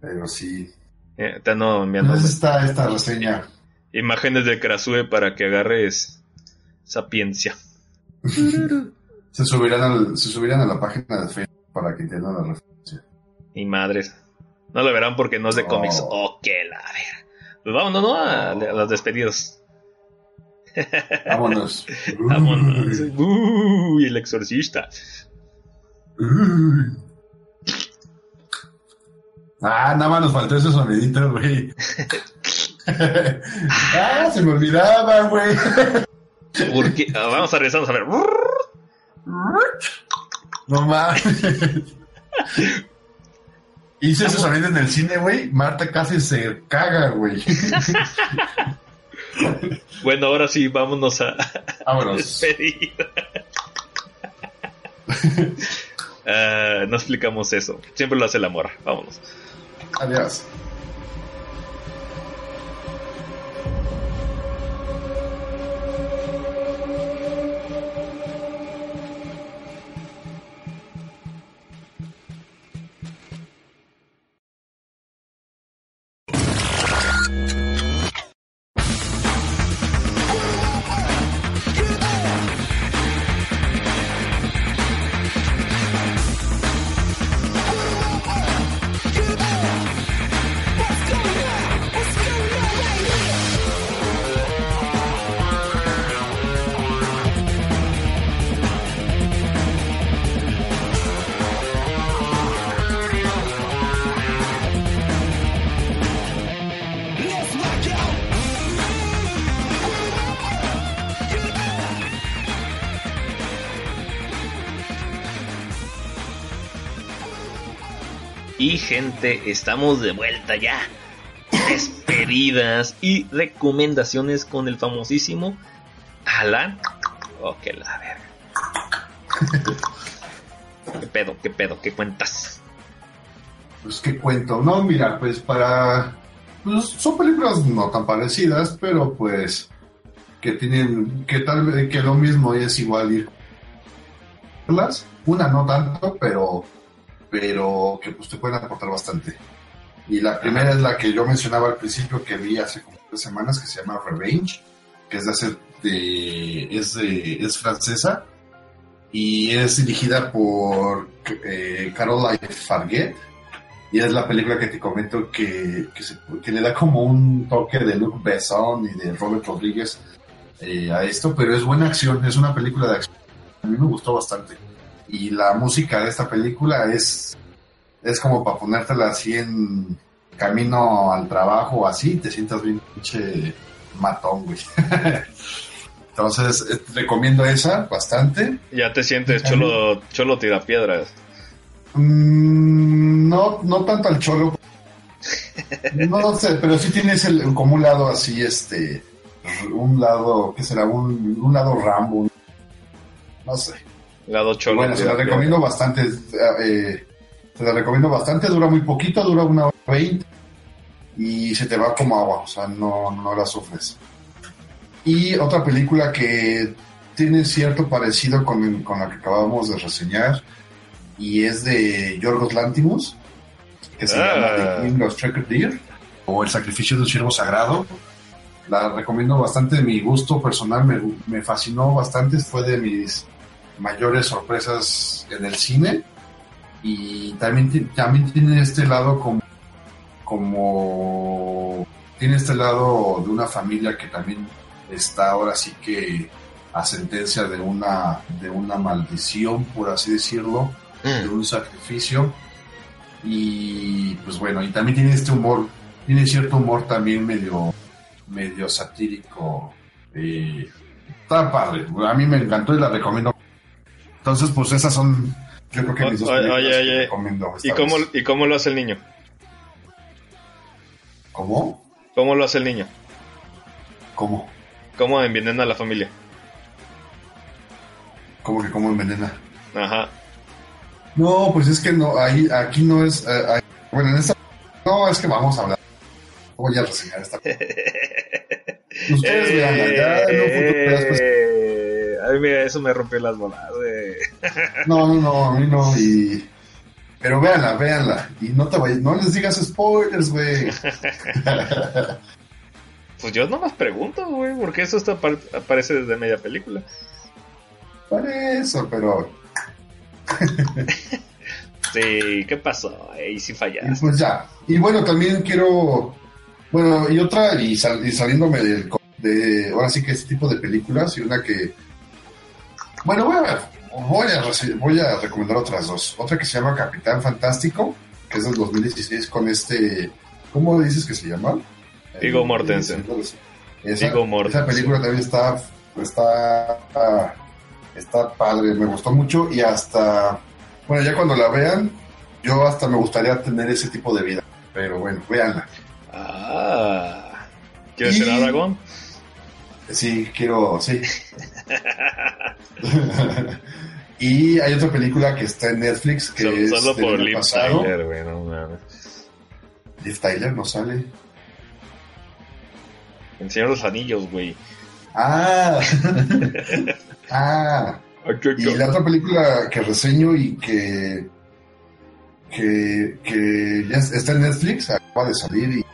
Speaker 2: Pero sí,
Speaker 1: eh, te enviando.
Speaker 2: está esta reseña.
Speaker 1: Imágenes de Krasue para que agarres sapiencia.
Speaker 2: se, subirán se subirán a la página de Facebook para que entiendan la referencia.
Speaker 1: Y madres. No lo verán porque no es de cómics. Oh, qué la ver. Pues vámonos, ¿no? A, los despedidos.
Speaker 2: Vámonos.
Speaker 1: vámonos. Uy, el exorcista.
Speaker 2: Ah, nada más nos faltó ese sonidito, güey. ah, se me olvidaba, güey.
Speaker 1: Porque, ah, vamos a regresar a ver.
Speaker 2: No mames. Hice ese sonido en el cine, güey. Marta casi se caga, güey.
Speaker 1: bueno, ahora sí, vámonos a.
Speaker 2: Vámonos.
Speaker 1: uh, no explicamos eso. Siempre lo hace el amor. Vámonos.
Speaker 2: Adiós.
Speaker 1: Gente, estamos de vuelta ya. Despedidas y recomendaciones con el famosísimo Alan. Oh, que la verga. ¿Qué pedo? ¿Qué pedo? ¿Qué cuentas?
Speaker 2: Pues qué cuento. No, mira, pues para. Pues, son películas no tan parecidas, pero pues. Que tienen. Que tal vez. Que lo mismo es igual ir. Una no tanto, pero pero que pues te pueden aportar bastante. Y la primera es la que yo mencionaba al principio que vi hace como tres semanas, que se llama Revenge, que es de hacer es, es francesa y es dirigida por eh, Caroline Farguet y es la película que te comento que, que, le da como un toque de Luc Besson y de Robert Rodríguez eh, a esto, pero es buena acción, es una película de acción. A mí me gustó bastante. Y la música de esta película es, es como para ponértela así en camino al trabajo así, te sientas bien pinche matón, güey. Entonces, eh, recomiendo esa bastante.
Speaker 1: Ya te sientes cholo, cholo tira piedras.
Speaker 2: Mm, no, no tanto al cholo. No sé, pero sí tienes el, como un lado así, este, un lado, ¿qué será? Un, un lado Rambo. No sé.
Speaker 1: Lado cholo.
Speaker 2: Bueno, se la recomiendo bastante. Eh, se la recomiendo bastante, dura muy poquito, dura una hora veinte y se te va como agua, o sea, no, no la sufres. Y otra película que tiene cierto parecido con, con la que acabamos de reseñar y es de Yorgos Lantimos, que se llama The ah. King of Deer o El sacrificio de un siervo sagrado. La recomiendo bastante, de mi gusto personal me, me fascinó bastante, fue de mis mayores sorpresas en el cine y también, también tiene este lado como, como tiene este lado de una familia que también está ahora sí que a sentencia de una, de una maldición, por así decirlo, de mm. un sacrificio. Y pues bueno, y también tiene este humor, tiene cierto humor también medio, medio satírico. Eh, está padre, a mí me encantó y la recomiendo. Entonces, pues esas son, yo creo que mis dos
Speaker 1: películas que recomiendo. ¿Y cómo, ¿Y cómo lo hace el niño?
Speaker 2: ¿Cómo?
Speaker 1: ¿Cómo lo hace el niño?
Speaker 2: ¿Cómo?
Speaker 1: ¿Cómo envenena a la familia?
Speaker 2: ¿Cómo que cómo envenena?
Speaker 1: Ajá.
Speaker 2: No, pues es que no, ahí, aquí no es. Eh, bueno, en esta. No, es que vamos a hablar. Voy a reseñar esta. Ustedes vean ya en un futuro
Speaker 1: eso me rompió las bolas, güey.
Speaker 2: No, no, no, a mí no. Y. Pero véanla, véanla. Y no te vayas, no les digas spoilers, güey.
Speaker 1: Pues yo no más pregunto, güey, porque eso está aparece desde media película.
Speaker 2: Por eso, pero.
Speaker 1: sí, ¿qué pasó? Y si fallaste.
Speaker 2: pues ya. Y bueno, también quiero. Bueno, y otra, y, saliéndome del. De, ahora sí que este tipo de películas, y una que. Bueno, voy a, voy a, voy a recomendar otras dos. Otra que se llama Capitán Fantástico, que es del 2016 con este. ¿Cómo dices que se llama?
Speaker 1: Digo Mortensen.
Speaker 2: Esa, esa película también está, está, está padre, me gustó mucho y hasta, bueno, ya cuando la vean, yo hasta me gustaría tener ese tipo de vida. Pero bueno, véanla.
Speaker 1: Ah, ¿quieres ser Aragón?
Speaker 2: Sí, quiero, sí. Y hay otra película que está en Netflix que es
Speaker 1: solo por Liv Tyler, güey,
Speaker 2: Liv Tyler no sale.
Speaker 1: En Señor los Anillos, güey.
Speaker 2: Ah. ah. Y la otra película que reseño y que, que, que ya está en Netflix, acaba de salir y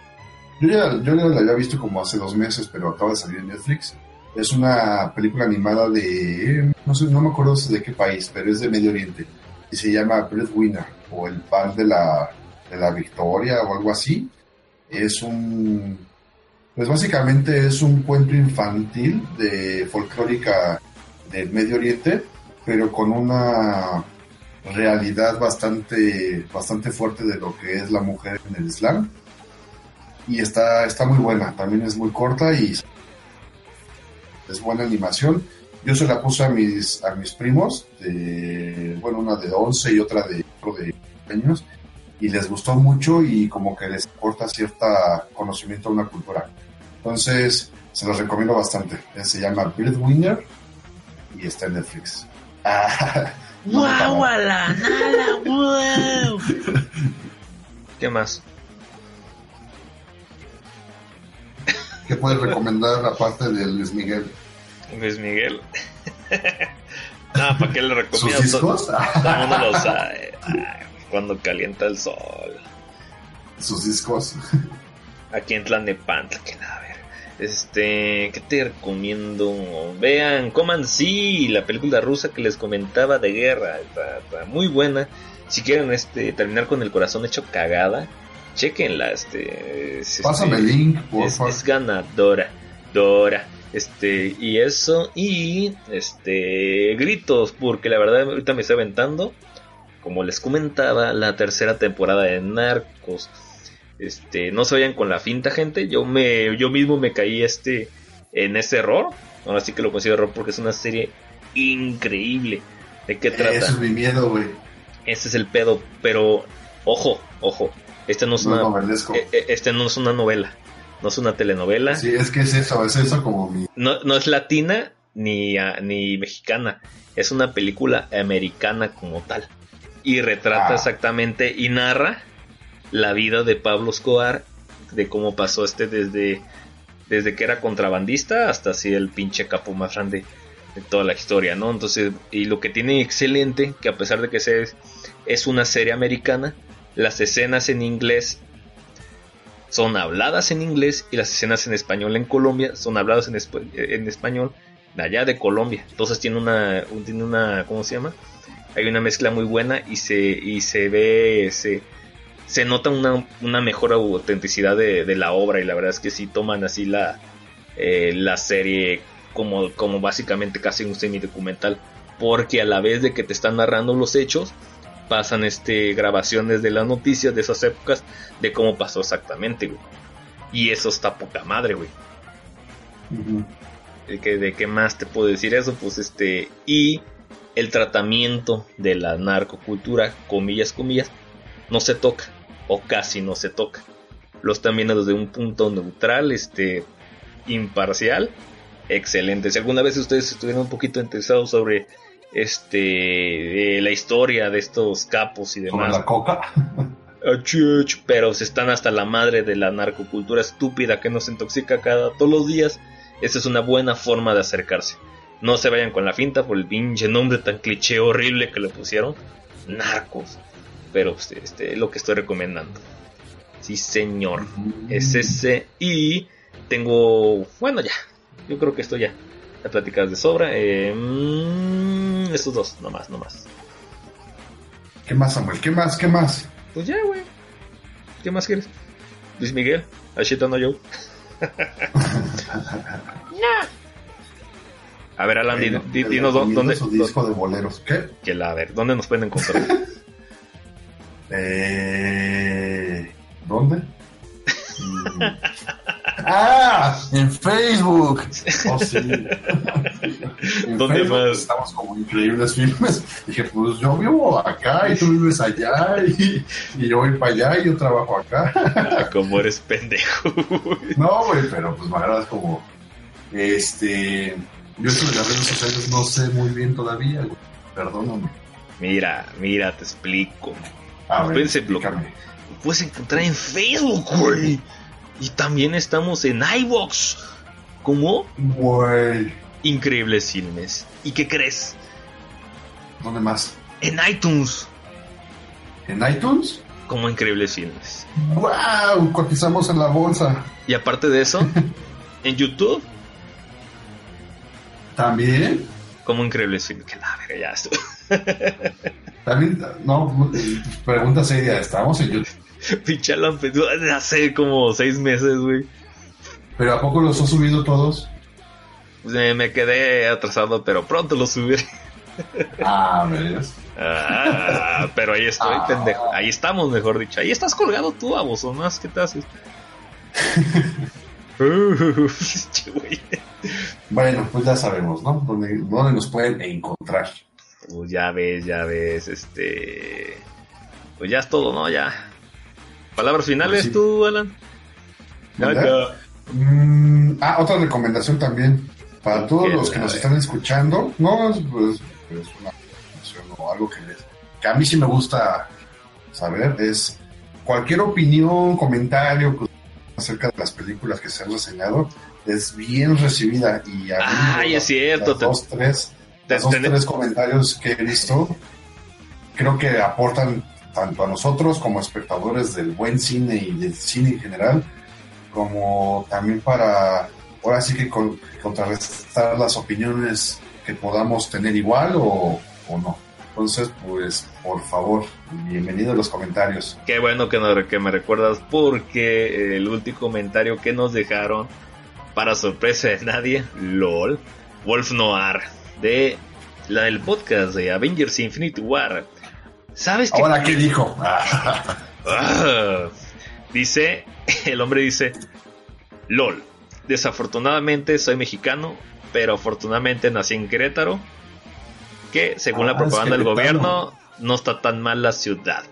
Speaker 2: yo ya, yo la había visto como hace dos meses, pero acaba de salir en Netflix. Es una película animada de, no sé, no me acuerdo de qué país, pero es de Medio Oriente. Y se llama Breadwinner, o el pan de la, de la victoria, o algo así. Es un, pues básicamente es un cuento infantil de folclórica del Medio Oriente, pero con una realidad bastante, bastante fuerte de lo que es la mujer en el Islam. Y está, está muy buena, también es muy corta y es buena animación. Yo se la puse a mis, a mis primos, de, bueno, una de 11 y otra de, de años, y les gustó mucho y como que les aporta cierta conocimiento a una cultura. Entonces, se los recomiendo bastante. Se llama Winner y está en Netflix.
Speaker 1: ¡Wow! la wow! ¿Qué más?
Speaker 2: ¿Qué puedes recomendar aparte de Luis Miguel?
Speaker 1: Luis Miguel. no, ¿para qué le recomiendo?
Speaker 2: ¿Sus discos?
Speaker 1: Todo el mundo lo sabe. Cuando calienta el sol.
Speaker 2: ¿Sus discos?
Speaker 1: Aquí en Tlanepantla, que nada, Este, ¿qué te recomiendo? Vean, Coman Sí, la película rusa que les comentaba de guerra, está, muy buena. Si quieren este terminar con el corazón hecho cagada, chequenla, este,
Speaker 2: Pásame el link, por
Speaker 1: es, es ganadora, Dora. Este, y eso, y este, gritos, porque la verdad ahorita me está aventando, como les comentaba, la tercera temporada de Narcos. Este, no se vayan con la finta, gente. Yo me, yo mismo me caí este, en ese error. Ahora sí que lo considero error porque es una serie increíble. ¿De qué trata?
Speaker 2: Ese es mi miedo, güey.
Speaker 1: Ese es el pedo, pero ojo, ojo. Este no es una, e, e, este no es una novela no es una telenovela.
Speaker 2: Sí, es que es eso, es eso como mi...
Speaker 1: No, no es latina ni, ni mexicana, es una película americana como tal. Y retrata ah. exactamente y narra la vida de Pablo Escobar, de cómo pasó este desde, desde que era contrabandista hasta así el pinche capo más grande de toda la historia, ¿no? Entonces, y lo que tiene excelente, que a pesar de que se, es una serie americana, las escenas en inglés son habladas en inglés y las escenas en español en Colombia son habladas en, en español de allá de Colombia. Entonces tiene una, tiene una, ¿cómo se llama? Hay una mezcla muy buena y se, y se ve, se, se nota una, una mejor autenticidad de, la obra y la verdad es que sí toman así la, eh, la serie como, como básicamente casi un semi-documental porque a la vez de que te están narrando los hechos pasan este grabaciones de las noticias de esas épocas de cómo pasó exactamente, güey. Y eso está poca madre, güey. ¿De, qué, más te puedo decir eso? Pues este. Y el tratamiento de la narcocultura, comillas, comillas, no se toca. O casi no se toca. Lo están viendo desde un punto neutral, este. imparcial. Excelente. Si alguna vez ustedes estuvieron un poquito interesados sobre este la historia de estos capos y demás.
Speaker 2: la coca?
Speaker 1: Ah, pero se están hasta la madre de la narcocultura estúpida que nos intoxica cada todos los días. Esa es una buena forma de acercarse. No se vayan con la finta por el pinche nombre tan cliché horrible que le pusieron. Narcos. Pero este, este es lo que estoy recomendando. Sí, señor. Es ese. Y tengo. Bueno, ya. Yo creo que esto ya. La pláticas de sobra. Eh, mm, estos dos, no más, no más.
Speaker 2: ¿Qué más, Samuel? ¿Qué más? ¿Qué más?
Speaker 1: Pues ya, güey. ¿Qué más quieres? Luis Miguel, Ashita no yo. A ver, Alan, dinos dónde.
Speaker 2: Su disco de boleros. ¿Qué?
Speaker 1: Que la, a ver, ¿dónde nos pueden encontrar?
Speaker 2: eh, ¿Dónde? ah, en Facebook. Oh, sí. en
Speaker 1: ¿Dónde más?
Speaker 2: Estamos como increíbles filmes. Dije, pues yo vivo acá y tú vives allá y, yo voy para allá y yo trabajo acá.
Speaker 1: como eres pendejo.
Speaker 2: no, güey, pero pues me agradas como. Este. Yo en las redes sociales no sé muy bien todavía, güey. Perdóname.
Speaker 1: Mira, mira, te explico.
Speaker 2: A ver,
Speaker 1: puedes encontrar en Facebook, güey. Y también estamos en iVox. ¿Cómo?
Speaker 2: Güey.
Speaker 1: Increíbles filmes. ¿Y qué crees?
Speaker 2: ¿Dónde más?
Speaker 1: En iTunes.
Speaker 2: ¿En iTunes?
Speaker 1: Como increíbles filmes.
Speaker 2: ¡Wow! Cotizamos en la bolsa.
Speaker 1: Y aparte de eso, en YouTube.
Speaker 2: ¿También?
Speaker 1: Como increíbles filmes. Que la verga, ya estuvo.
Speaker 2: También, no, pregunta seria, ¿estamos en YouTube?
Speaker 1: Pinche empezó hace como seis meses, güey.
Speaker 2: ¿Pero a poco los has subido todos?
Speaker 1: Pues, me quedé atrasado, pero pronto los subiré.
Speaker 2: Ah.
Speaker 1: Ah, pero ahí estoy, ah. pendejo. Ahí estamos, mejor dicho. Ahí estás colgado tú, aboso, más. ¿Qué te haces?
Speaker 2: bueno, pues ya sabemos, ¿no? ¿Dónde, ¿Dónde, nos pueden encontrar?
Speaker 1: Pues ya ves, ya ves, este... Pues ya es todo, ¿no? Ya. ¿Palabras finales pues tú, Alan?
Speaker 2: Mm, ah, otra recomendación también. Para todos los que nos están escuchando, no es, pues, una recomendación o algo que, les, que a mí sí me gusta saber, es cualquier opinión, comentario acerca de las películas que se han reseñado, es bien recibida. Y
Speaker 1: a es cierto.
Speaker 2: dos, tres, dos, tres comentarios que he visto, creo que aportan tanto a nosotros como espectadores del buen cine y del cine en general, como también para ahora sí que contrarrestar las opiniones que podamos tener igual o, no. Entonces, pues, por favor, bienvenido a los comentarios.
Speaker 1: Qué bueno que, que me recuerdas porque el último comentario que nos dejaron, para sorpresa de nadie, LOL, Wolf Noir, de la del podcast de Avengers Infinite War. ¿Sabes
Speaker 2: qué? Ahora, ¿qué dijo?
Speaker 1: Dice, el hombre dice, LOL, desafortunadamente soy mexicano, pero afortunadamente nací en Querétaro, que según la ah, propaganda del gobierno no está tan mal la ciudad.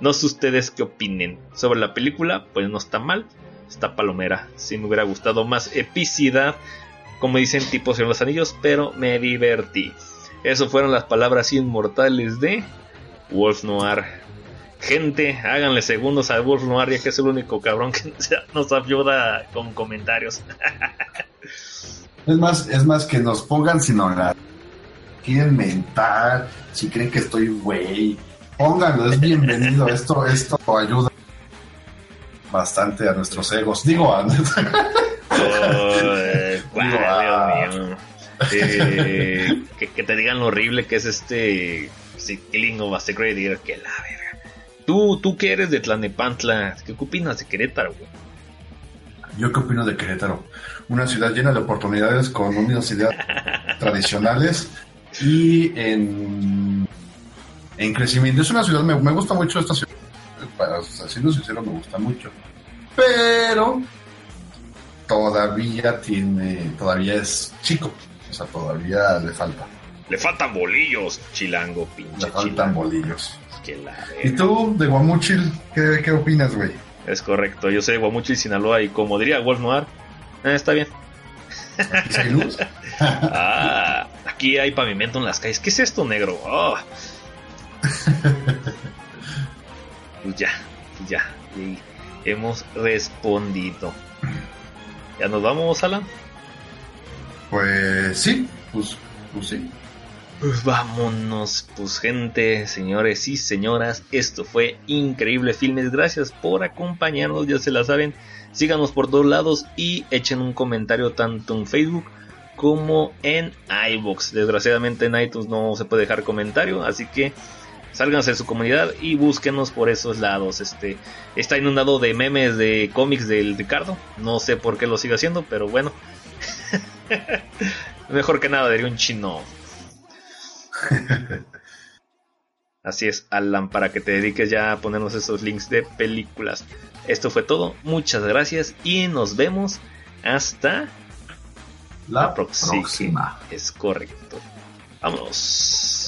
Speaker 1: No sé ustedes qué opinen sobre la película, pues no está mal, está palomera. Si me hubiera gustado más epicidad, como dicen tipos en los anillos, pero me divertí. Eso fueron las palabras inmortales de Wolf Noir. Gente, háganle segundos a Wolf Noir, ya que es el único cabrón que nos ayuda con comentarios.
Speaker 2: Es más, es más que nos pongan sin orar. Quieren mentar, si creen que estoy güey, pónganlo, es bienvenido. Esto, esto ayuda bastante a nuestros egos. Digo, a.
Speaker 1: Eh, que, te digan lo horrible que es este A Secret que la verga. Tú, tú que eres de Tlanepantla, ¿qué opinas de Querétaro,
Speaker 2: Yo qué opino de Querétaro. Una ciudad llena de oportunidades con universidades tradicionales y en, en crecimiento. Es una ciudad, me, me gusta mucho esta ciudad. Para serlo sincero, me gusta mucho. Pero todavía tiene, todavía es chico. O sea, todavía le falta.
Speaker 1: Le faltan bolillos, chilango, pinche.
Speaker 2: Le faltan bolillos. ¿Y tú, de Guamuchil, qué, qué opinas, güey?
Speaker 1: Es correcto, yo soy de Guamuchil, Sinaloa, y como diría Wolf Noir, eh, está bien.
Speaker 2: ¿Aquí hay luz?
Speaker 1: ah, aquí hay pavimento en las calles. ¿Qué es esto, negro? Oh. pues ya, ya. Y hemos respondido. ¿Ya nos vamos, Alan?
Speaker 2: Pues sí, pues, pues sí.
Speaker 1: Pues vámonos, pues gente, señores y señoras, esto fue Increíble Filmes, gracias por acompañarnos, ya se la saben, síganos por todos lados y echen un comentario tanto en Facebook como en iBox. Desgraciadamente en iTunes no se puede dejar comentario, así que sálganse de su comunidad y búsquenos por esos lados. Este está inundado de memes de cómics del Ricardo, no sé por qué lo sigue haciendo, pero bueno. Mejor que nada, diría un chino. Así es, Alan, para que te dediques ya a ponernos esos links de películas. Esto fue todo, muchas gracias y nos vemos hasta
Speaker 2: la, próxima.
Speaker 1: Es correcto. Vámonos.